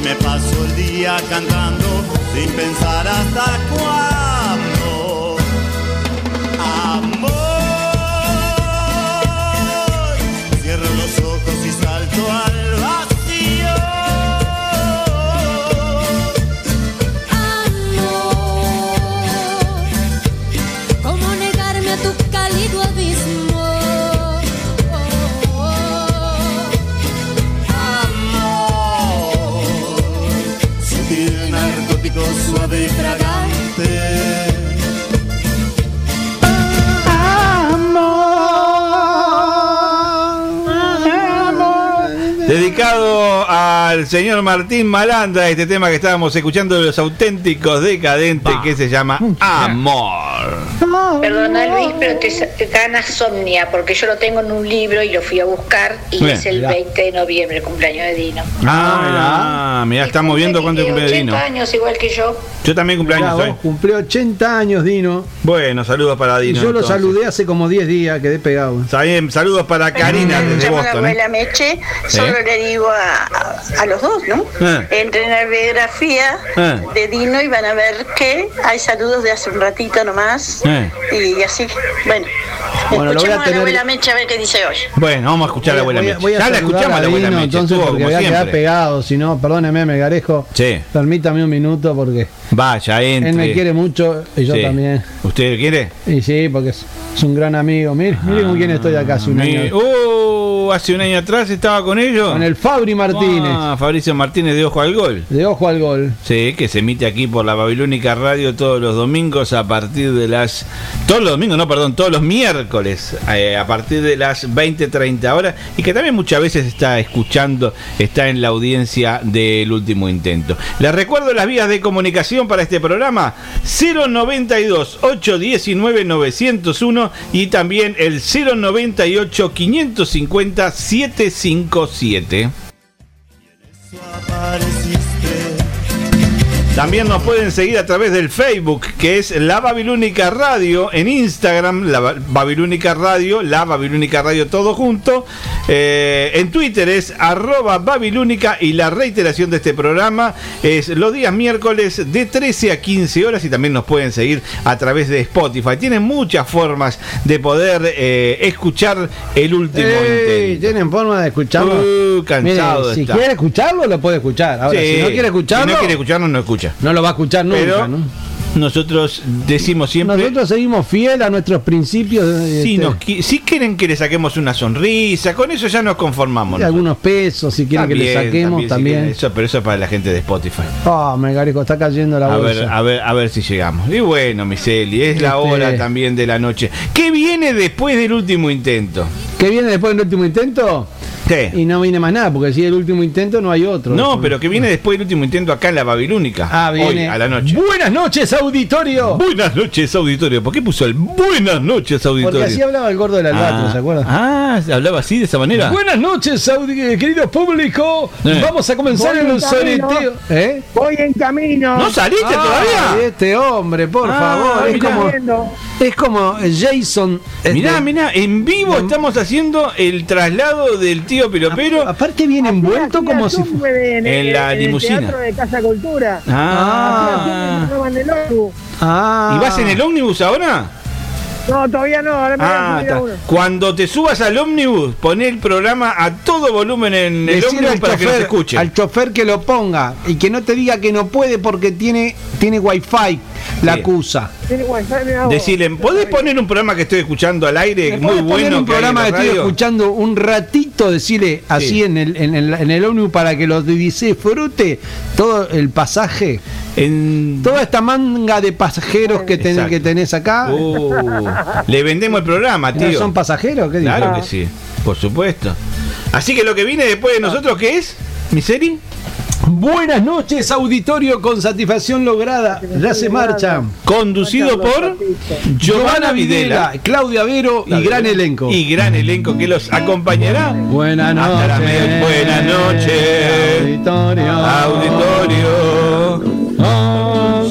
Me paso el día cantando sin pensar hasta cuándo. Dedicado al señor Martín Malandra, este tema que estábamos escuchando de los auténticos decadentes que se llama Amor. Perdona Luis, pero te, te gana somnia, porque yo lo tengo en un libro y lo fui a buscar y Bien. es el Mirá. 20 de noviembre, cumpleaños de Dino. Ah, mirá, estamos viendo cuánto cumple 80 Dino. años igual que yo. Yo también cumpleaños Mirá hoy. vos, cumplió 80 años Dino. Bueno, saludos para Dino. yo lo entonces. saludé hace como 10 días, quedé pegado. Está bien, saludos para Karina desde Boston. ¿eh? Meche, ¿Sí? Solo le digo a, los dos, ¿no? Eh. Entren a la biografía Eh. de Dino y van a ver que hay saludos de hace un ratito nomás. Eh. Y así, bueno. Bueno, lo voy a escuchemos a, tener- la abuela Meche a ver qué dice hoy. Bueno, vamos a escuchar a la abuela voy, a- Meche. voy a Ya la escuchamos a la abuela Dino, Meche. entonces estuvo porque como voy a quedar siempre. pegado, si no, perdóneme, Megarejo. Sí. Permítame un minuto porque Vaya, entre. él me quiere mucho y yo Sí. también. ¿Usted quiere? Y sí, porque es, es un gran amigo. Mire, mire con quién estoy acá hace un Mi- año. Uh, hace un año atrás estaba con ellos. Con el Fabri Martínez. Ah, Fabricio Martínez de Ojo al Gol. De ojo al gol. Sí, que se emite aquí por la Babilónica Radio todos los domingos a partir de las. Todos los domingos, no, perdón, todos los miércoles eh, a partir de las 20, 30 horas. Y que también muchas veces está escuchando, está en la audiencia del último intento. Les recuerdo las vías de comunicación para este programa: 092 819 901 y también el 098 550 757. 2007. También nos pueden seguir a través del Facebook, que es La Babilónica Radio, en Instagram, La Ba- Babilónica Radio, La Babilónica Radio todo junto. Eh, en Twitter es arroba Babilónica y la reiteración de este programa es los días miércoles de 13 a 15 horas y también nos pueden seguir a través de Spotify. Tienen muchas formas de poder eh, escuchar el último Ey, intento. tienen forma de escucharlo. Uh, cansado si está. quiere escucharlo, lo puede escuchar. Ahora, Sí, si no quiere escucharlo, si no quiere escucharnos, no escucha. No lo va a escuchar nunca. Pero ¿no? nosotros decimos siempre. Nosotros seguimos fiel a nuestros principios. Si, este, nos si quieren que le saquemos una sonrisa, con eso ya nos conformamos. algunos pesos, si quieren que le saquemos también. eso, pero eso es para la gente de Spotify. Ah, Megarejo, está cayendo la A bolsa. ver, a ver, a ver si llegamos. Y bueno, Miseli, es la Este- hora también de la noche. ¿Qué viene después del último intento? ¿Qué viene después del último intento? ¿Qué? Y no viene más nada, porque si es el último intento no hay otro. No, pero que viene después del último intento acá en la Babilónica. Ah, viene. Hoy, a la noche. Buenas noches, auditorio. Buenas noches, auditorio. ¿Por qué puso el buenas noches, auditorio? Porque así hablaba el gordo del albatro, Ah, ¿se acuerdan? Ah, hablaba así de esa manera. Buenas noches, audi- querido público. Eh. Vamos a comenzar Voy el sorteo. ¿Eh? Voy en camino. ¿No saliste Ay, todavía? Este hombre, por Ah, favor. Es como, es como Jason. este, Mirá, mirá, en vivo estamos haciendo el traslado del tío Piropero. Aparte viene envuelto como si bebé, en, en la en limusina. El teatro de Casa Cultura. Ah. Oru. Ah. ¿Y vas en el ómnibus ahora? No, todavía no, ahora me voy a Ah, subir a está. uno. Cuando te subas al ómnibus, poné el programa a todo volumen en el ómnibus para que no se chofer, escuche. al chofer que lo ponga y que no te diga que no puede porque tiene, tiene wifi, la Sí. acusa. Tiene wifi. Decirle, ¿podés poner un programa que estoy escuchando al aire? ¿Me Muy podés poner bueno. un que programa que estoy radio? escuchando un ratito, decirle así Sí. en, el, en, el, en el ómnibus para que lo disfrute todo el pasaje. En... Toda esta manga de pasajeros que, ten- que tenés acá. Uh, le vendemos el programa, ¿No tío. son pasajeros? ¿Qué Claro que sí, por supuesto. Así que lo que viene después de nosotros, ¿qué es? ¿Miseri? Buenas noches, auditorio con satisfacción lograda. Ya se marcha. Conducido por Giovanna Videla. Claudia Vero y gran elenco. Y gran elenco que los acompañará. Buenas noches. Buenas noches. Auditorio. Auditorio.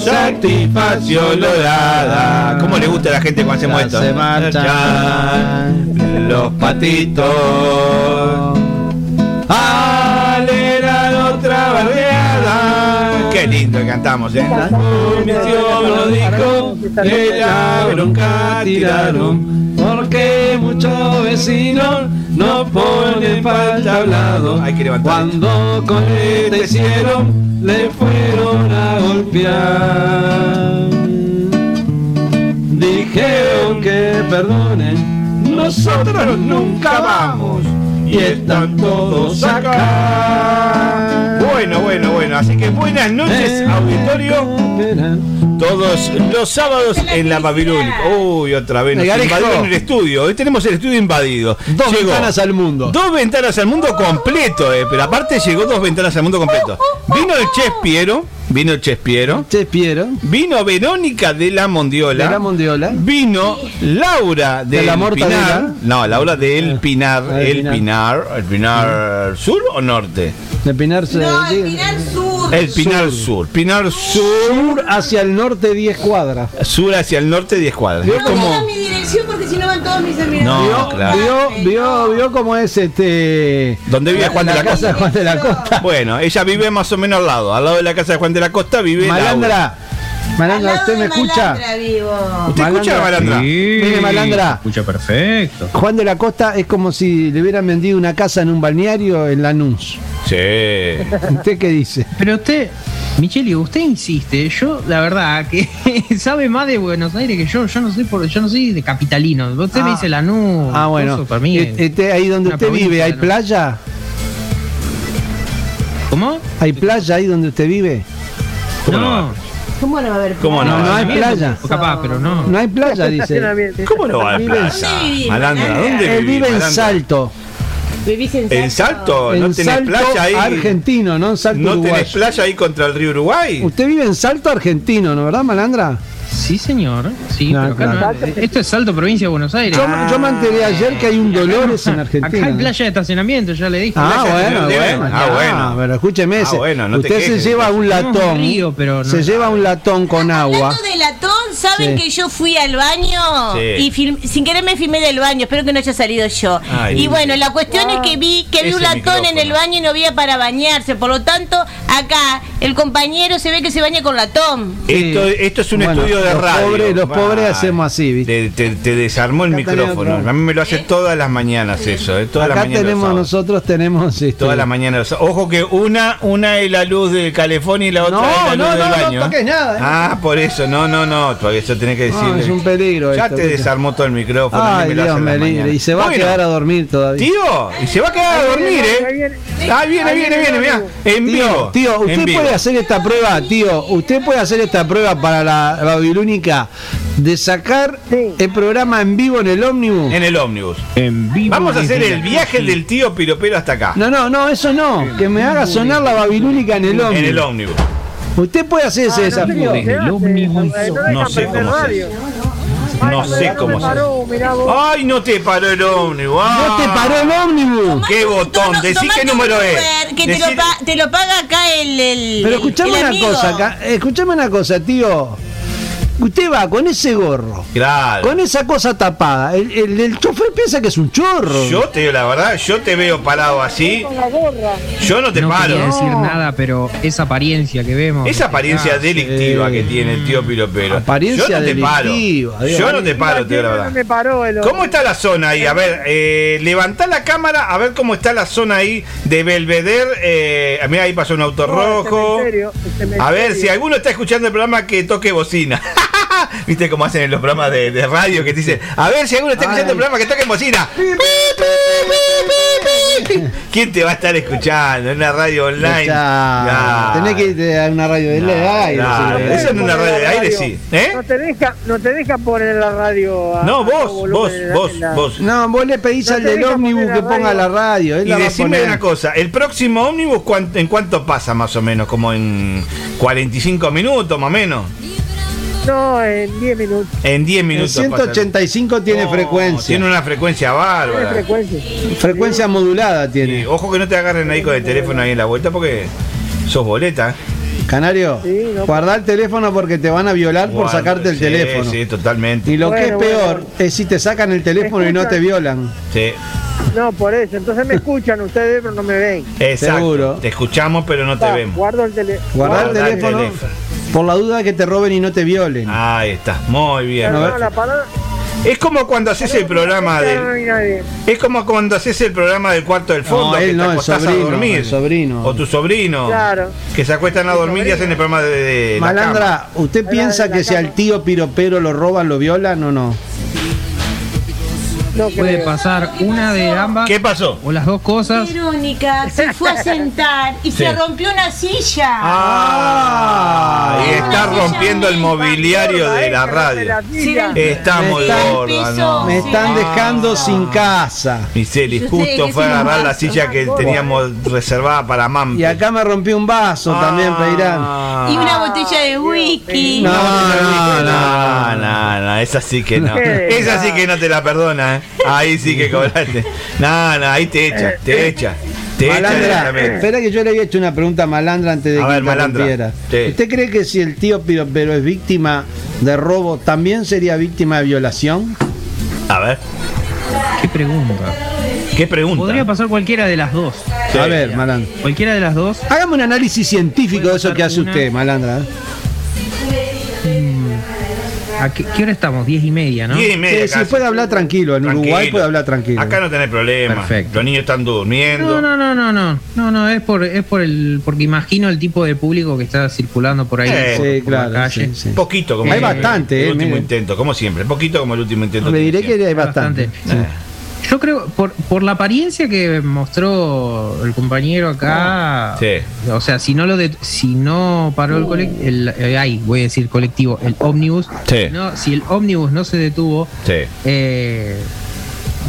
Satisfacción lograda. ¿Cómo le gusta a la gente cuando hacemos esto? se marchan Los patitos. Aleran que cantamos, ¿eh? La comisión lo dijo, que la bronca tiraron. Porque muchos vecinos no ponen falta hablado. Hay que. Cuando con este hicieron, le fueron a golpear. Dijeron que perdonen, nosotros nunca vamos. Y están todos acá. Bueno, bueno, bueno. Así que buenas noches, auditorio. Todos los sábados en la Babilónica. Uy, otra vez. Nos invadieron el estudio. Hoy tenemos el estudio invadido. Dos Llegó ventanas al mundo. Dos ventanas al mundo completo, eh, pero aparte llegó dos ventanas al mundo completo. Vino el Chef Piero. Vino el Chef Piero. Che, Piero. Vino Verónica de la Mondiola. De la Mondiola. Vino Laura De del la Mortadela. Pinar. No, Laura del Pinar. Ah, del el Pinar. Pinar. ¿El Pinar sur o norte? De Pinar, No, el Pinar Sur. El Pinar sur. Pinar sur. Sur hacia el norte 10 cuadras. Sur hacia el norte 10 cuadras. Vio como. digas mi dirección porque si no van todos mis amigos. No, vio, claro. vio, vio, vio cómo es este. ¿Dónde vive Juan de la casa de Costa? Juan de la Costa. Bueno, ella vive más o menos al lado. Al lado de la casa de Juan de la Costa vive Laura. Malandra. Malandra, Al lado ¿usted me de escucha? Malandra vivo. ¿Usted escucha, Malandra? Mire, Malandra. Escucha perfecto. Juan de la Costa es como si le hubieran vendido una casa en un balneario en Lanús. Sí. ¿Usted qué dice? Pero usted, Micheli, usted insiste. Yo, la verdad, que [laughs] sabe más de Buenos Aires que yo. Yo no soy por, yo no soy de capitalino. Usted me Ah. dice Lanús. Ah, bueno. para mí. E- este, ahí donde usted vive, ¿hay playa? ¿Cómo? ¿Hay playa ahí donde usted vive? ¿Cómo no? No, ¿Cómo no va a haber ¿Cómo no? No, no hay playa. capaz, pero no. No hay playa, [laughs] dice. ¿Cómo no va a? ¿Dónde vivís, Malandra? ¿dónde Él vive en? Salto. ¿Vivís en Salto? ¿En Salto? ¿No en tenés Salto playa ahí? argentino, no en Salto ¿No uruguayo. tenés playa ahí contra el río Uruguay? Usted vive en Salto argentino, ¿no verdad, Malandra? Sí, señor. Sí, No, pero acá claro. no. Esto es Salto, provincia de Buenos Aires. Yo, yo me enteré ayer que hay un Dolores en Argentina. Acá hay playa de estacionamiento, ya le dije. Ah, bueno, estacionamiento. bueno. Ah, bueno. Pero escúcheme, Ah, bueno, no te usted se lleva un latón. río, pero no- se lleva un latón con agua. Hablando de latón, ¿saben Sí. que yo fui al baño? Sí. Y film- sin querer me filmé del baño, espero que no haya salido yo. Ay. y bueno, la cuestión es que vi que había un latón en el baño y no había para bañarse. Por lo tanto, acá el compañero se ve que se baña con latón. Esto, esto es un Bueno, estudio de los radio. pobres- los pobres hacemos así, ¿viste? Te, te- te desarmó el Acá micrófono. A mí me lo hace todas las mañanas eso, ¿eh? Todas las Acá mañanas. los tenemos nosotros tenemos este, Todas las mañanas. Ojo que una una es la luz del calefón y la otra No, es la luz no, del no, no baño. toques nada, ¿eh? Ah, por eso. No, no, no. Todavía eso tenés que No, decirle. es un peligro Ya esto, te desarmó todo el micrófono. Ay, me hace Dios me libre. Y se va a quedar a dormir todavía. Tío, y se va a quedar a dormir, ¿eh? Ah, viene, viene, viene, mira. En Tío, vivo. tío, usted puede hacer esta prueba, tío. Usted puede hacer esta prueba para la Babilónica de sacar el programa en vivo en el ómnibus. En el ómnibus. En vivo. Vamos a hacer el viaje del tío Piropero hasta acá. No, no, no, eso no. Que me haga sonar la Babilónica en el ómnibus. En el ómnibus. Usted puede hacer ese desafío. Desde el ómnibus. No sé cómo se hace. No sé cómo se. Ay, no te paró el ómnibus. No te paró el ómnibus. ¿Qué botón? Decí qué número es. Que te lo, te lo paga acá el. el Pero escuchame el una amigo. cosa, acá, escuchame una cosa, tío. Usted va con ese gorro, Claro. con esa cosa tapada. El, el, el chofer piensa que es un chorro. Yo te digo la verdad, yo te veo parado así. Con la gorra. Yo no te no paro. quería decir nada, pero esa apariencia que vemos. Esa apariencia Ah, delictiva que tiene el tío Piropero. Apariencia yo no te paro. Dios. Yo no te paro, te la No verdad. me paró el ¿Cómo está la zona ahí? A ver, eh, levantá la cámara a ver cómo está la zona ahí de Belvedere. Eh, mira, ahí pasó un auto No, el rojo. cementerio, el cementerio. A ver, si alguno está escuchando el programa que toque bocina. [laughs] ¿Viste cómo hacen en los programas de, de radio que te dicen, a ver si alguno está escuchando el programa que toque bocina? ¿Quién te va a estar escuchando en una radio online? Ya, Ya. Tenés que irte a una radio de aire. sí. eso en una radio de aire sí. ¿Eh? No te deja, no te deja poner la radio. a- No, vos, vos, en vos, en la- vos. No, vos le pedís No al del ómnibus que ponga la radio. Él Y la decime una cosa, el próximo ómnibus cuán- en cuánto pasa más o menos, como en 45 minutos más o menos, No, en 10 minutos. en 10 El minutos. pasa. 185 tiene No, frecuencia. Tiene una frecuencia Tiene bárbara. frecuencia. Frecuencia modulada tiene. ojo que no te agarren ahí con el teléfono ahí en la vuelta porque sos boleta. Canario, Sí, no. guardá el teléfono porque te van a violar por Guarda, sacarte el sí, teléfono. Sí, totalmente. Y lo que es peor bueno. es si te sacan el teléfono y no te violan. Sí, No, por eso. Entonces me escuchan ustedes, pero no me ven. exacto. Seguro. Te escuchamos pero no te vemos. Guardo el teléfono. Guardá el el teléfono. Por la duda de que te roben y no te violen. Ahí está, muy bien. No, la. Es como cuando haces el programa No del hay nadie. Es como cuando haces el programa del cuarto del fondo, No, que él te no, el sobrino, a dormir. el sobrino. O tu sobrino. Claro. Que se acuestan a dormir y hacen el programa de, de la Malandra, cama. ¿usted piensa que si al tío piropero lo roban, lo violan o no? No Puede creo. pasar una de ambas ¿Qué pasó? o las dos cosas. Verónica se fue a sentar y Sí. se rompió una silla. Ah, y está rompiendo el mobiliario de la radio. silla. Está Me muy está- gorda, ¿no? Me están dejando sin casa. Miseli, justo fue a agarrar la silla que teníamos reservada para Mampi. Y acá me rompió un vaso también, Peirán. Ah. Y una botella de whisky. No, No, no, no, no, esa sí que no. [laughs] Esa sí que no te la perdona, ¿eh? Ahí sí que cobraste. No, no, ahí te echa, te echa. Te echa Malandra, espera que yo le había hecho una pregunta a Malandra antes de A que ver, Malandra, sí. ¿Usted cree que si el tío Piropero es víctima de robo, también sería víctima de violación? A ver, ¿Qué pregunta? ¿qué pregunta? Podría pasar cualquiera de las dos. Sí. A ver, Malandra. Cualquiera de las dos. Hágame un análisis científico de eso que hace una. usted, Malandra. ¿Eh? ¿A qué, qué hora estamos? Diez y media, ¿no? Diez y media Sí, puede hablar tranquilo. En Tranquilo. Uruguay puede hablar tranquilo. Acá no tenés problema. Perfecto. Los niños están durmiendo. No, no, no, no, no, no, no, es por, es por el, porque imagino el tipo de público que está circulando por ahí, Eh, por, sí, por la claro, calle. sí, sí. Poquito como Hay el- bastante, el eh, último mire. intento, como siempre. Poquito como el último intento. Le diré que hay bastante. Bastante. Yo creo, por, por la apariencia que mostró el compañero acá, Sí. o sea, si no lo de, si no paró el colectivo, ay, voy a decir colectivo, el ómnibus, Sí. no, si el ómnibus no se detuvo, Sí. eh,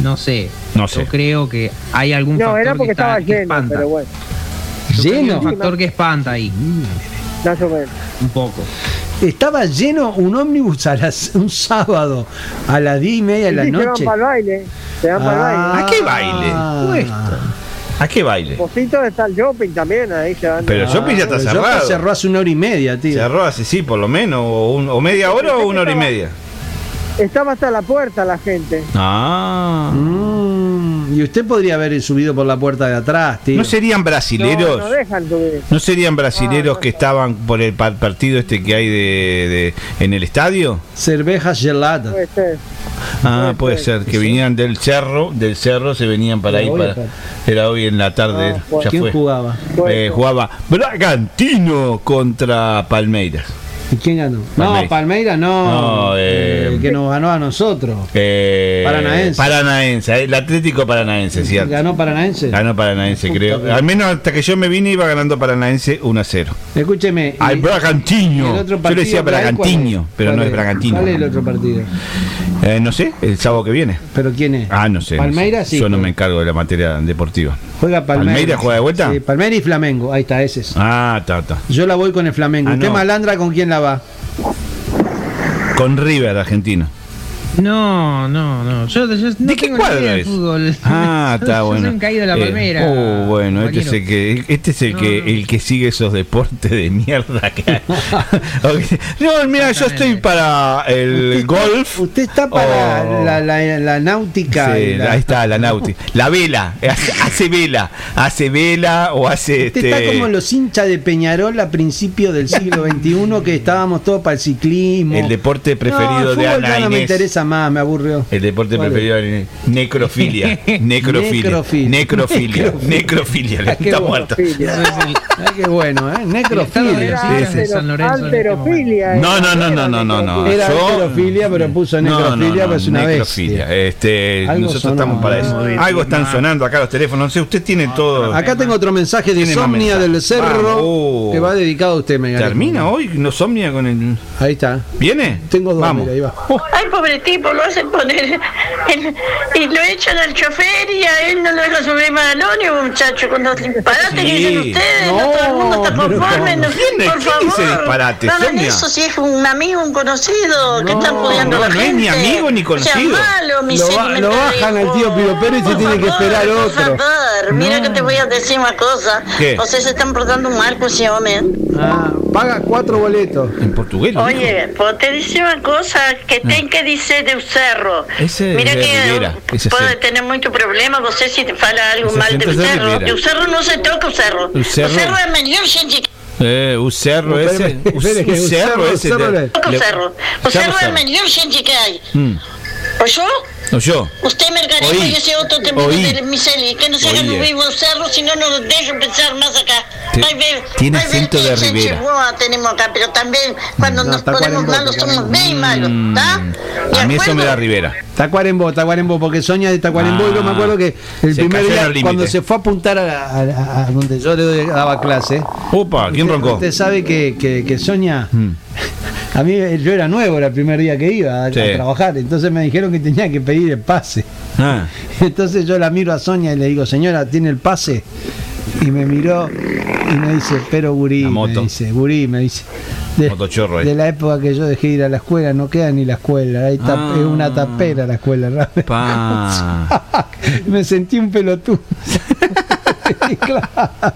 no sé, No sé. yo creo que hay algún No, factor era que, porque está- estaba que lleno, espanta. pero bueno, hay ¿Lleno? un factor que espanta ahí, más o menos. un poco. Estaba lleno un ómnibus a las, un sábado a las 10 y media de la Sí, se van noche. para el baile. Se van para el baile. ¿A qué baile? Ah. ¿A qué baile? Pocito está el shopping también, ahí se van. Pero el shopping ya está cerrado. cerró hace una hora y media, tío. Cerró hace sí, por lo menos, o, un- o media hora o una hora y media. Estaba hasta la puerta la gente. Ah. Mm, y usted podría haber subido por la puerta de atrás, tío. ¿No serían brasileros? no dejan subir. ¿No serían brasileros que estaban por el par- partido este que hay de, de- en el estadio? Cerveja gelada. Puede ser. Ah, puede Puede ser, que vinieran del cerro, del cerro se venían para ahí, para, era hoy en la tarde, Ah, ya ¿Quién fue. jugaba? Eh, jugaba Bragantino contra Palmeiras. ¿Y quién ganó? Palmeiras. No, Palmeiras no. No, eh, Eh, que nos ganó a nosotros. Eh, Paranaense. Paranaense, el Atlético Paranaense, ¿cierto? ¿Ganó Paranaense? Ganó Paranaense, Puta creo. que- Al menos hasta que yo me vine iba ganando Paranaense 1 a 0. Escúcheme. Al Bragantino. el otro Yo le decía que hay, ¿cuál Bragantino, pero ¿Cuál no es Bragantino. ¿Cuál es el otro partido? No sé, el sábado que viene. ¿Pero quién es? Ah, no sé. no sé. Palmeiras sí. Yo no me encargo de la materia deportiva. Juega Palmeiras. ¿Palmeiras juega de vuelta? Sí, Palmeiras y Flamengo. Ahí está, ese es. Ah, está, está. Yo la voy con el Flamengo. Ah, ¿Usted no. malandra con quién la Con River, argentino. No, no, no. Yo, yo no ¿De qué tengo cuadro es? fútbol. Ah, [laughs] está Yo bueno. un caído la Eh, palmera. oh, bueno, este es el que, este es el No, que, no. el que sigue esos deportes de mierda que. [laughs] No, mira, yo estoy para el golf. Usted está para Oh. la, la- la náutica. Sí, la- ahí está, la náutica. [laughs] La vela, hace, hace vela, hace vela o hace Usted este. está como los hinchas de Peñarol a principios del siglo XXI que estábamos todos para el ciclismo. El deporte preferido No, el de Ana ya no me Inés. interesa más, me aburrió. El deporte ¿Cuál es? preferido de [laughs] necrofilia. Necrofilia. Necrofilia. Necrofilia. Necrofilia. Está muerto. Ay, qué bueno, ¿eh? Necrofilia. Sí, sí. San Lorenzo. Alterofilia. No, no, no, no, no, no, no. Era Yo- alterofilia, pero puso necrofilia, pues es una necrofilia. Este, nosotros sonó, estamos para eso. ¿no? Algo están sonando acá los teléfonos. No sé, usted tiene todo. Acá tengo otro mensaje de Somnia del Cerro. Oh. que va dedicado a usted, Mega. ¿Termina hoy? ¿No somnia con el.? Ahí está. ¿Viene? Tengo dos, Vamos. mira, ahí va. Ay, pobre tipo, lo hacen poner en- y lo echan al chofer y a él no lo dejan subir más al ónibus, muchacho, con los disparates que dicen Sí. ustedes, no, todo el mundo está conforme, no, ¿Quién- por quién favor. dice disparate, no hagan eso si es un amigo, un conocido, que están pudiendo no, la no es gente. ni amigo ni O sea, conocido. malo, mi Lo, ba- lo bajan al tío Piro Pérez y se tiene que esperar por otro. favor, mira que te voy a decir una cosa. ¿Qué? Ustedes se están portando mal con ese hombre. Ah, paga cuatro boletos. En portugués. Oye, pues te dice una cosa que ten que dice de un cerro. Ese Mira es de que Rivera, ese puede tener mucho problema, no sé si te fala algo Ese mal de de cerro. Rivera. De un cerro no se toca un cerro. Un cerro. Un cerro es melhor gente Eh, un cerro Un que un un cerro ese. cerro un cerro. Un cerro es cerro. melhor gente que hay. Mm. ¿Oyó? No, yo. Usted Margarita Oí. y ese otro también Oí. de Miseli, que no se hagan los vivos cerros, si no nos dejan pensar más acá. Te- Ay, ve- tiene ay, acento de Rivera. tenemos acá, pero también cuando No, nos ponemos malos somos bien malos, Mm. ¿está? ¿De A mí eso me acuerdo? da Rivera. Tacuarembó, Tacuarembó, porque Soña de Tacuarembó y yo me acuerdo que el primer día cuando se fue a apuntar a, a- a- donde yo le doy- daba clase. Opa, ¿quién usted, roncó? Usted sabe que, que, que Soña, Mm. A mí yo era nuevo, era el primer día que iba a, trabajar, entonces me dijeron que tenía que pedir el pase. Ah, [laughs] Entonces yo la miro a Soña y le digo, señora, ¿tiene el pase? Y me miró y me dice, pero Gurí, me dice, Gurí, me dice. De, motochorro de la época que yo dejé ir a la escuela, no queda ni la escuela, ahí Ah. es una tapera la escuela. [laughs] Me sentí un pelotudo. [laughs]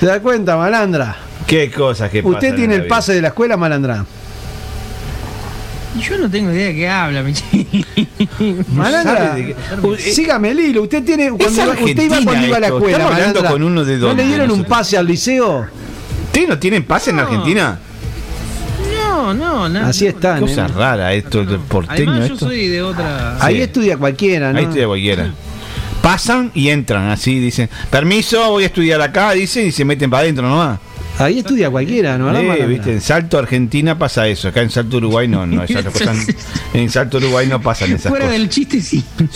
¿Se da cuenta, malandra? Qué cosas que. Usted en tiene el pase de la escuela, malandra. Yo no tengo idea de qué habla, Michelle. [laughs] Malandra, qué- sígame el hilo. Usted tiene cuando iba- usted iba cuando iba a la escuela, hablando malandra. con uno de ¿No le dieron un pase al liceo? ¿Ustedes no tienen pase en. Argentina? No, no, nada. Así está. Cosa rara esto, el porteño Además, yo soy de otra. Ahí estudia cualquiera, ¿no? Ahí estudia cualquiera. Pasan y entran así, dicen, permiso, voy a estudiar acá, dicen, y se meten para adentro nomás. Ahí estudia cualquiera, ¿no? Eh, viste, en Salto Argentina pasa eso, acá en Salto Uruguay no, no, esas cosas- en Salto Uruguay no pasan esas Fuera cosas. del chiste, sí. Sí,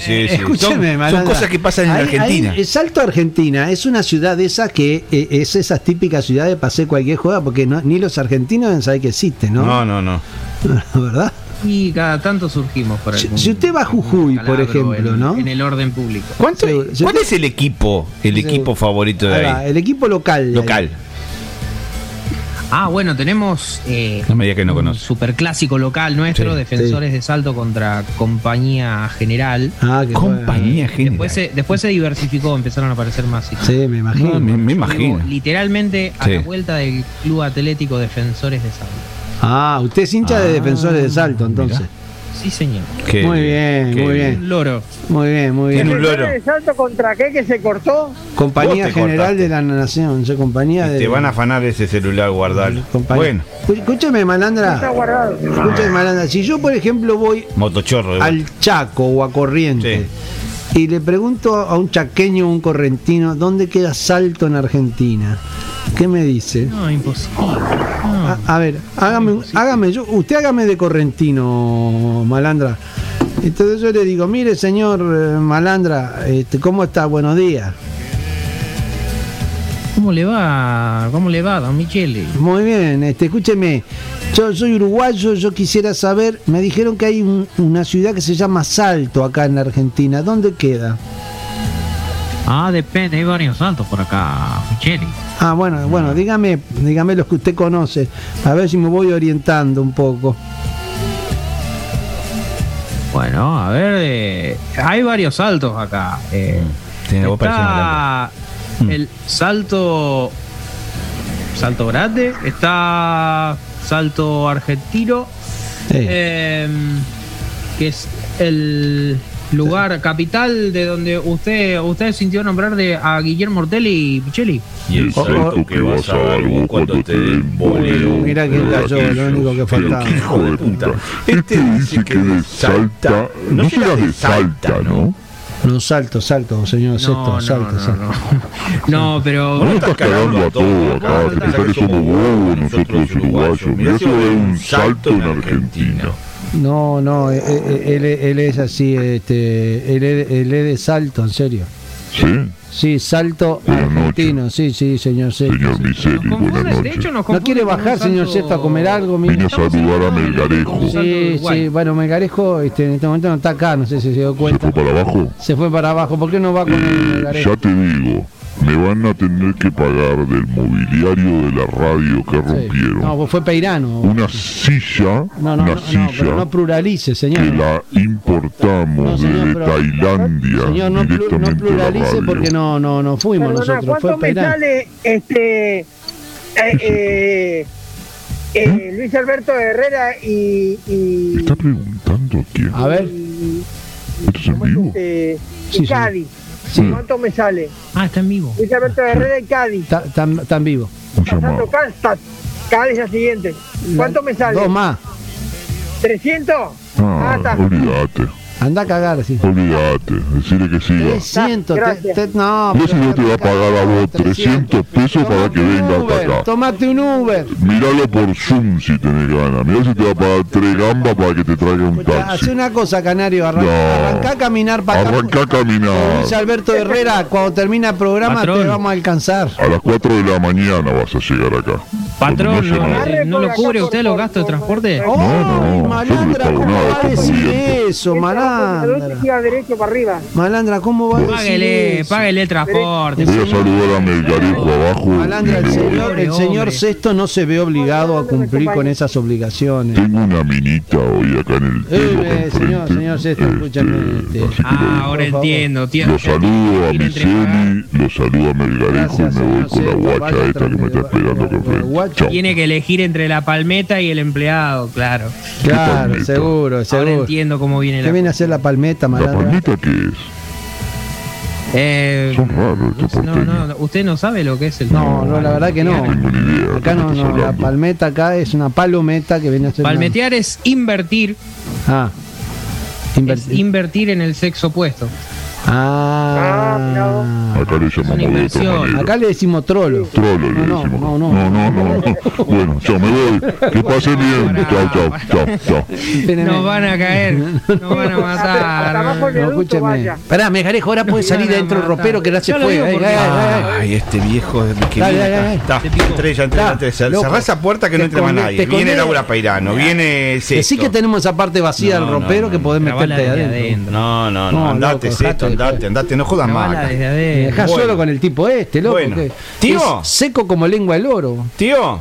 sí, sí. Escúcheme, son, son cosas que pasan en Argentina. ahí, el Salto Argentina es una ciudad de esas que eh, es esas típicas ciudades para hacer cualquier juega porque no- ni los argentinos deben saber que existe, ¿no? No, no, no. [laughs] ¿Verdad? Y cada tanto surgimos por Si, algún si usted va a Jujuy, por ejemplo, en, ¿no? En el orden público. ¿Cuánto, ¿Cuál es el equipo, el equipo favorito de Ahí va, ahí? el equipo local. Local. Ah, bueno, tenemos eh, No me que no un superclásico local nuestro, Sí, defensores de salto contra Compañía General. Ah, que Compañía general. Después se, después se diversificó, empezaron a aparecer más. equipos. Sí, me imagino. No, me, me Digo, imagino. literalmente a Sí. la vuelta del Club Atlético Defensores de Salto. Ah, usted es hincha de Ah, defensores de salto, entonces. mirá. Sí, señor. Qué Muy bien, muy bien. Un loro. Muy bien, muy bien. Tiene un loro. ¿De salto contra qué que se cortó? Compañía General cortaste. de la Nación, yo compañía de. Te van a afanar ese celular, guardalo. compañía. Bueno, Escu- Escúcheme, Está malandra. guardado. Escúcheme, malandra. Si yo, por ejemplo, voy motochorro. al Chaco o a Corrientes y le pregunto a un chaqueño un correntino dónde queda Salto en Argentina, ¿qué me dice? No, imposible. No. A, a ver, hágame, hágame, yo, usted hágame de correntino, malandra. Entonces yo le digo, mire señor eh, malandra, este, ¿cómo está? Buenos días. ¿Cómo le va? ¿Cómo le va, don Michele? Muy bien, este, escúcheme, yo soy uruguayo, yo quisiera saber, me dijeron que hay un- una ciudad que se llama Salto acá en la Argentina, ¿dónde queda? Ah, depende, hay varios saltos por acá, Michele. Ah, bueno, bueno, dígame, dígame los que usted conoce, a ver si me voy orientando un poco. Bueno, a ver, eh, hay varios saltos acá. Eh, Tiene está el salto salto grande, está salto argentino, eh, que es el lugar capital de donde usted usted sintió nombrar de a Guillermo Ortelli y Pichelli. Y el salto que vas a dar vos cuando te den boleo. Mira quién cayó, lo único que faltaba. hijo de puta. Este dice que de Salta. No será de Salta, ¿no? No, salto, salto, señor Sexto, salto, salto. No, pero No estás cagando a todo acá, te pensás que somos bobos nosotros los uruguayos. Mirá a haber un salto en Argentina. No, no, eh, eh, él, él es así, este, él, es- él es de salto, en serio. ¿Sí? Sí, salto argentino, sí, sí, señor Sexto. Señor Miseli, buenas noches. hecho ¿No quiere bajar, señor salto- a comer algo? mire? Vine a saludar a Melgarejo. Sí, sí, bueno, Melgarejo este, en este momento no está acá, no sé si se dio ¿Se cuenta. fue para abajo? Se fue para abajo, ¿por qué no va con el Melgarejo? Ya te digo, me van a tener que pagar del mobiliario de la radio que rompieron. No, pues fue Peirano. Una silla, No, no, una no, no, silla pero no pluralice, que señor. la importamos desde pero- Tailandia Señor, no, plu- no directamente a la pluralice radio. porque no, no, no fuimos Perdona, nosotros, fue ¿cuánto me sale este eh, eh, eh, Luis Alberto Herrera y, y, ¿Está preguntando quién? A ver. ¿Esto es en vivo? eh, y Sí, sí. Cádiz? Sí. ¿Cuánto me sale? Ah, está en vivo. Luis Alberto Herrera y Cádiz. Están vivos. Pasando Cádiz, Cádiz la siguiente. ¿Cuánto me sale? Dos más. ¿300? Ah, está. olvídate, Anda a cagar, sí. olvídate, decirle que siga. 300, te- te- no, Yo si no te va a pagar a vos 300 pesos para que venga hasta acá. tomate un Uber. Míralo por Zoom si tenés ganas. Mirá si te va a pagar tres gambas para que te traiga un taxi. Hace una cosa, Canario, arranca, No. arrancá a caminar para acá. Arrancá a caminar. Luis Alberto Herrera, cuando termina el programa te vamos a alcanzar. A las 4 de la mañana vas a llegar acá. Patrón, ¿no, no ¿no lo cubre usted los gastos de transporte? No, no, no Malandra, ¿cómo va a decir eso, ¿Dónde malandra? que iba derecho para arriba? Malandra, ¿cómo va a decir Páguele, eso? páguele el transporte. Voy a saludar a Melgarejo abajo. Malandra, el señor, el señor Sexto no se ve obligado a cumplir con esas obligaciones. Tengo una minita hoy acá en el pelo. acá Eh, señor, enfrente. señor Sexto, escúchame. este, Ah, ahora entiendo. Tiene, Lo saludo a Miseli, lo saludo a Melgarejo y me voy con la guacha esta que me está esperando enfrente. Chao. tiene que elegir entre la palmeta y el empleado, claro. Claro, seguro, Ahora seguro. entiendo cómo viene ¿Qué la la palmeta, ¿La malandra? palmita qué es? Eh, Son raros estos no, porteños. no, usted no sabe lo que es el No, no, la verdad que no. tengo ni idea. Acá no, no, la palmeta acá es una palometa que viene a ser. una- Palmetear es invertir, Ah, es invertir en el sexo opuesto. Ah. Acá le llamamos de otra manera. Acá le decimos trolo. Trolo le No, decimos. no, No, no, no. [laughs] Bueno, chao, me voy. Que pasen bien. Chao, chao, chao, chao. [laughs] Nos van a caer, nos van a matar. el No, escúcheme. vaya. Esperá, Mejarejo, ahora puede salir de dentro del ropero que ya se Yo lo fue. digo Ay, este viejo que viene. Está. Cerrá esa puerta que no entre más nadie. Viene Laura Peirano, viene Decí que tenemos esa parte vacía No, del no, ropero no, que podés meterte adentro. adentro. No, no, no, No, andate, dejate, andate, andate, no jodas más. Acá. desde Me adentro. dejás Bueno. solo con el tipo este, loco. Bueno. que Tío. es seco como lengua del oro. Tío,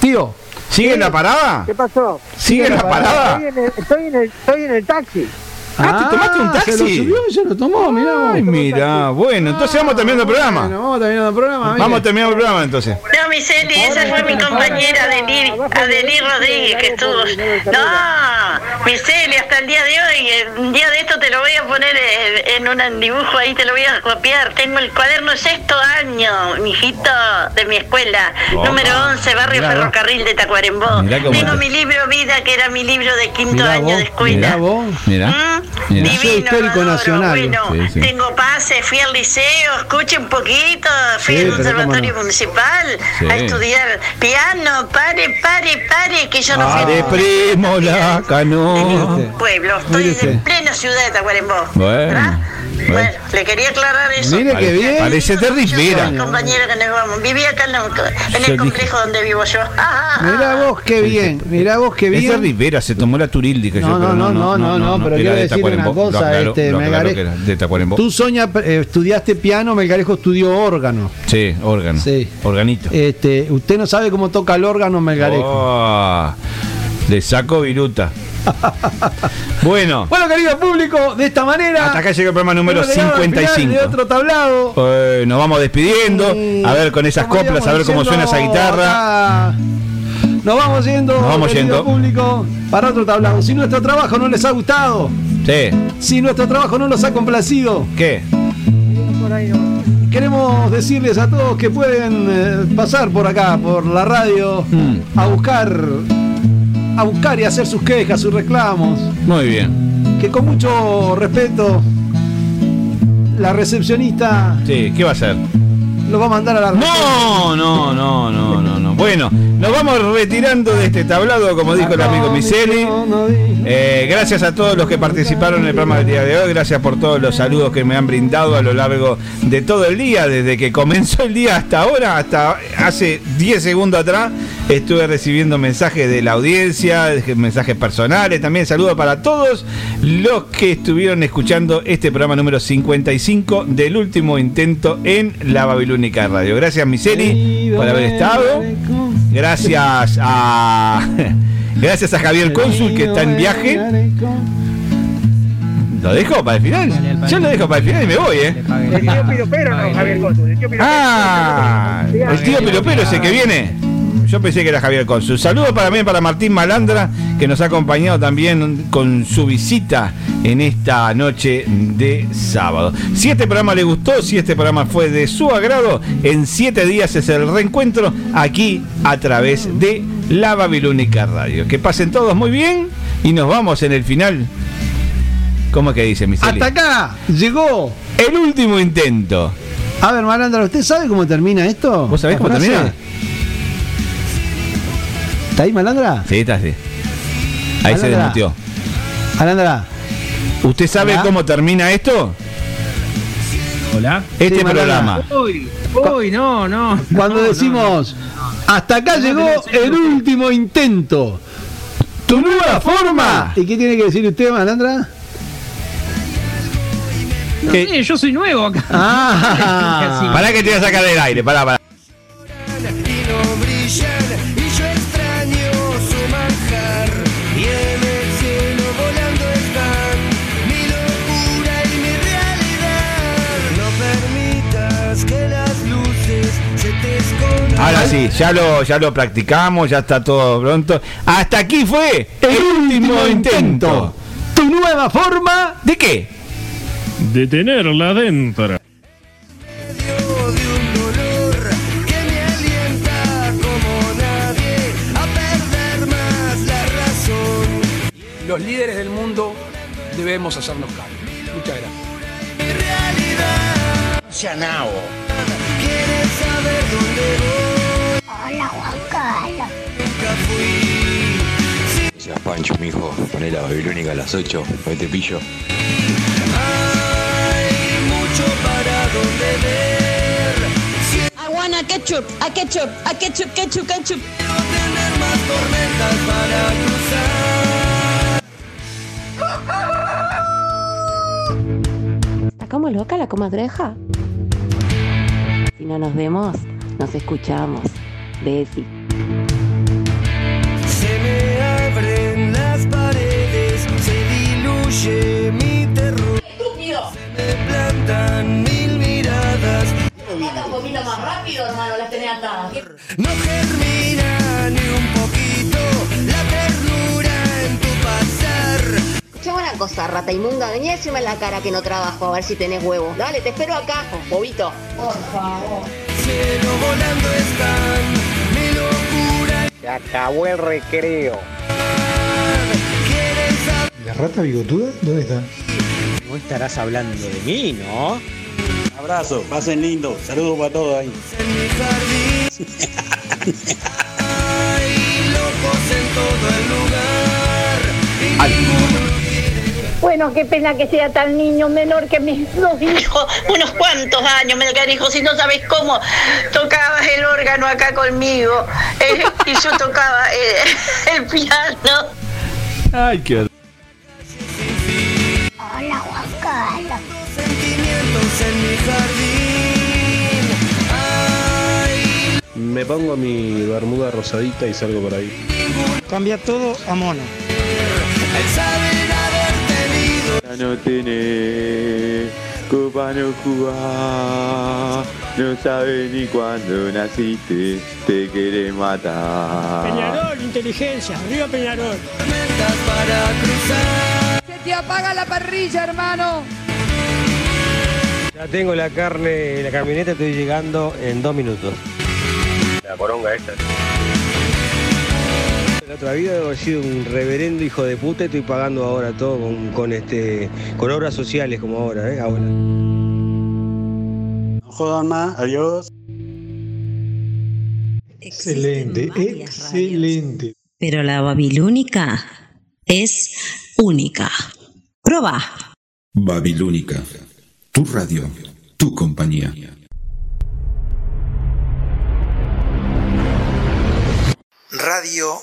Tío, ¿sigue en la parada? ¿Qué pasó? ¿Sigue en la parada? Estoy en el, estoy en el, estoy en el taxi. Ah, ¿te tomaste un Se lo taxi? subió y se lo tomó, mirá. Ay, mira, bueno, entonces vamos terminando el programa. Bueno, vamos terminando el programa. mire. Vamos terminando el programa entonces. No, Miseli, esa fue mi compañera Adelir, Adelir Rodríguez que estuvo. No, Miseli, hasta el día de hoy, eh, un día de esto te lo voy a poner eh, en un dibujo ahí, te lo voy a copiar. Tengo el cuaderno sexto año, mijito, de mi escuela, Opa. número 11, barrio Mirá vos. Ferrocarril de Tacuarembó. Mirá cómo Tengo te- mi libro Vida, que era mi libro de quinto Mirá año vos, de escuela. mirá vos. Mira, ¿Mm? Mira. Museo Histórico Nacional. Bueno, Sí, sí. tengo pase, fui al liceo, escuche un poquito, fui Sí, al conservatorio no. municipal Sí. a estudiar piano, pare, pare, pare, que yo no Ah, fui de primo la cano. Mire pueblo, estoy Mírese. en plena ciudad de Tacuarembó. Bueno, Bueno, le quería aclarar eso. Mire qué bien. Parece compañero que nos vamos. Vivía acá en, el complejo donde vivo yo. [laughs] Mirá vos qué bien, mirá vos qué Es bien. Rivera, se tomó la Turildi que No, yo, no, pero no, no, no, no, pero quiero de decir una cosa, este, que. Tú, Soña, eh, estudiaste piano, Melgarejo estudió órgano. Sí, órgano. Sí. Organito. Este, usted no sabe cómo toca el órgano, Melgarejo. De saco viruta. [laughs] bueno. Bueno, querido público, de esta manera. Hasta acá llega el programa número hemos llegado al final 55. De otro tablado. Eh, nos vamos despidiendo. A ver con esas coplas, a ver cómo suena esa guitarra. acá, Nos vamos yendo, Nos vamos yendo. público, para otro tablado. Si nuestro trabajo no les ha gustado, Sí. si nuestro trabajo no los ha complacido, ¿Qué? queremos decirles a todos que pueden eh, pasar por acá, por la radio, Mm. a buscar, a buscar y hacer sus quejas, sus reclamos. Muy bien. Que con mucho respeto, la recepcionista Sí, ¿qué va a hacer? Lo va a mandar a la No, no, no, no, no, no. Bueno, nos vamos retirando de este tablado, como dijo el amigo Miseli. Eh, gracias a todos los que participaron en el programa del día de hoy. Gracias por todos los saludos que me han brindado a lo largo de todo el día, desde que comenzó el día hasta ahora, hasta hace 10 segundos atrás. Estuve recibiendo mensajes de la audiencia, mensajes personales, también saludos para todos los que estuvieron escuchando este programa número 55 del último intento en la Radio. Gracias Miseli por haber estado. Gracias a [laughs] gracias a Javier Cónsul que está en viaje. ¿Lo dejo para el final? Yo lo dejo para el final y me voy, ¿eh? El tío Piropero no, Javier Cónsul. El tío Piropero. Ah, el tío Piropero ese que viene. Yo pensé que era Javier Consul. Saludos para mí, para Martín Malandra, que nos ha acompañado también con su visita en esta noche de sábado. Si este programa le gustó, si este programa fue de su agrado, en siete días es el reencuentro aquí a través de la Babilónica Radio. Que pasen todos muy bien y nos vamos en el final. ¿Cómo es que dice mi Hasta acá llegó el último intento. A ver, Malandra, ¿usted sabe cómo termina esto? ¿Vos sabés ¿La cómo frase? termina? ¿Está ahí, Malandra? Sí, está así. Ahí se desmuteó. Malandra. ¿Usted sabe Hola. cómo termina esto? Hola. Este Sí, programa. Uy, uy, no, no. Cuando no, decimos, hasta acá No, llegó el último intento. ¿Tu nueva forma? ¿Y qué tiene que decir usted, Malandra? no. No sé, yo soy nuevo acá. Ah. [laughs] Pará que te voy a sacar del aire, pará, pará. Ahora sí, ya lo, ya lo practicamos, ya está todo pronto. Hasta aquí fue el, último intento. Tu nueva forma. ¿De qué? De tenerla adentro. de un dolor que me alienta como nadie a perder más la razón Los líderes del mundo debemos hacernos cargo. Muchas gracias. mi realidad Chanao. quieres saber dónde voy Hola, Juan Carlos. nunca fui Seas Pancho, mijo, poné la babilónica a las 8, hoy te pillo. Hay mucho para donde ver. I want a ketchup, a ketchup, a ketchup, ketchup, ketchup. Quiero tener más tormentas para cruzar. ¿Está como loca la comadreja? Si no nos vemos, nos escuchamos. Besi. Se me abren las paredes, se diluye mi terror. ¡Estúpido! Me plantan mil miradas. un poquito más rápido, hermano, las tenés atadas. No germina ni un poquito la ternura en tu pasar. Escuchame una cosa, rata inmunda, vení a decirme en la cara que no trabajo, a ver si tenés huevo. Dale, te espero acá, bobito. Por favor. Cielo volando están. Se acabó el recreo. ¿La rata bigotuda? ¿Dónde está? No estarás hablando de mí, ¿no? Abrazo, pasen lindo. Saludos para todos ahí. en mi jardín. Hay locos en todo el lugar. Bueno, qué pena que sea tan niño menor que mis dos hijos. Hijo, unos cuantos años me lo hijo, si no sabes cómo tocabas el órgano acá conmigo eh, y yo tocaba eh, el piano. Ay, qué. Hola, Juan Carlos. sentimientos en mi jardín. Hay me pongo mi bermuda rosadita y salgo por ahí. Cambia todo a mono. No tenés copa no jugás, no sabes ni cuándo naciste, te quiere matar. Peñarol, inteligencia, Río Peñarol. Se te apaga la parrilla, hermano. Ya tengo la carne la camioneta, estoy llegando en dos minutos. La poronga esta. La otra vida he sido un reverendo hijo de puta y estoy pagando ahora todo con, con, este con obras sociales como ahora, ¿eh? Ahora. No jodan más, adiós. Excelente, excelente. Pero la babilónica es única. Proba. Babilónica, tu radio, tu compañía. Radio.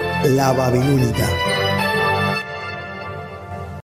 La Babilónica.